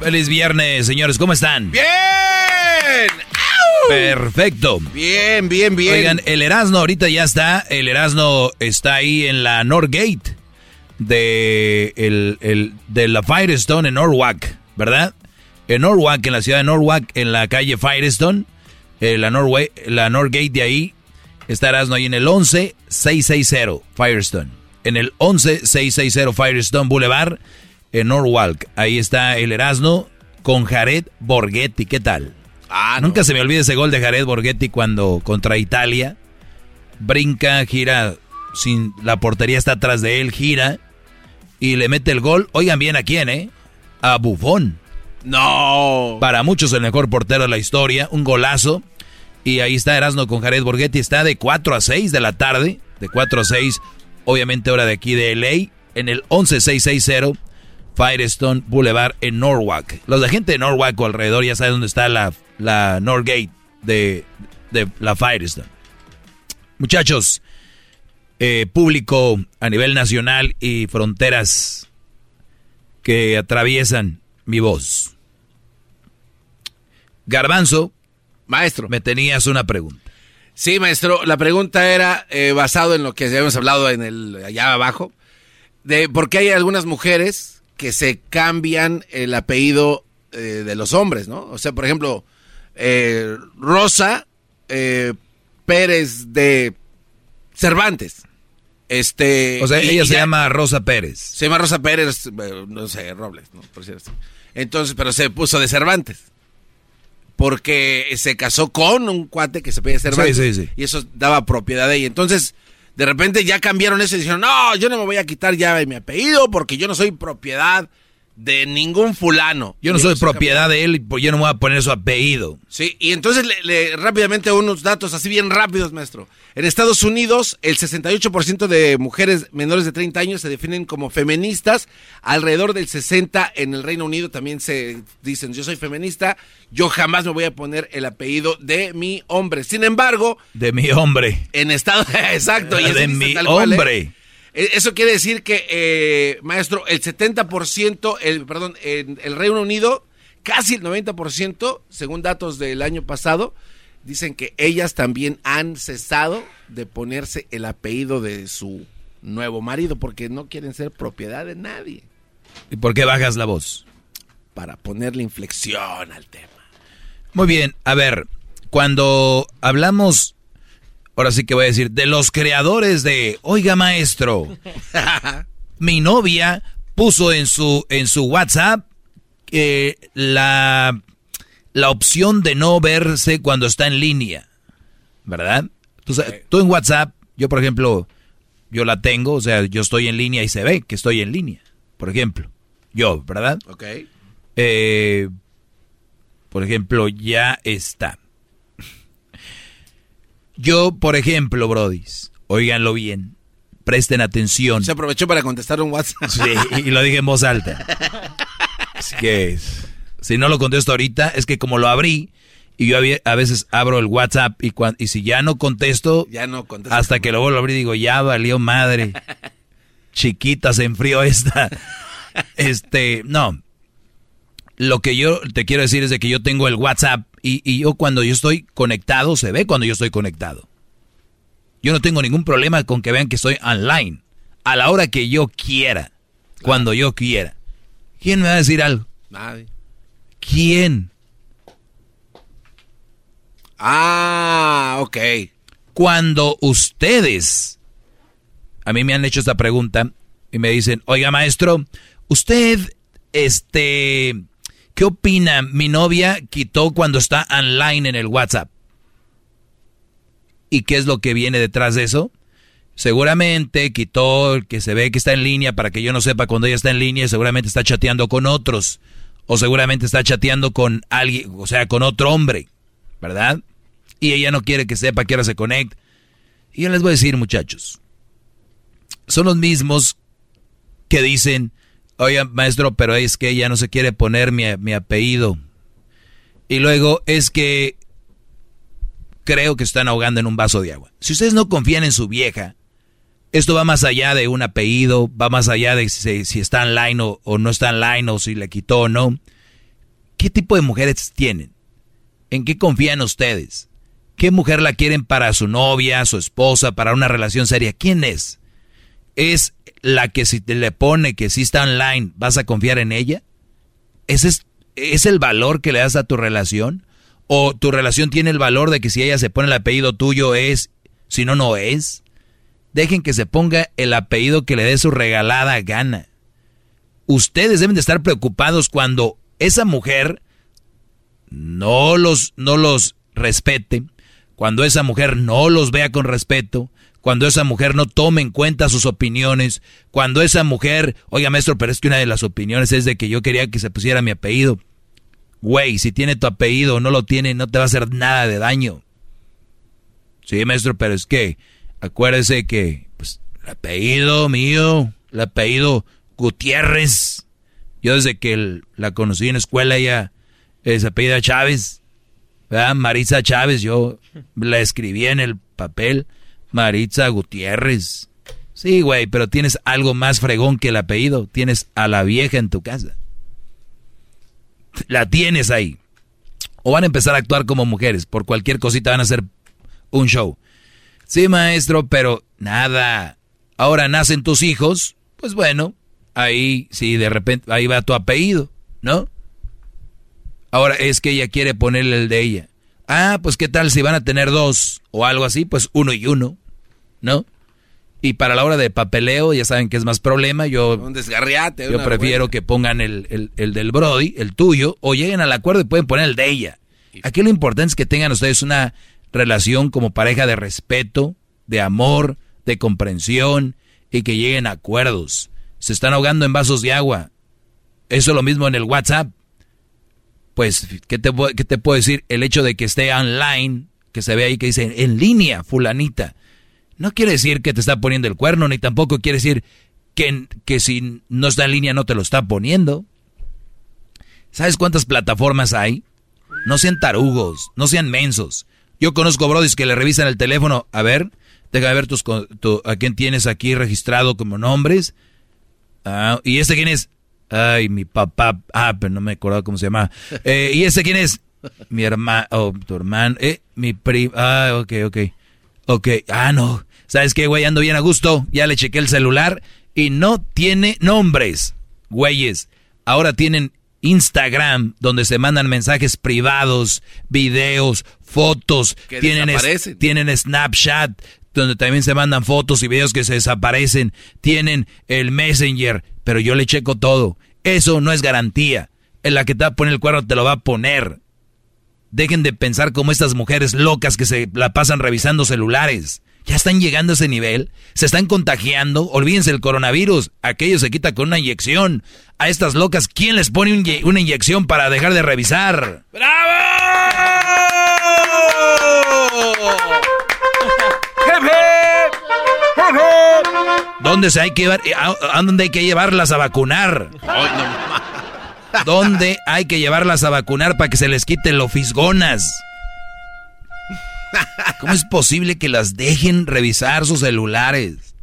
Feliz viernes, señores, ¿cómo están? ¡Bien! Perfecto. Bien, bien, bien. Oigan, el Erasmo ahorita ya está. El Erasmo está ahí en la Northgate de, el, el- de la Firestone en Norwalk, ¿verdad? En Norwalk, en la ciudad de Norwalk, en la calle Firestone, eh, la, Norway, la Northgate de ahí, está Erasmo ahí en el 11660 Firestone. En el 11660 Firestone Boulevard, en Norwalk. Ahí está el Erasmo con Jared Borghetti. ¿Qué tal? Ah, Nunca se me olvida ese gol de Jared Borghetti cuando contra Italia. Brinca, gira, sin, la portería está atrás de él, gira y le mete el gol. Oigan bien a quién, ¿eh? A Buffon. No. Para muchos el mejor portero de la historia, un golazo. Y ahí está Erasmo con Jared Borghetti. Está de 4 a 6 de la tarde. De 4 a 6, obviamente hora de aquí de LA. En el 11660 Firestone Boulevard en Norwalk. Los de gente de Norwalk o alrededor ya saben dónde está la, la Northgate de, de la Firestone. Muchachos, eh, público a nivel nacional y fronteras que atraviesan mi voz. Garbanzo, maestro, me tenías una pregunta. Sí, maestro, la pregunta era eh, basado en lo que habíamos hablado en el allá abajo, de por qué hay algunas mujeres que se cambian el apellido eh, de los hombres, ¿no? O sea, por ejemplo, eh, Rosa eh, Pérez de Cervantes. Este, O sea, y- ella y se ya- llama Rosa Pérez. Se llama Rosa Pérez, eh, no sé, Robles, ¿no? Por cierto. Entonces, pero se puso de Cervantes. Porque se casó con un cuate que se pedía Cervantes. Sí, sí, sí. Y eso daba propiedad de ella. Entonces, de repente ya cambiaron eso y dijeron, no, yo no me voy a quitar ya mi apellido porque yo no soy propiedad de ningún fulano. Yo no soy propiedad de él, pues yo no me voy a poner su apellido. Sí, y entonces le, le- rápidamente unos datos así bien rápidos, maestro. En Estados Unidos, el 68% de mujeres menores de 30 años se definen como feministas, alrededor del 60 en el Reino Unido también se dicen, yo soy feminista, yo jamás me voy a poner el apellido de mi hombre. Sin embargo, De mi hombre. en Estados (laughs) exacto, y De mi cual, ¿eh? Eh, Eso quiere decir que, eh, maestro, el 70%, el, perdón, en el Reino Unido, casi el 90%, según datos del año pasado, dicen que ellas también han cesado de ponerse el apellido de su nuevo marido porque no quieren ser propiedad de nadie. ¿Y por qué bajas la voz? Para ponerle inflexión al tema. Muy bien, a ver, cuando hablamos, ahora sí que voy a decir, de los creadores de, oiga maestro, (laughs) mi novia puso en su, en su WhatsApp eh, la, la opción de no verse cuando está en línea, ¿verdad? Tú, tú en WhatsApp, yo por ejemplo, yo la tengo, o sea, yo estoy en línea y se ve que estoy en línea, por ejemplo, yo, ¿verdad? Ok. Eh, por ejemplo, ya está. Yo, por ejemplo, Brodis, óiganlo bien, presten atención. Se aprovechó para contestar un WhatsApp. Sí, y lo dije en voz alta. Así que, si no lo contesto ahorita, es que como lo abrí, y yo a veces abro el WhatsApp, y, cuan- y si ya no contesto, Ya no hasta que lo vuelvo a abrir, digo, ya valió madre. (laughs) Chiquita, se enfrió esta. (laughs) Este, no. Lo que yo te quiero decir es de que yo tengo el WhatsApp y, y yo cuando yo estoy conectado, se ve cuando yo estoy conectado. Yo no tengo ningún problema con que vean que estoy online. A la hora que yo quiera. Cuando yo quiera. ¿Quién me va a decir algo? Nadie. ¿Quién? Ah, ok. Cuando ustedes, a mí me han hecho esta pregunta y me dicen, oiga maestro, usted, este, ¿qué opina? Mi novia quitó cuando está online en el WhatsApp. ¿Y qué es lo que viene detrás de eso? Seguramente quitó el que se ve que está en línea para que yo no sepa cuando ella está en línea, seguramente está chateando con otros. O seguramente está chateando con alguien, o sea, con otro hombre, ¿verdad? Y ella no quiere que sepa que ahora se conecta. Y yo les voy a decir, muchachos, son los mismos que dicen, Oye, maestro, pero es que ella no se quiere poner mi, mi apellido. Y luego es que creo que están ahogando en un vaso de agua. Si ustedes no confían en su vieja, esto va más allá de un apellido, va más allá de si, si está online o, o, no está online o si le quitó o no. ¿Qué tipo de mujeres tienen? ¿En qué confían ustedes? ¿Qué mujer la quieren para su novia, su esposa, para una relación seria? ¿Quién es? ¿Es la que si te le pone que si está online, vas a confiar en ella? ¿Ese es, es el valor que le das a tu relación? ¿O tu relación tiene el valor de que si ella se pone el apellido tuyo es, si no, no es? Dejen que se ponga el apellido que le dé su regalada gana. Ustedes deben de estar preocupados cuando esa mujer no los, no los respete, cuando esa mujer no los vea con respeto, cuando esa mujer no tome en cuenta sus opiniones, cuando esa mujer, oiga maestro, pero es que una de las opiniones es de que yo quería que se pusiera mi apellido. Güey, si tiene tu apellido o no lo tiene, no te va a hacer nada de daño. Sí, maestro, pero es que acuérdese que pues, el apellido mío, el apellido Gutiérrez, yo desde que la conocí en escuela ella se apellida Chávez, ¿verdad? Maritza Chávez, yo la escribí en el papel, Maritza Gutiérrez. Sí, güey, pero tienes algo más fregón que el apellido, tienes a la vieja en tu casa. La tienes ahí. O van a empezar a actuar como mujeres, por cualquier cosita van a hacer un show. Sí, maestro, pero nada. Ahora nacen tus hijos, pues bueno, ahí sí, de repente, ahí va tu apellido, ¿no? Ahora es que ella quiere ponerle el de ella. Ah, pues qué tal si van a tener dos o algo así, pues uno y uno, ¿no? Y para la hora de papeleo, ya saben que es más problema. Yo, un desgarriate. Yo prefiero que pongan el, el, el, del Brody, el tuyo, o lleguen al acuerdo y pueden poner el de ella. Aquí lo importante es que tengan ustedes una relación como pareja de respeto, de amor, de comprensión y que lleguen a acuerdos. Se están ahogando en vasos de agua. Eso es lo mismo en el WhatsApp. Pues, ¿qué te, ¿qué te puedo decir? El hecho de que esté online, que se ve ahí que dice en línea, fulanita no quiere decir que te está poniendo el cuerno, ni tampoco quiere decir que, que si no está en línea no te lo está poniendo. ¿Sabes cuántas plataformas hay? No sean tarugos, no sean mensos. Yo conozco brodis que le revisan el teléfono. A ver, déjame ver tus, tu, a quién tienes aquí registrado como nombres. Ah, ¿Y este quién es? Ay, mi papá. Ah, pero no me acuerdo cómo se llama. (laughs) Eh, ¿Y este quién es? Mi hermano, oh, tu hermano. Eh, mi primo. Ah, ok, ok. Ok, ah, no. ¿Sabes qué, güey? Ando bien a gusto. Ya le chequé el celular y no tiene nombres, güeyes. Ahora tienen Instagram, donde se mandan mensajes privados, videos, fotos. Tienen, es, tienen Snapchat, donde también se mandan fotos y videos que se desaparecen. Tienen el Messenger, pero yo le checo todo. Eso no es garantía. En la que te va a poner el cuerno te lo va a poner. Dejen de pensar como estas mujeres locas que se la pasan revisando celulares. Ya están llegando a ese nivel, se están contagiando, olvídense el coronavirus, aquello se quita con una inyección. A estas locas, ¿quién les pone un, una inyección para dejar de revisar? ¡Bravo! ¿Dónde se hay que llevar, a, dónde hay que llevarlas a vacunar? Ay, no. (laughs) ¿Dónde hay que llevarlas a vacunar para que se les quiten los fisgonas? ¿Cómo es posible que las dejen revisar sus celulares?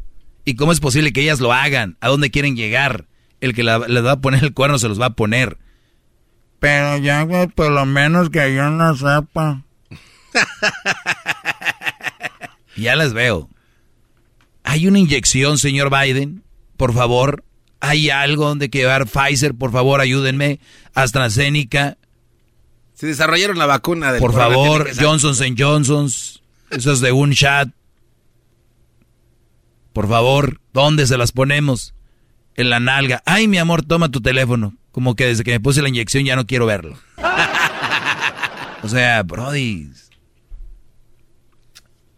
¿Y cómo es posible que ellas lo hagan? ¿A dónde quieren llegar? El que les va a poner el cuerno se los va a poner. Pero ya, güey, por lo menos que yo no sepa. ya les veo. ¿Hay una inyección, señor Biden? Por favor, ¿Hay algo donde llevar Pfizer? Por favor, ayúdenme. AstraZeneca. Se desarrollaron la vacuna del Por favor, Johnson Johnson's. Eso es de un chat. Por favor, ¿dónde se las ponemos? En la nalga. Ay, mi amor, toma tu teléfono. Como que desde que me puse la inyección ya no quiero verlo. o sea, Brody.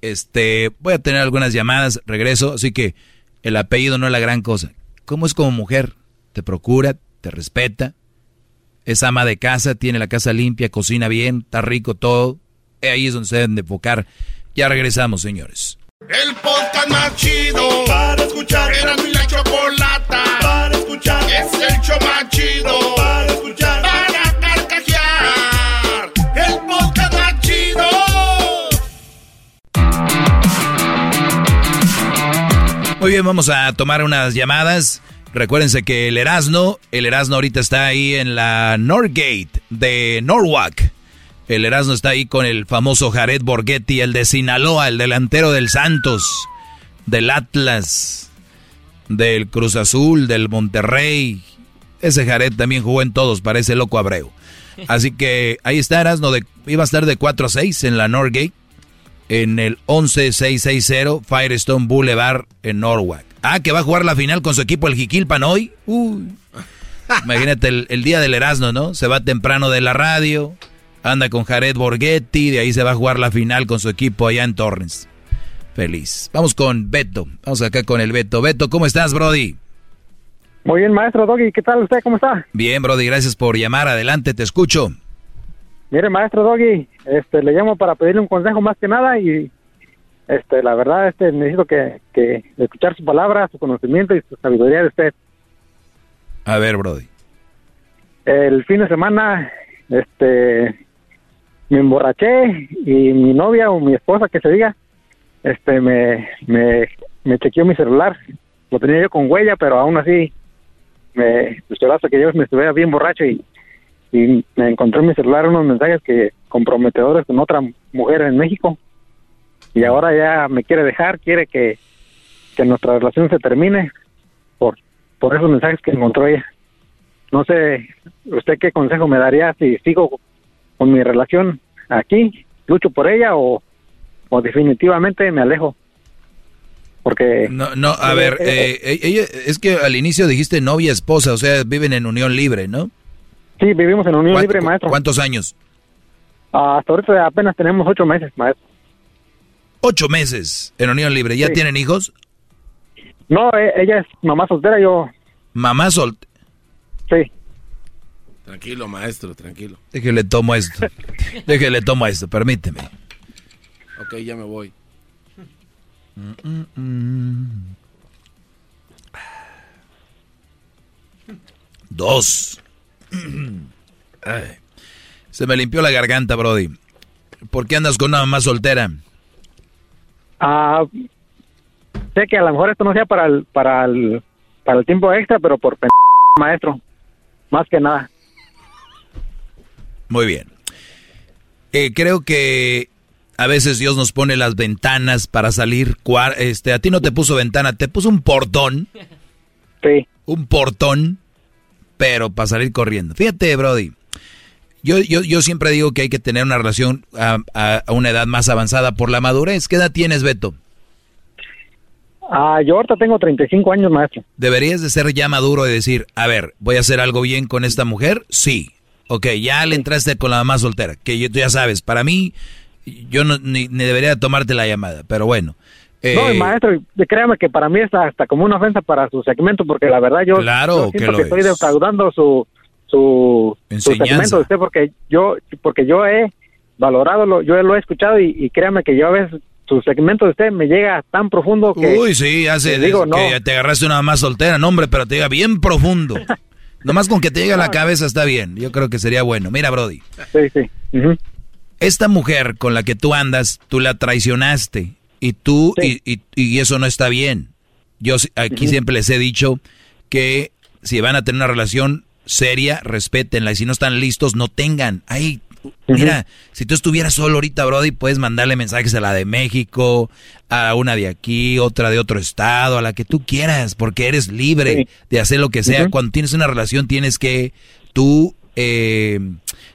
Este, voy a tener algunas llamadas, regreso, así que el apellido no es la gran cosa. ¿Cómo es como mujer? Te procura, te respeta, es ama de casa, tiene la casa limpia, cocina bien, está rico todo. Ahí es donde se deben de enfocar. Ya regresamos, señores. El podcast más chido para escuchar. Era mi la chocolata para escuchar. Es Muy bien, vamos a tomar unas llamadas. Recuérdense que el Erasno, el Erasno ahorita está ahí en la Norgate de Norwalk. El Erasmo está ahí con el famoso Jared Borghetti, el de Sinaloa, el delantero del Santos, del Atlas, del Cruz Azul, del Monterrey. Ese Jared también jugó en todos, parece loco Abreu. (laughs) Así que ahí está Erasmo, de, iba a estar de 4 a 6 en la Norgate, en el 11660 Firestone Boulevard en Norwalk. Ah, que va a jugar la final con su equipo el Jiquilpan hoy. Uy. Imagínate el, el día del Erasmo, ¿no? Se va temprano de la radio, anda con Jared Borghetti, de ahí se va a jugar la final con su equipo allá en Torrens. Feliz. Vamos con Beto. Vamos acá con el Beto. Beto, ¿cómo estás, Brody? Muy bien, maestro Doggy. ¿Qué tal usted? ¿Cómo está? Bien, Brody, gracias por llamar. Adelante, te escucho. Mire, maestro Doggy, este, le llamo para pedirle un consejo más que nada y este, la verdad, este, necesito que, que escuchar su palabra, su conocimiento y su sabiduría de usted. A ver, Brody. El fin de semana, este, me emborraché y mi novia o mi esposa, que se diga, este, me, me, me chequeó mi celular. Lo tenía yo con huella, pero aún así, me, pues hasta que yo me estuviera bien borracho y, y me encontré en mi celular unos mensajes que comprometedores con otra mujer en México y ahora ya me quiere dejar, quiere que, que nuestra relación se termine por, por esos mensajes que encontró ella. No sé, ¿usted qué consejo me daría si sigo con mi relación aquí, lucho por ella o, o definitivamente me alejo? Porque... No, no, a ver, eh, eh, ella, es que al inicio dijiste novia, esposa, o sea, viven en unión libre, ¿no? Sí, vivimos en unión libre, maestro. ¿Cuántos años? Ah, hasta ahorita apenas tenemos ocho meses, maestro. Ocho meses en unión libre. ¿Ya Sí. tienen hijos? No, e- ella es mamá soltera, yo... Mamá sol... Sí. Tranquilo, maestro, tranquilo. Déjele tomo esto. (laughs) Déjele tomo esto, permíteme. Ok, ya me voy. Dos. (clears throat) Ay. Se me limpió la garganta, Brody. ¿Por qué andas con una mamá soltera? Ah, sé que a lo mejor esto no sea para el, para el, para el tiempo extra, pero por pen- maestro, más que nada. Muy bien. Eh, creo que a veces Dios nos pone las ventanas para salir. Este, a ti no te puso ventana, te puso un portón. Sí. Un portón, pero para salir corriendo. Fíjate, Brody. Yo, yo, yo siempre digo que hay que tener una relación a, a- a una edad más avanzada por la madurez. ¿Qué edad tienes, Beto? Ah, yo ahorita tengo 35 años, maestro. Deberías de ser ya maduro y decir, a ver, ¿voy a hacer algo bien con esta mujer? Sí. Ok, ya le entraste con la mamá soltera, que yo, tú ya sabes, para mí, yo no, ni, ni debería tomarte la llamada, pero bueno. Eh, no, y maestro, créame que para mí es hasta como una ofensa para su segmento, porque la verdad yo, Claro yo que siento lo que estoy es. defraudando su, su, su segmento de usted, porque yo, porque yo he valorado, lo, yo lo he escuchado y, y créame que yo a veces su segmento de usted me llega tan profundo que... Uy, sí, hace que digo, no. que te agarraste una mamá soltera, no, hombre, pero te llega bien profundo. (laughs) Nomás con que te llegue a la cabeza está bien, yo creo que sería bueno. Mira, Brody. Sí, sí. Esta mujer con la que tú andas, tú la traicionaste y tú, y, y- y eso no está bien. Yo aquí siempre les he dicho que si van a tener una relación seria, respétenla y si no están listos, no tengan. Ay, mira, si tú estuvieras solo ahorita, Brody, puedes mandarle mensajes a la de México, a una de aquí, otra de otro estado, a la que tú quieras, porque eres libre de hacer lo que sea. Cuando tienes una relación tienes que tú, eh,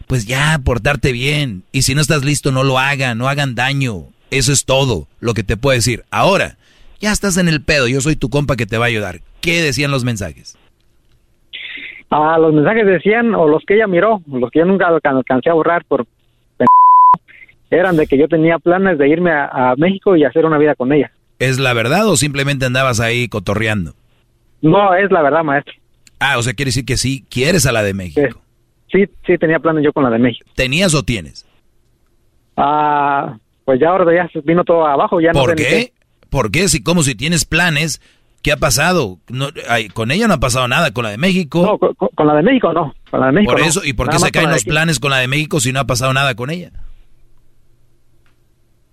pues ya, portarte bien. Y si no estás listo, no lo hagan, no hagan daño. Eso es todo lo que te puedo decir. Ahora, ya estás en el pedo, yo soy tu compa que te va a ayudar. ¿Qué decían los mensajes? Ah, los mensajes decían, o los que ella miró, los que yo nunca alcan- alcancé a borrar por eran de que yo tenía planes de irme a, a México y hacer una vida con ella. ¿Es la verdad o simplemente andabas ahí cotorreando? No, es la verdad, maestro. Ah, o sea, quiere decir que sí, quieres a la de México. Sí, sí tenía planes yo con la de México. ¿Tenías o tienes? Ah, pues ya ahora ya vino todo abajo, ya no ¿Por sé ni qué? ¿Por qué? Si como si tienes planes, ¿qué ha pasado? No, ay, con ella no ha pasado nada, con la de México. No, con, con la de México no, con la de México por no. eso, ¿y por qué Nada se caen los planes con la de México si no ha pasado nada con ella?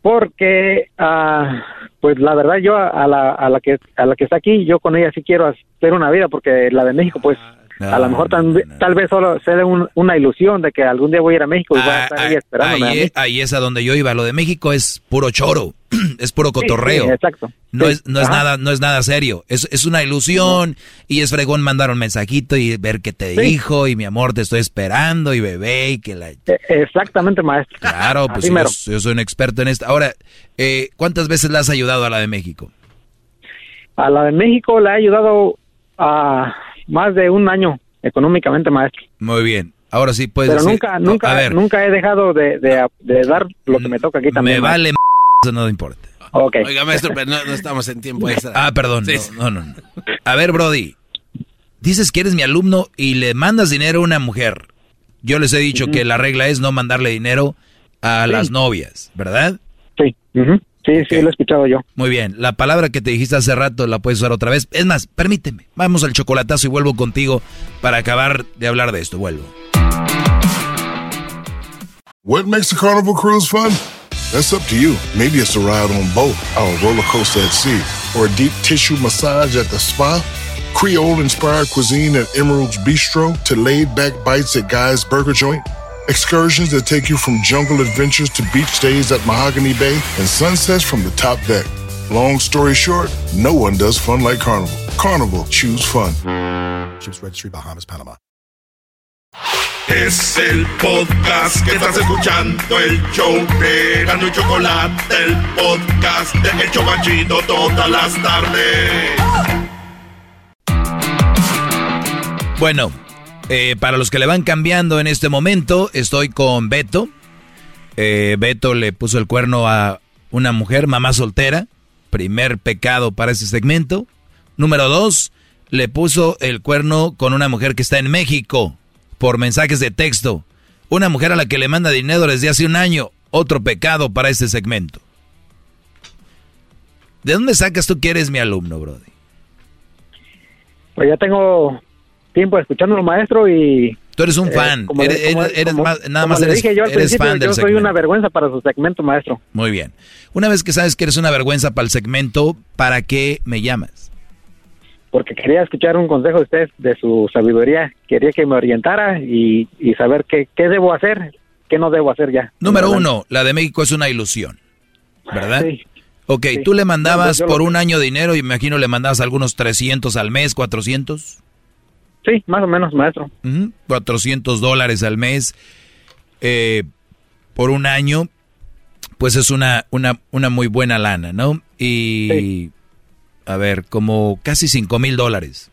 Porque, ah, pues la verdad yo a, a la, a la que a la que está aquí, yo con ella sí quiero hacer una vida, porque la de México, pues a lo mejor tal, tal vez solo se dé un- una ilusión de que algún día voy a ir a México y voy a estar ahí esperándome. a Ahí, ahí es a donde yo iba. Lo de México es puro choro, (clears throat) es puro cotorreo. Sí, sí, exacto. No Sí. es, no es nada, no es nada serio. Es, es una ilusión y es fregón mandar un mensajito y ver qué te dijo y mi amor te estoy esperando y bebé y que la Eh, Exactamente, maestro. claro pues yo, soy un experto en esto. Ahora eh, ¿cuántas veces le has ayudado a la de México? A la de México le ha ayudado a más de un año económicamente, maestro. Muy bien. Ahora sí puedes Pero decir- nunca, no, nunca, a ver, nunca he dejado de, de- de dar lo que me toca aquí también. me vale m- eso no importa. Ok. Oiga, maestro, pero no, no estamos en tiempo extra. Ah, perdón. Sí, no, no, no. A ver, Brody. Dices que eres mi alumno y le mandas dinero a una mujer. Yo les he dicho que la regla es no mandarle dinero a Sí. las novias, ¿verdad? Sí. Sí, sí, lo he escuchado yo. Muy bien. La palabra que te dijiste hace rato la puedes usar otra vez. Es más, permíteme. Vamos al chocolatazo y vuelvo contigo para acabar de hablar de esto. Vuelvo. What makes a carnival cruise fun? That's up to you. Maybe it's a ride on boat, or a roller coaster at sea, or a deep tissue massage at the spa. Creole inspired cuisine at Emerald's Bistro to laid back bites at Guy's Burger Joint. Excursions that take you from jungle adventures to beach stays at Mahogany Bay and sunsets from the top deck. Long story short, no one does fun like Carnival. Carnival, choose fun. Ships Registry, Bahamas, Panama. Es el podcast que estás escuchando, el show de Gano y Chocolate, el podcast de El Chocachito todas las tardes. Bueno, eh, para los que le van cambiando en este momento, estoy con Beto. Eh, Beto le puso el cuerno a una mujer, mamá soltera. Primer pecado para ese segmento. Número dos, le puso el cuerno con una mujer que está en México por mensajes de texto. Una mujer a la que le manda dinero desde hace un año. Otro pecado para este segmento. ¿De dónde sacas tú que eres mi alumno, Brody? Pues ya tengo tiempo escuchándolo, maestro, y... Tú eres un eh, fan. como eres, le- como- eres- eres como- más, nada más eres, dije yo al eres principio, fan del yo soy segmento. una vergüenza para su segmento, maestro. Muy bien. Una vez que sabes que eres una vergüenza para el segmento, ¿para qué me llamas? porque quería escuchar un consejo de usted, de su sabiduría. Quería que me orientara y, y saber qué, qué debo hacer, qué no debo hacer ya. Número uno, la de México es una ilusión, ¿verdad? Sí. Ok, Sí. tú le mandabas por un año dinero, imagino le mandabas algunos 300 al mes, 400. Sí, más o menos, maestro. Ujú, 400 dólares al mes eh, por un año, pues es una, una, una muy buena lana, ¿no? Y, a ver, como casi 5 mil dólares.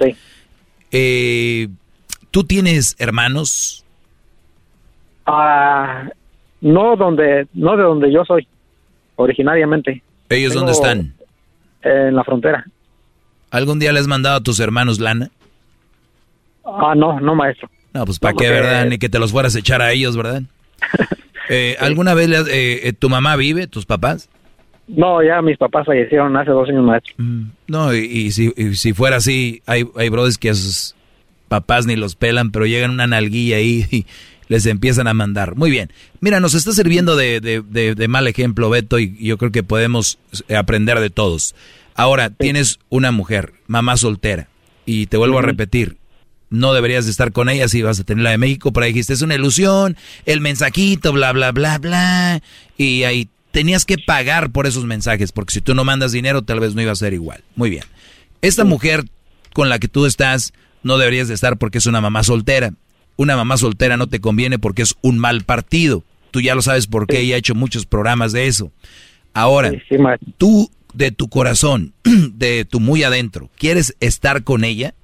Sí. Eh, ¿Tú tienes hermanos? Ah, no donde, no de donde yo soy, originariamente. ¿Ellos Tengo- dónde están? En la frontera. ¿Algún día le has mandado a tus hermanos lana? Ah, no, no, maestro. No, pues para No, qué, ¿verdad? Ni que te los fueras a echar a ellos, ¿verdad? (laughs) Eh, ¿Alguna vez eh, eh, tu mamá vive, tus papás? No, ya mis papás fallecieron hace dos años, maestro. No, y, y si, y si fuera así, hay, hay brothers que a sus papás ni los pelan, pero llegan una nalguilla ahí (laughs) y les empiezan a mandar. Muy bien. Mira, nos está sirviendo de, de- de- de mal ejemplo, Beto, y yo creo que podemos eh, aprender de todos. Ahora, tienes una mujer, mamá soltera, y te vuelvo a repetir, no deberías de estar con ella si vas a tener la de México, pero ahí dijiste, es una ilusión, el mensajito, bla, bla, bla, bla, y ahí tenías que pagar por esos mensajes, porque si tú no mandas dinero, tal vez no iba a ser igual. Muy bien. Esta mujer con la que tú estás, no deberías de estar porque es una mamá soltera. Una mamá soltera no te conviene porque es un mal partido. Tú ya lo sabes porque ella ha hecho muchos programas de eso. Ahora, tú de tu corazón, (clears throat) de tu muy adentro, ¿quieres estar con ella?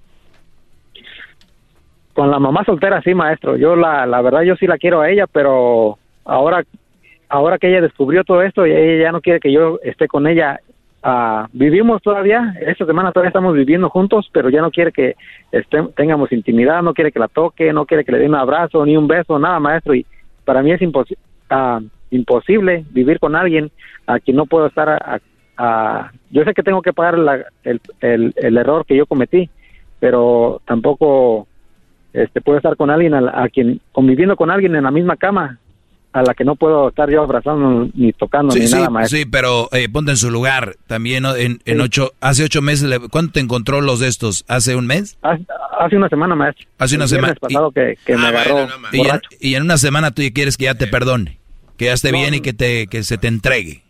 Con la mamá soltera, sí, maestro. Yo, la, la verdad, yo sí la quiero a ella, pero ahora, ahora que ella descubrió todo esto, y ella ya no quiere que yo esté con ella. ah, vivimos todavía, esta semana todavía estamos viviendo juntos, pero ya no quiere que estem- tengamos intimidad, no quiere que la toque, no quiere que le dé un abrazo, ni un beso, nada, maestro. Y para mí es imposi- ah, imposible vivir con alguien a quien no puedo estar. a- a- yo sé que tengo que pagar la- el, el, el error que yo cometí, pero tampoco este puedo estar con alguien a, la- a quien conviviendo con alguien en la misma cama a la que no puedo estar yo abrazando ni tocando Sí, ni sí, nada, maestro. sí, pero eh, ponte en su lugar. También ¿no? en, en ocho, hace ocho meses, le- ¿cuándo te encontró los de estos? ¿Hace un mes? Hace, hace una semana, maestro. Hace una semana. pasado que, que me agarró Y en, y una semana tú ya quieres que ya te perdone, que ya esté bien y que, te, que se te entregue.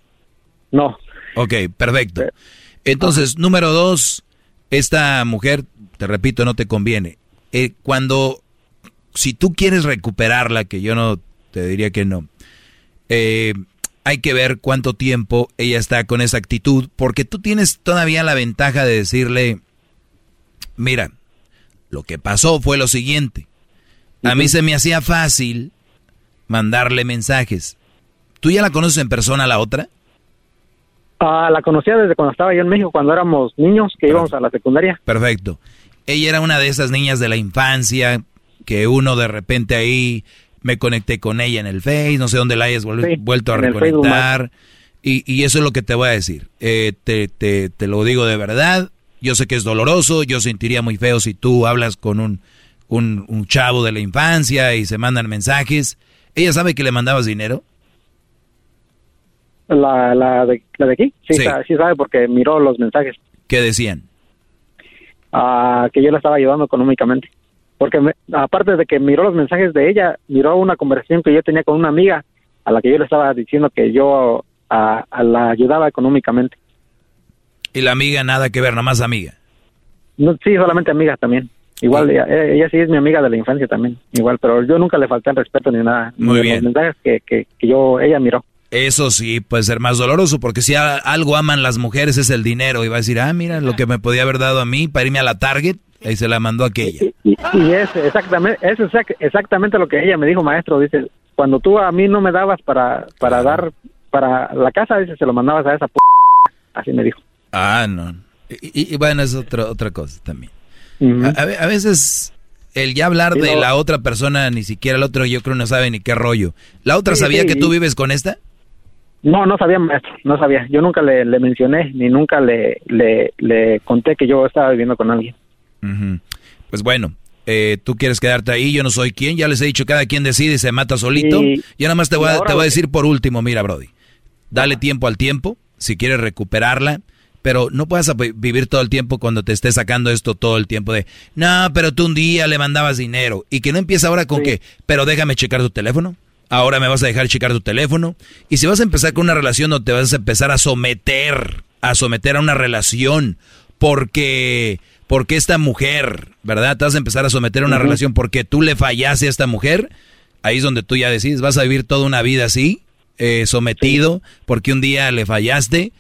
No. Ok, perfecto. Entonces, número dos, esta mujer, te repito, no te conviene. Eh, cuando, si tú quieres recuperarla, que yo no te diría que no, eh, hay que ver cuánto tiempo ella está con esa actitud, porque tú tienes todavía la ventaja de decirle, mira, lo que pasó fue lo siguiente. A mí se me hacía fácil mandarle mensajes. ¿Tú ya la conoces en persona la otra? Ah, la conocía desde cuando estaba yo en México, cuando éramos niños, que íbamos a la secundaria. Perfecto. Ella era una de esas niñas de la infancia que uno de repente ahí me conecté con ella en el Face, no sé dónde la hayas vuel- Sí, vuelto a reconectar. Y, y eso es lo que te voy a decir. Eh, te, te, te lo digo de verdad. Yo sé que es doloroso. Yo sentiría muy feo si tú hablas con un, un, un chavo de la infancia y se mandan mensajes. ¿Ella sabe que le mandabas dinero? La, la, de, la de aquí, sí, sí sabe porque miró los mensajes. ¿Qué decían? Ah, que yo la estaba ayudando económicamente. Porque me- aparte de que miró los mensajes de ella, miró una conversación que yo tenía con una amiga a la que yo le estaba diciendo que yo ah, a la ayudaba económicamente. Y la amiga nada que ver, nada más amiga. No, sí, solamente amiga también. Igual, ella, ella sí es mi amiga de la infancia también. Igual, pero yo nunca le falté el respeto ni nada. Muy bien. Los mensajes que, que, que yo, ella miró. Eso sí puede ser más doloroso, porque si algo aman las mujeres es el dinero. Y va a decir, ah, mira, lo que me podía haber dado a mí para irme a la Target, ahí se la mandó aquella. Y, y es exactamente, es exact- exactamente lo que ella me dijo, maestro. Dice, cuando tú a mí no me dabas para, para dar, para la casa, dice, se lo mandabas a esa p Así me dijo. Ah, no. Y, y- bueno, es otra otra cosa también. Ujú. a, a ve- a veces el ya hablar Sí, de no. la otra persona, ni siquiera el otro, yo creo no sabe ni qué rollo. ¿La otra Sí, sabía sí, que tú vives con esta? No, no sabía, maestro, no sabía. Yo nunca le, le mencioné, ni nunca le, le, le conté que yo estaba viviendo con alguien. Pues bueno, eh, tú quieres quedarte ahí, yo no soy quien, ya les he dicho, cada quien decide y se mata solito. Y- Yo nada más te y voy, a, te voy a decir por último, mira, Brody, dale tiempo al tiempo, si quieres recuperarla, pero no puedas vi- vivir todo el tiempo cuando te esté sacando esto todo el tiempo de, no, pero tú un día le mandabas dinero, y que no empiece ahora con que, pero déjame checar tu teléfono. Ahora me vas a dejar checar tu teléfono. Y si vas a empezar con una relación, no te vas a empezar a someter, a someter a una relación, porque, porque esta mujer, ¿verdad? Te vas a empezar a someter a una relación porque tú le fallaste a esta mujer. Ahí es donde tú ya decides, vas a vivir toda una vida así, eh, sometido, porque un día le fallaste.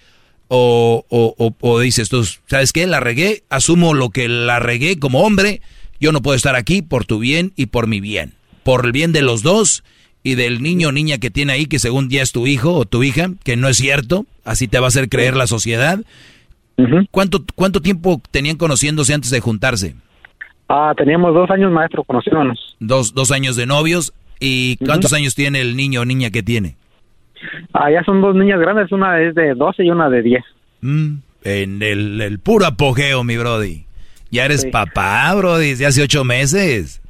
O, o, o, o dices tú, ¿sabes qué? La regué, asumo lo que la regué como hombre. Yo no puedo estar aquí por tu bien y por mi bien. Por el bien de los dos y del niño o niña que tiene ahí, que según ya es tu hijo o tu hija, que no es cierto, así te va a hacer creer la sociedad. ¿Cuánto, ¿Cuánto tiempo tenían conociéndose antes de juntarse? Ah, teníamos dos años, maestro, conociéndonos. Dos, dos años de novios. ¿Y cuántos años tiene el niño o niña que tiene? Ah, ya son dos niñas grandes, una es de 12 y una de 10. Mm, en el, el puro apogeo, mi brody. Ya eres Sí. papá, brody, de hace ocho meses.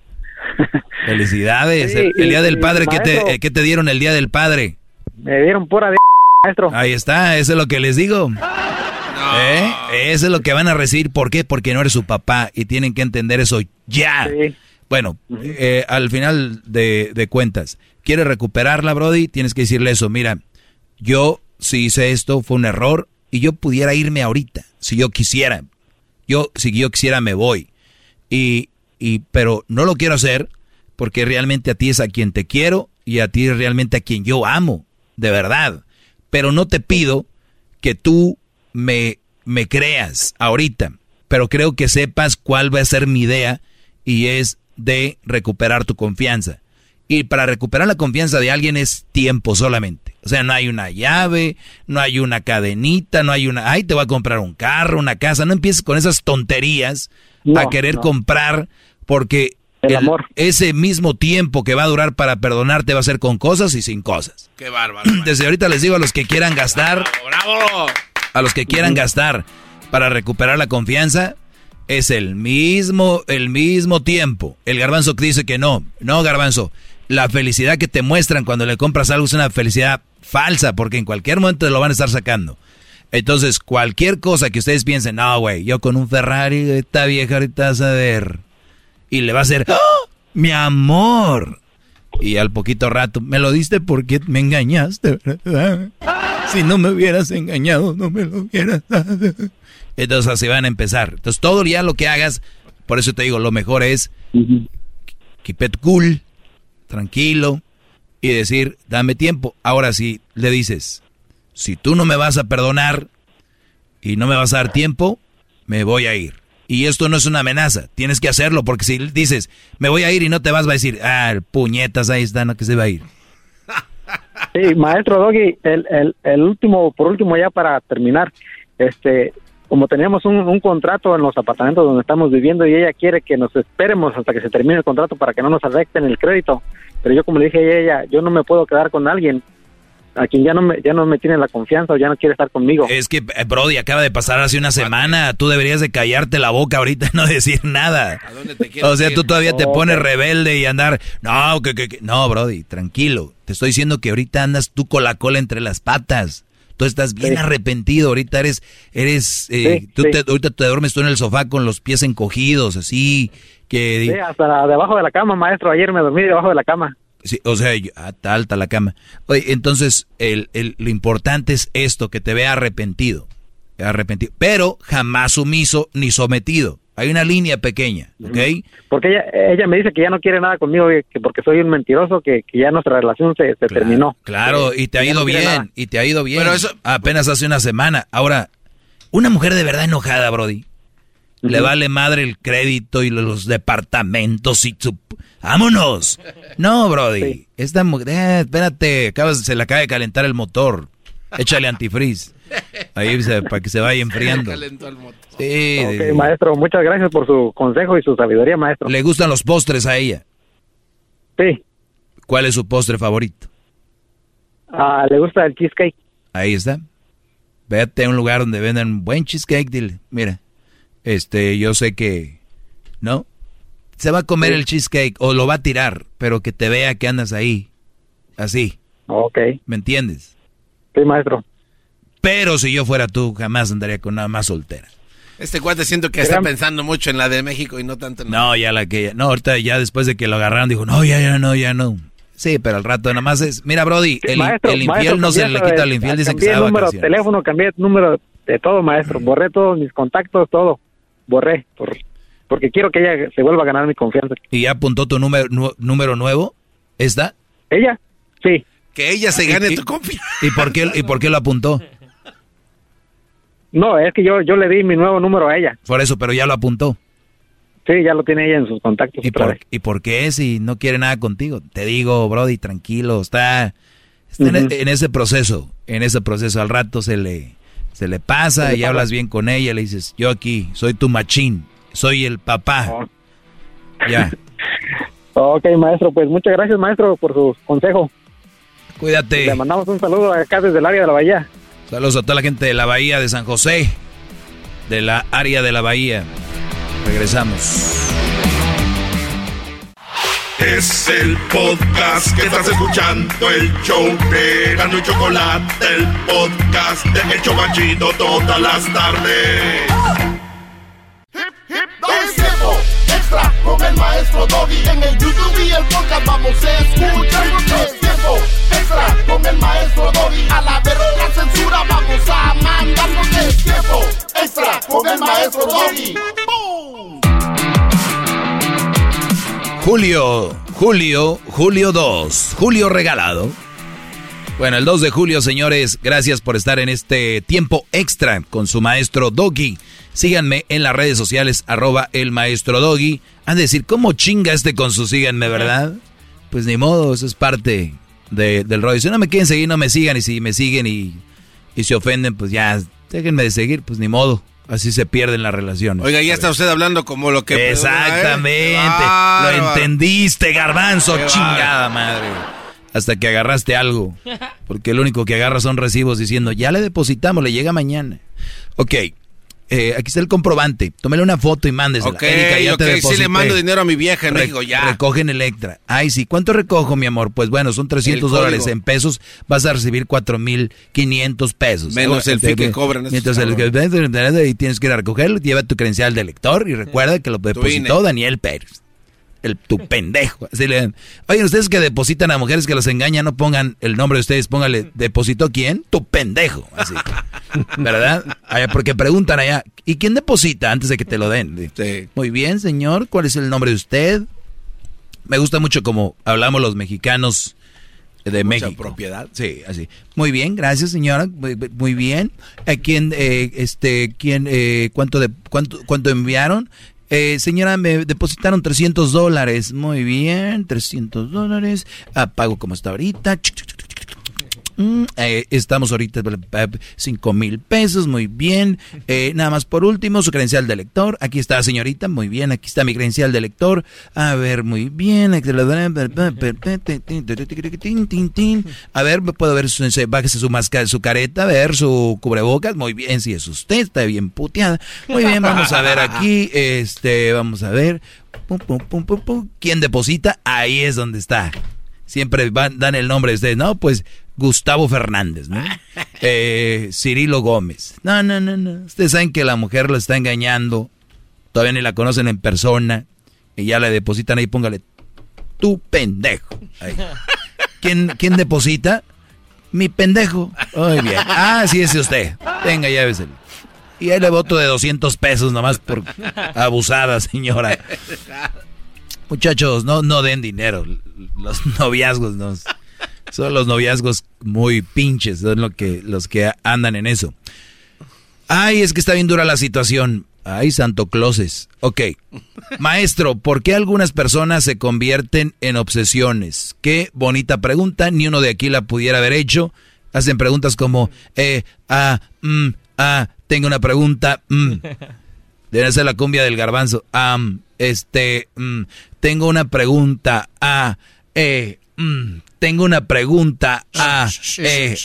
(laughs) Felicidades. Sí, el, día del padre, ¿qué te, eh, qué te dieron el día del padre? Me dieron pura de (laughs) maestro. Ahí está, eso es lo que les digo. ¿Eh? Eso es lo que van a recibir. ¿Por qué? Porque no eres su papá y tienen que entender eso ya. Bueno, eh, al final de, de cuentas, ¿quieres recuperarla, Brody? Tienes que decirle eso. Mira, yo si hice esto, fue un error y yo pudiera irme ahorita, si yo quisiera. Yo, si yo quisiera, me voy. Y, y, pero no lo quiero hacer porque realmente a ti es a quien te quiero y a ti es realmente a quien yo amo, de verdad. Pero no te pido que tú me, me creas ahorita, pero creo que sepas cuál va a ser mi idea y es de recuperar tu confianza. Y para recuperar la confianza de alguien es tiempo solamente. O sea, no hay una llave, no hay una cadenita, no hay una, ay, te voy a comprar un carro, una casa. No empieces con esas tonterías a querer no. comprar porque El amor. ese mismo tiempo que va a durar para perdonarte va a ser con cosas y sin cosas. Qué bárbaro. Desde ahorita les digo a los que quieran gastar, ¡Bravo! a los que quieran gastar para recuperar la confianza, es el mismo, el mismo tiempo. El garbanzo dice que no, no garbanzo. la felicidad que te muestran cuando le compras algo es una felicidad falsa, porque en cualquier momento te lo van a estar sacando. Entonces, cualquier cosa que ustedes piensen, no, güey, yo con un Ferrari, esta vieja ahorita vas a ver. Y le va a hacer, ¡Ah! mi amor. Y al poquito rato, me lo diste porque me engañaste, ¿verdad? Si no me hubieras engañado, no me lo hubieras dado. Entonces así van a empezar. Entonces todo ya lo que hagas, por eso te digo, lo mejor es keep it cool, tranquilo y decir, dame tiempo. Ahora sí, le dices, si tú no me vas a perdonar y no me vas a dar tiempo, me voy a ir. Y esto no es una amenaza, tienes que hacerlo, porque si dices, me voy a ir y no te vas, va a decir, ah, puñetas, ahí está, no que se va a ir. (laughs) Sí, maestro Doggy, el, el, el último, por último ya para terminar, este, como teníamos un, un, contrato en los apartamentos donde estamos viviendo y ella quiere que nos esperemos hasta que se termine el contrato para que no nos afecten el crédito, pero yo como le dije a ella, yo no me puedo quedar con alguien a quien ya no me ya no me tiene la confianza o ya no quiere estar conmigo. Es que eh, Brody acaba de pasar hace una semana, tú deberías de callarte la boca ahorita y no (laughs) decir nada. o sea, tú todavía te pones rebelde y andar, no, que, que, que, no, Brody, tranquilo. Te estoy diciendo que ahorita andas tú con la cola entre las patas. Tú estás bien sí. arrepentido, ahorita eres, eres, eh, sí, tú sí. Te, ahorita te duermes tú en el sofá con los pies encogidos, así, que... Sí, hasta debajo de la cama, maestro, ayer me dormí debajo de la cama. Sí, o sea, está alta la cama. Oye, entonces, el, el, lo importante es esto, que te vea arrepentido. Arrepentido. Pero jamás sumiso ni sometido. Hay una línea pequeña, ¿ok? Porque ella, ella me dice que ya no quiere nada conmigo, que porque soy un mentiroso, que, que ya nuestra relación se, se claro, terminó. Claro, y te ha ido no bien, y te ha ido bien. Pero eso... Apenas hace una semana. Ahora, una mujer de verdad enojada, Brody. Uh -huh. Le vale madre el crédito y los departamentos y su... ¡Vámonos! No, Brody. Sí. Esta mujer... Eh, espérate, acabas, se le acaba de calentar el motor. Échale antifreeze. Ahí se, para que se vaya (laughs) enfriando. Sí, okay, maestro, muchas gracias por su consejo y su sabiduría, maestro. ¿Le gustan los postres a ella? Sí. ¿Cuál es su postre favorito? Ah, le gusta el cheesecake. Ahí está. Vete a un lugar donde vendan buen cheesecake, dile, mira, este, yo sé que, ¿no? Se va a comer sí. el cheesecake o lo va a tirar, pero que te vea que andas ahí, así. Ok. ¿Me entiendes? Sí, maestro. Pero si yo fuera tú, jamás andaría con nada más soltera. Este cuate siento que está pensando mucho en la de México y no tanto en la... No, ya la que... No, ahorita ya después de que lo agarraron dijo, no, ya, ya, no, ya no. Sí, pero al rato nada más es... Mira, Brody, el, maestro, el infiel maestro, no se le quita al infiel, dicen que se el número de teléfono, cambié el número de todo, maestro. Borré todos mis contactos, todo. Borré, por, porque quiero que ella se vuelva a ganar mi confianza. ¿Y ya apuntó tu número, número nuevo? ¿Está? ¿Ella? Sí. Que ella se gane tu confianza. ¿Y por qué, y por qué lo apuntó? No, es que yo, yo le di mi nuevo número a ella. Por eso, pero ya lo apuntó. Sí, ya lo tiene ella en sus contactos. ¿Y por, ¿y por qué si no quiere nada contigo? Te digo, Brody, tranquilo, está, está uh -huh. en, en, ese proceso, en ese proceso. Al rato se le, se le pasa se le y pasa. hablas bien con ella, le dices, yo aquí, soy tu machín, soy el papá. Oh. Ya. (laughs) ok, maestro, pues muchas gracias, maestro, por su consejo. Cuídate. Le mandamos un saludo acá desde el área de la Bahía. Saludos a toda la gente de la Bahía de San José, de la área de la Bahía. Regresamos. Es el podcast que estás escuchando, el show de Gano y Chocolate, el podcast de El Chocachito todas las tardes. Con el maestro Doggy. En el YouTube y el podcast vamos a escuchar. Es tiempo extra con el maestro Doggy. A la verga la censura vamos a mandarnos. Es tiempo extra con el maestro Doggy. Julio, Julio, Julio 2, Julio regalado. Bueno, el 2 de julio, señores, gracias por estar en este tiempo extra con su maestro Doggy. Síganme en las redes sociales, arroba el maestro Doggy. Han de decir, ¿cómo chinga este con su síganme, verdad? Pues ni modo, eso es parte de, del rollo. Si no me quieren seguir, no me sigan. Y si me siguen y, y se ofenden, pues ya, déjenme de seguir, pues ni modo. Así se pierden las relaciones. Oiga, ya está usted hablando como lo que... Exactamente. ¿eh? Lo entendiste, garbanzo, Qué chingada madre. Hasta que agarraste algo. Porque lo único que agarra son recibos diciendo, ya le depositamos, le llega mañana. Ok, eh, aquí está el comprobante. Tómele una foto y mándesela. Ok, Erika, ya te ok, sí le mando dinero a mi vieja en Re- México, ya. Recoge en Electra. Ay, sí. ¿Cuánto recojo, mi amor? Pues bueno, son 300 El dólares. En pesos vas a recibir 4,500 pesos. Menos el fee que cobran Mientras el, y tienes que ir a recogerlo, lleva tu credencial de lector y recuerda que lo depositó. Daniel Pérez. El, tu pendejo. Así le- Oye, ustedes que depositan a mujeres que los engañan, no pongan el nombre de ustedes, póngale, ¿depositó quién? Tu pendejo. Así. (laughs) ¿Verdad? Allá, porque preguntan allá, ¿y quién deposita antes de que te lo den? Muy bien, señor, ¿cuál es el nombre de usted? Me gusta mucho como hablamos los mexicanos de Mucha México. propiedad. Sí, así. Muy bien, gracias, señora. Muy, muy bien. ¿A quién, eh, este, quién, eh, cuánto, de, cuánto, cuánto enviaron? Eh, señora, me depositaron 300 dólares. Muy bien, 300 dólares. Ah, pago como está ahorita. Mm, eh, estamos ahorita 5 mil pesos, muy bien. (laughs) Eh, nada más por último, su credencial de lector. Aquí está, señorita, muy bien. Aquí está mi credencial de lector. A ver, muy bien. A ver, puedo ver, su, se- bájese su máscara, su careta, a ver su cubrebocas. Muy bien, si es usted, está bien puteada. Muy bien, vamos a ver aquí. Este, vamos a ver. ¿Quién deposita? Ahí es donde está. Siempre van, dan el nombre de ustedes, ¿no? Pues Gustavo Fernández, ¿no? (laughs) Eh, Cirilo Gómez. No, no, no, no. Ustedes saben que la mujer lo está engañando. Todavía ni la conocen en persona. Y ya le depositan ahí, póngale, tu pendejo. Ahí. (laughs) ¿Quién, ¿Quién deposita? Mi pendejo. Muy bien. Ah, sí, es usted. Venga, lléveselo. Y ahí le voto de 200 pesos nomás por (laughs) abusada, señora. Muchachos, no, no den dinero. Los noviazgos no. Son los noviazgos muy pinches, son lo que, los que andan en eso. Ay, es que está bien dura la situación. Ay, Santo Closes. Ok. Maestro, ¿por qué algunas personas se convierten en obsesiones? Qué bonita pregunta, ni uno de aquí la pudiera haber hecho. Hacen preguntas como, eh, ah, mm, ah, tengo una pregunta, mm. Debe ser la cumbia del garbanzo. Am, este, mm, tengo una pregunta. Ah, eh, mm, tengo una pregunta. Ah, eh,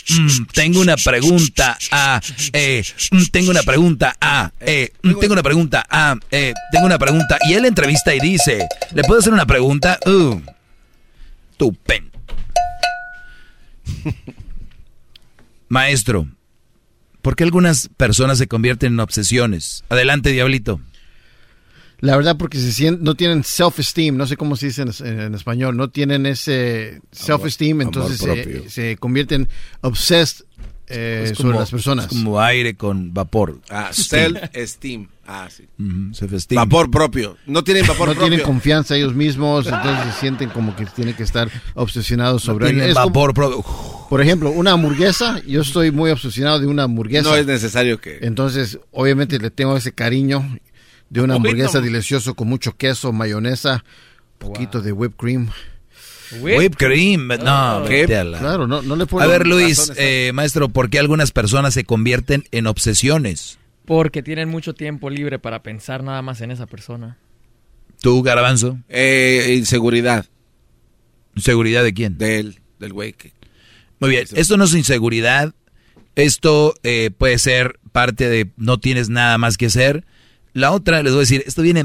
tengo una pregunta. Ah, eh, tengo una pregunta. Eh, mm, tengo una pregunta. Ah, eh, tengo una pregunta. Y él entrevista y dice, ¿le puedo hacer una pregunta? Uh, tu pen. (laughs) Maestro, ¿por qué algunas personas se convierten en obsesiones? Adelante, Diablito. La verdad, porque se sienten, no tienen self-esteem, no sé cómo se dice en, en- en español, no tienen ese self-esteem, entonces se, se convierten obsessed eh, sobre las personas. es como aire con vapor. Ah, Steam. self-esteem. Ah, sí. Self-esteem. Vapor propio. No tienen vapor no propio. tienen confianza ellos mismos, entonces se sienten como que tienen que estar obsesionados sobre tienen Es como- vapor propio. Por ejemplo, una hamburguesa, yo estoy muy obsesionado de una hamburguesa. No es necesario que... Entonces, obviamente le tengo ese cariño de una hamburguesa no. delicioso con mucho queso, mayonesa, poquito de whipped cream. Whipped cream, no, a la- Claro, no, no le A puedo ver, Luis, eh, maestro, ¿por qué algunas personas se convierten en obsesiones? Porque tienen mucho tiempo libre para pensar nada más en esa persona. ¿Tú, Garbanzo? Eh, inseguridad. ¿Seguridad de quién? De él, del güey que... Muy bien, esto no es inseguridad, esto eh, puede ser parte de no tienes nada más que hacer. La otra, les voy a decir, esto viene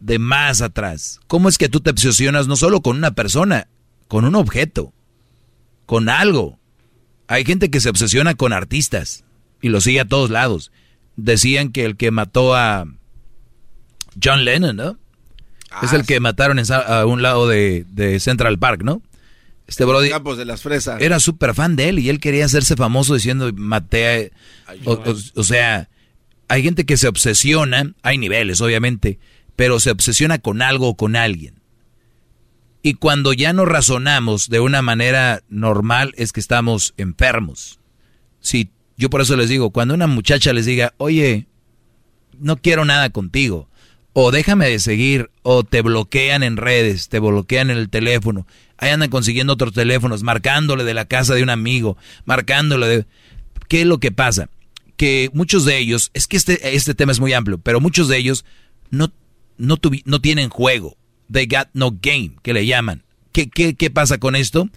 de más atrás. ¿Cómo es que tú te obsesionas no solo con una persona, con un objeto, con algo? Hay gente que se obsesiona con artistas y lo sigue a todos lados. Decían que el que mató a John Lennon, ¿no? es el que mataron en a un lado de, de Central Park, ¿no? Este Brody Campos de las fresas. era súper fan de él y él quería hacerse famoso diciendo maté a... O, o- o sea, hay gente que se obsesiona, hay niveles obviamente, pero se obsesiona con algo o con alguien. Y cuando ya no razonamos de una manera normal es que estamos enfermos. Si yo por eso les digo, cuando una muchacha les diga, oye, no quiero nada contigo, o déjame de seguir, o te bloquean en redes, te bloquean en el teléfono, ahí andan consiguiendo otros teléfonos, marcándole de la casa de un amigo, marcándole de... ¿Qué es lo que pasa? Que muchos de ellos, es que este, este tema es muy amplio, pero muchos de ellos no, no, tuvi- no tienen juego. They got no game, que le llaman. ¿Qué, qué, qué pasa con esto?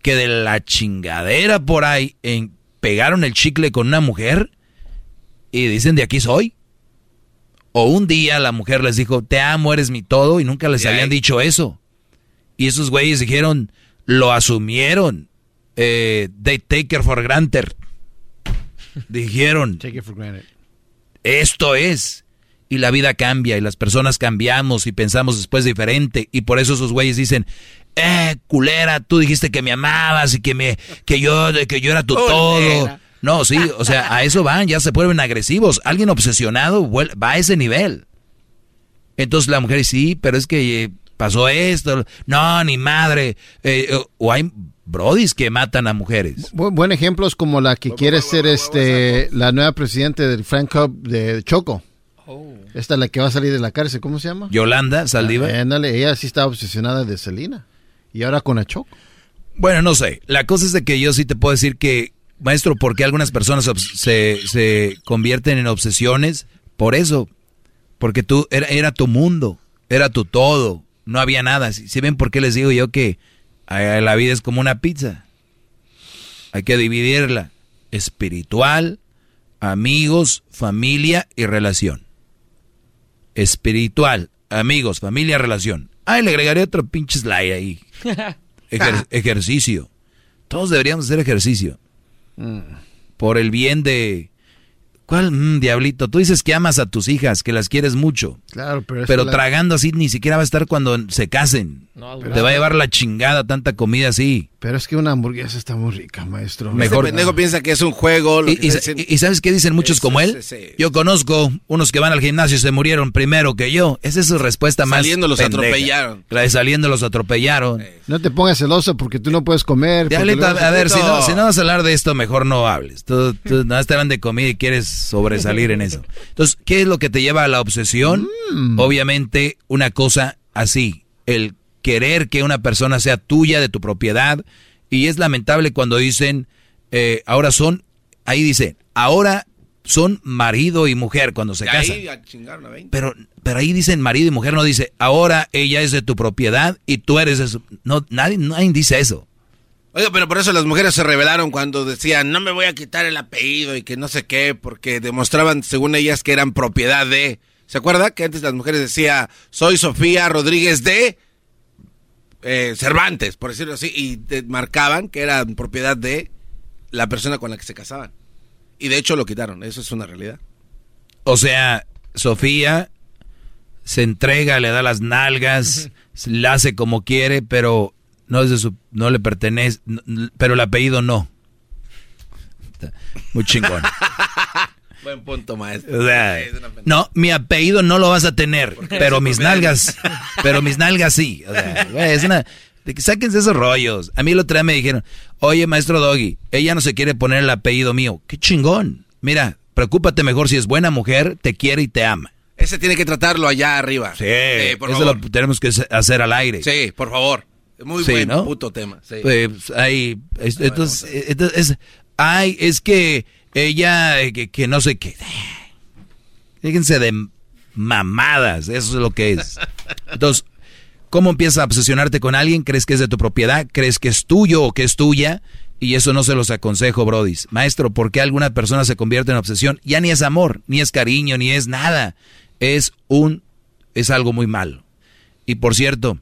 Que de la chingadera por ahí en, pegaron el chicle con una mujer y dicen de aquí soy. O un día la mujer les dijo, te amo, eres mi todo, y nunca les habían dicho eso. Y esos güeyes dijeron, lo asumieron. Eh, they take it for granted. Dijeron, Take it for granted. esto es. Y la vida cambia y las personas cambiamos y pensamos después diferente. Y por eso esos güeyes dicen, eh, culera, tú dijiste que me amabas y que, me, que, yo, que yo era tu todo. No, sí, o sea, a eso van, ya se vuelven agresivos. Alguien obsesionado va a ese nivel. Entonces la mujer dice, sí, pero es que eh, pasó esto. No, ni madre. Eh, eh, o hay brodis que matan a mujeres. Bu- buen ejemplo es como la que quiere ser este la nueva presidente del Frank Cup de Choco. Esta es la que va a salir de la cárcel, ¿cómo se llama? Yolanda Saldívar. Ah, ándale, ella sí está obsesionada de Selena. Y ahora con la Choco. Bueno, no sé. La cosa es de que yo sí te puedo decir que, maestro, ¿por qué algunas personas se, se convierten en obsesiones? Por eso. Porque tú, era, era tu mundo, era tu todo, no había nada. Si, si ven por qué les digo yo que la vida es como una pizza. Hay que dividirla. Espiritual, amigos, familia y relación. Espiritual, amigos, familia, relación. Ay, le agregaré otro pinche slide ahí. (laughs) Ejer- ejercicio. Todos deberíamos hacer ejercicio. Por el bien de... ¿Cuál? Mm, diablito, tú dices que amas a tus hijas, que las quieres mucho. Claro, pero Pero la- tragando así ni siquiera va a estar cuando se casen. No, Te va a llevar la chingada tanta comida así. Pero es que una hamburguesa está muy rica, maestro. Mejor- Este pendejo piensa que es un juego. lo Y, que y- diciendo- y- y ¿sabes qué dicen muchos como él? sí, sí. Yo conozco unos que van al gimnasio y se murieron primero que yo. Esa es su respuesta más Saliendo los pendeja. atropellaron. La de saliendo los atropellaron. No te pongas celoso porque tú no puedes comer. Diablito, luego- a ver, si no, si no vas a hablar de esto, mejor no hables. Tú, tú nada más te hablan de comida y quieres sobresalir en eso. Entonces, ¿qué es lo que te lleva a la obsesión? Mm. Obviamente, una cosa así, el querer que una persona sea tuya, de tu propiedad. Y es lamentable cuando dicen, eh, ahora son, ahí dice, ahora son marido y mujer cuando se casan. Pero, pero ahí dicen marido y mujer, no dice, ahora ella es de tu propiedad y tú eres de su... No, nadie, nadie dice eso. Oiga, pero por eso las mujeres se rebelaron cuando decían, no me voy a quitar el apellido y que no sé qué, porque demostraban, según ellas, que eran propiedad de... ¿Se acuerda que antes las mujeres decía, soy Sofía Rodríguez de eh, Cervantes, por decirlo así, y te marcaban que eran propiedad de la persona con la que se casaban? Y de hecho lo quitaron, eso es una realidad. O sea, Sofía se entrega, le da las nalgas, la hace como quiere, pero no es de su, no le pertenece, pero el apellido no. Muy chingón. (laughs) Buen punto, maestro. O sea, no, mi apellido no lo vas a tener, pero mis nalgas, pero mis nalgas sí. O sea, güey, es una, de que sáquense esos rollos. A mí el otro día me dijeron, oye, maestro Doggy, ella no se quiere poner el apellido mío. Qué chingón. Mira, preocúpate mejor si es buena mujer, te quiere y te ama. Ese tiene que tratarlo allá arriba. Sí, por eso favor. lo tenemos que hacer al aire. Sí, por favor. Muy Sí, buen ¿no? puto tema. Sí. Pues, ahí, es- entonces, eh, entonces, es- ay, es que ella, eh, que, que no sé qué. Fíjense de mamadas, eso es lo que es. (laughs) Entonces, ¿cómo empiezas a obsesionarte con alguien? ¿Crees que es de tu propiedad? ¿Crees que es tuyo o que es tuya? Y eso no se los aconsejo, brodis. Maestro, ¿por qué alguna persona se convierte en obsesión? Ya ni es amor, ni es cariño, ni es nada. Es un, es algo muy malo. Y por cierto,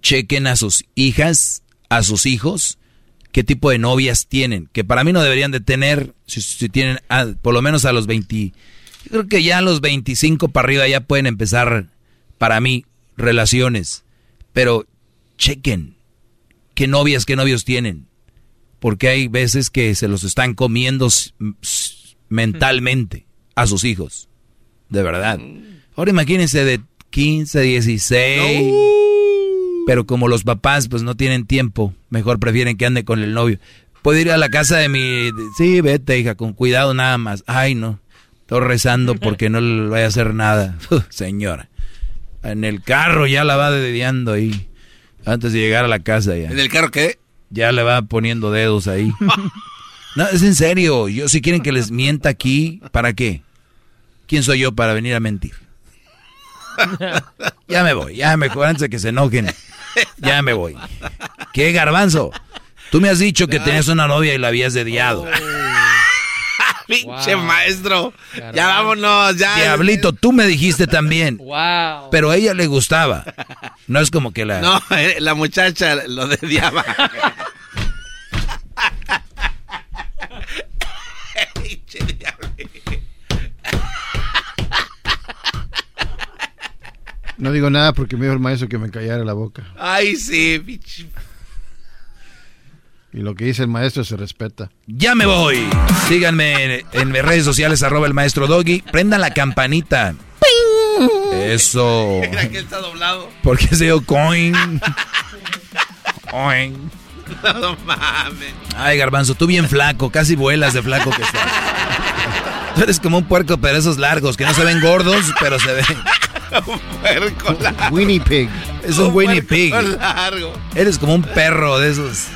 chequen a sus hijas, a sus hijos, qué tipo de novias tienen, que para mí no deberían de tener, si, si tienen ah, por lo menos a los 20, yo creo que ya a los 25 para arriba ya pueden empezar, para mí, relaciones, pero chequen qué novias, qué novios tienen, porque hay veces que se los están comiendo mentalmente a sus hijos, de verdad. Ahora imagínense de 15, 16. Pero como los papás pues no tienen tiempo, mejor prefieren que ande con el novio. Puedo ir a la casa de mi... Sí, vete, hija, con cuidado nada más. Ay, no. Estoy rezando porque no le vaya a hacer nada. (laughs) Señora. En el carro ya la va dediando ahí. Antes de llegar a la casa ya. ¿En el carro qué? Ya le va poniendo dedos ahí. (laughs) No, es en serio. Yo si quieren que les mienta aquí, ¿para qué? ¿Quién soy yo para venir a mentir? Ya me voy, ya mejor antes de que se enojen. Ya me voy. ¿Qué garbanzo? Tú me has dicho que tenías una novia y la habías dediado. (laughs) Pinche maestro. Ya vámonos, ya. Diablito, tú me dijiste también. Wow. Pero a ella le gustaba. No es como que la. No, eh, la muchacha lo dediaba. (laughs) (laughs) Pinche diablito. No digo nada porque me dijo el maestro que me callara la boca. Ay, sí, pinche. Y lo que dice el maestro se respeta. Ya me voy. Síganme en, en mis redes sociales, arroba el maestro Doggy. Prendan la campanita. Eso. Mira que está doblado. Porque se dio coin. coin. No mames. Ay, garbanzo, tú bien flaco, casi vuelas de flaco que estás. Tú eres como un puerco, pero esos largos, que no se ven gordos, pero se ven. Un puerco largo. (laughs) Winnie Pig. Es un, Winnie Pig. puerco largo. Eres como un perro de esos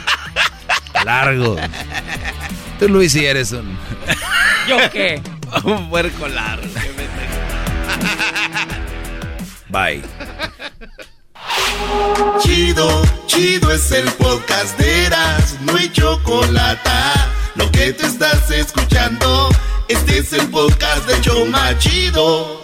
largos. Tú, Luis, sí eres un. (laughs) ¿Yo qué? un puerco largo. (laughs) Bye. Chido, chido es el podcast de Eras, no hay chocolate. Lo que te estás escuchando, este es el podcast de Choma Chido.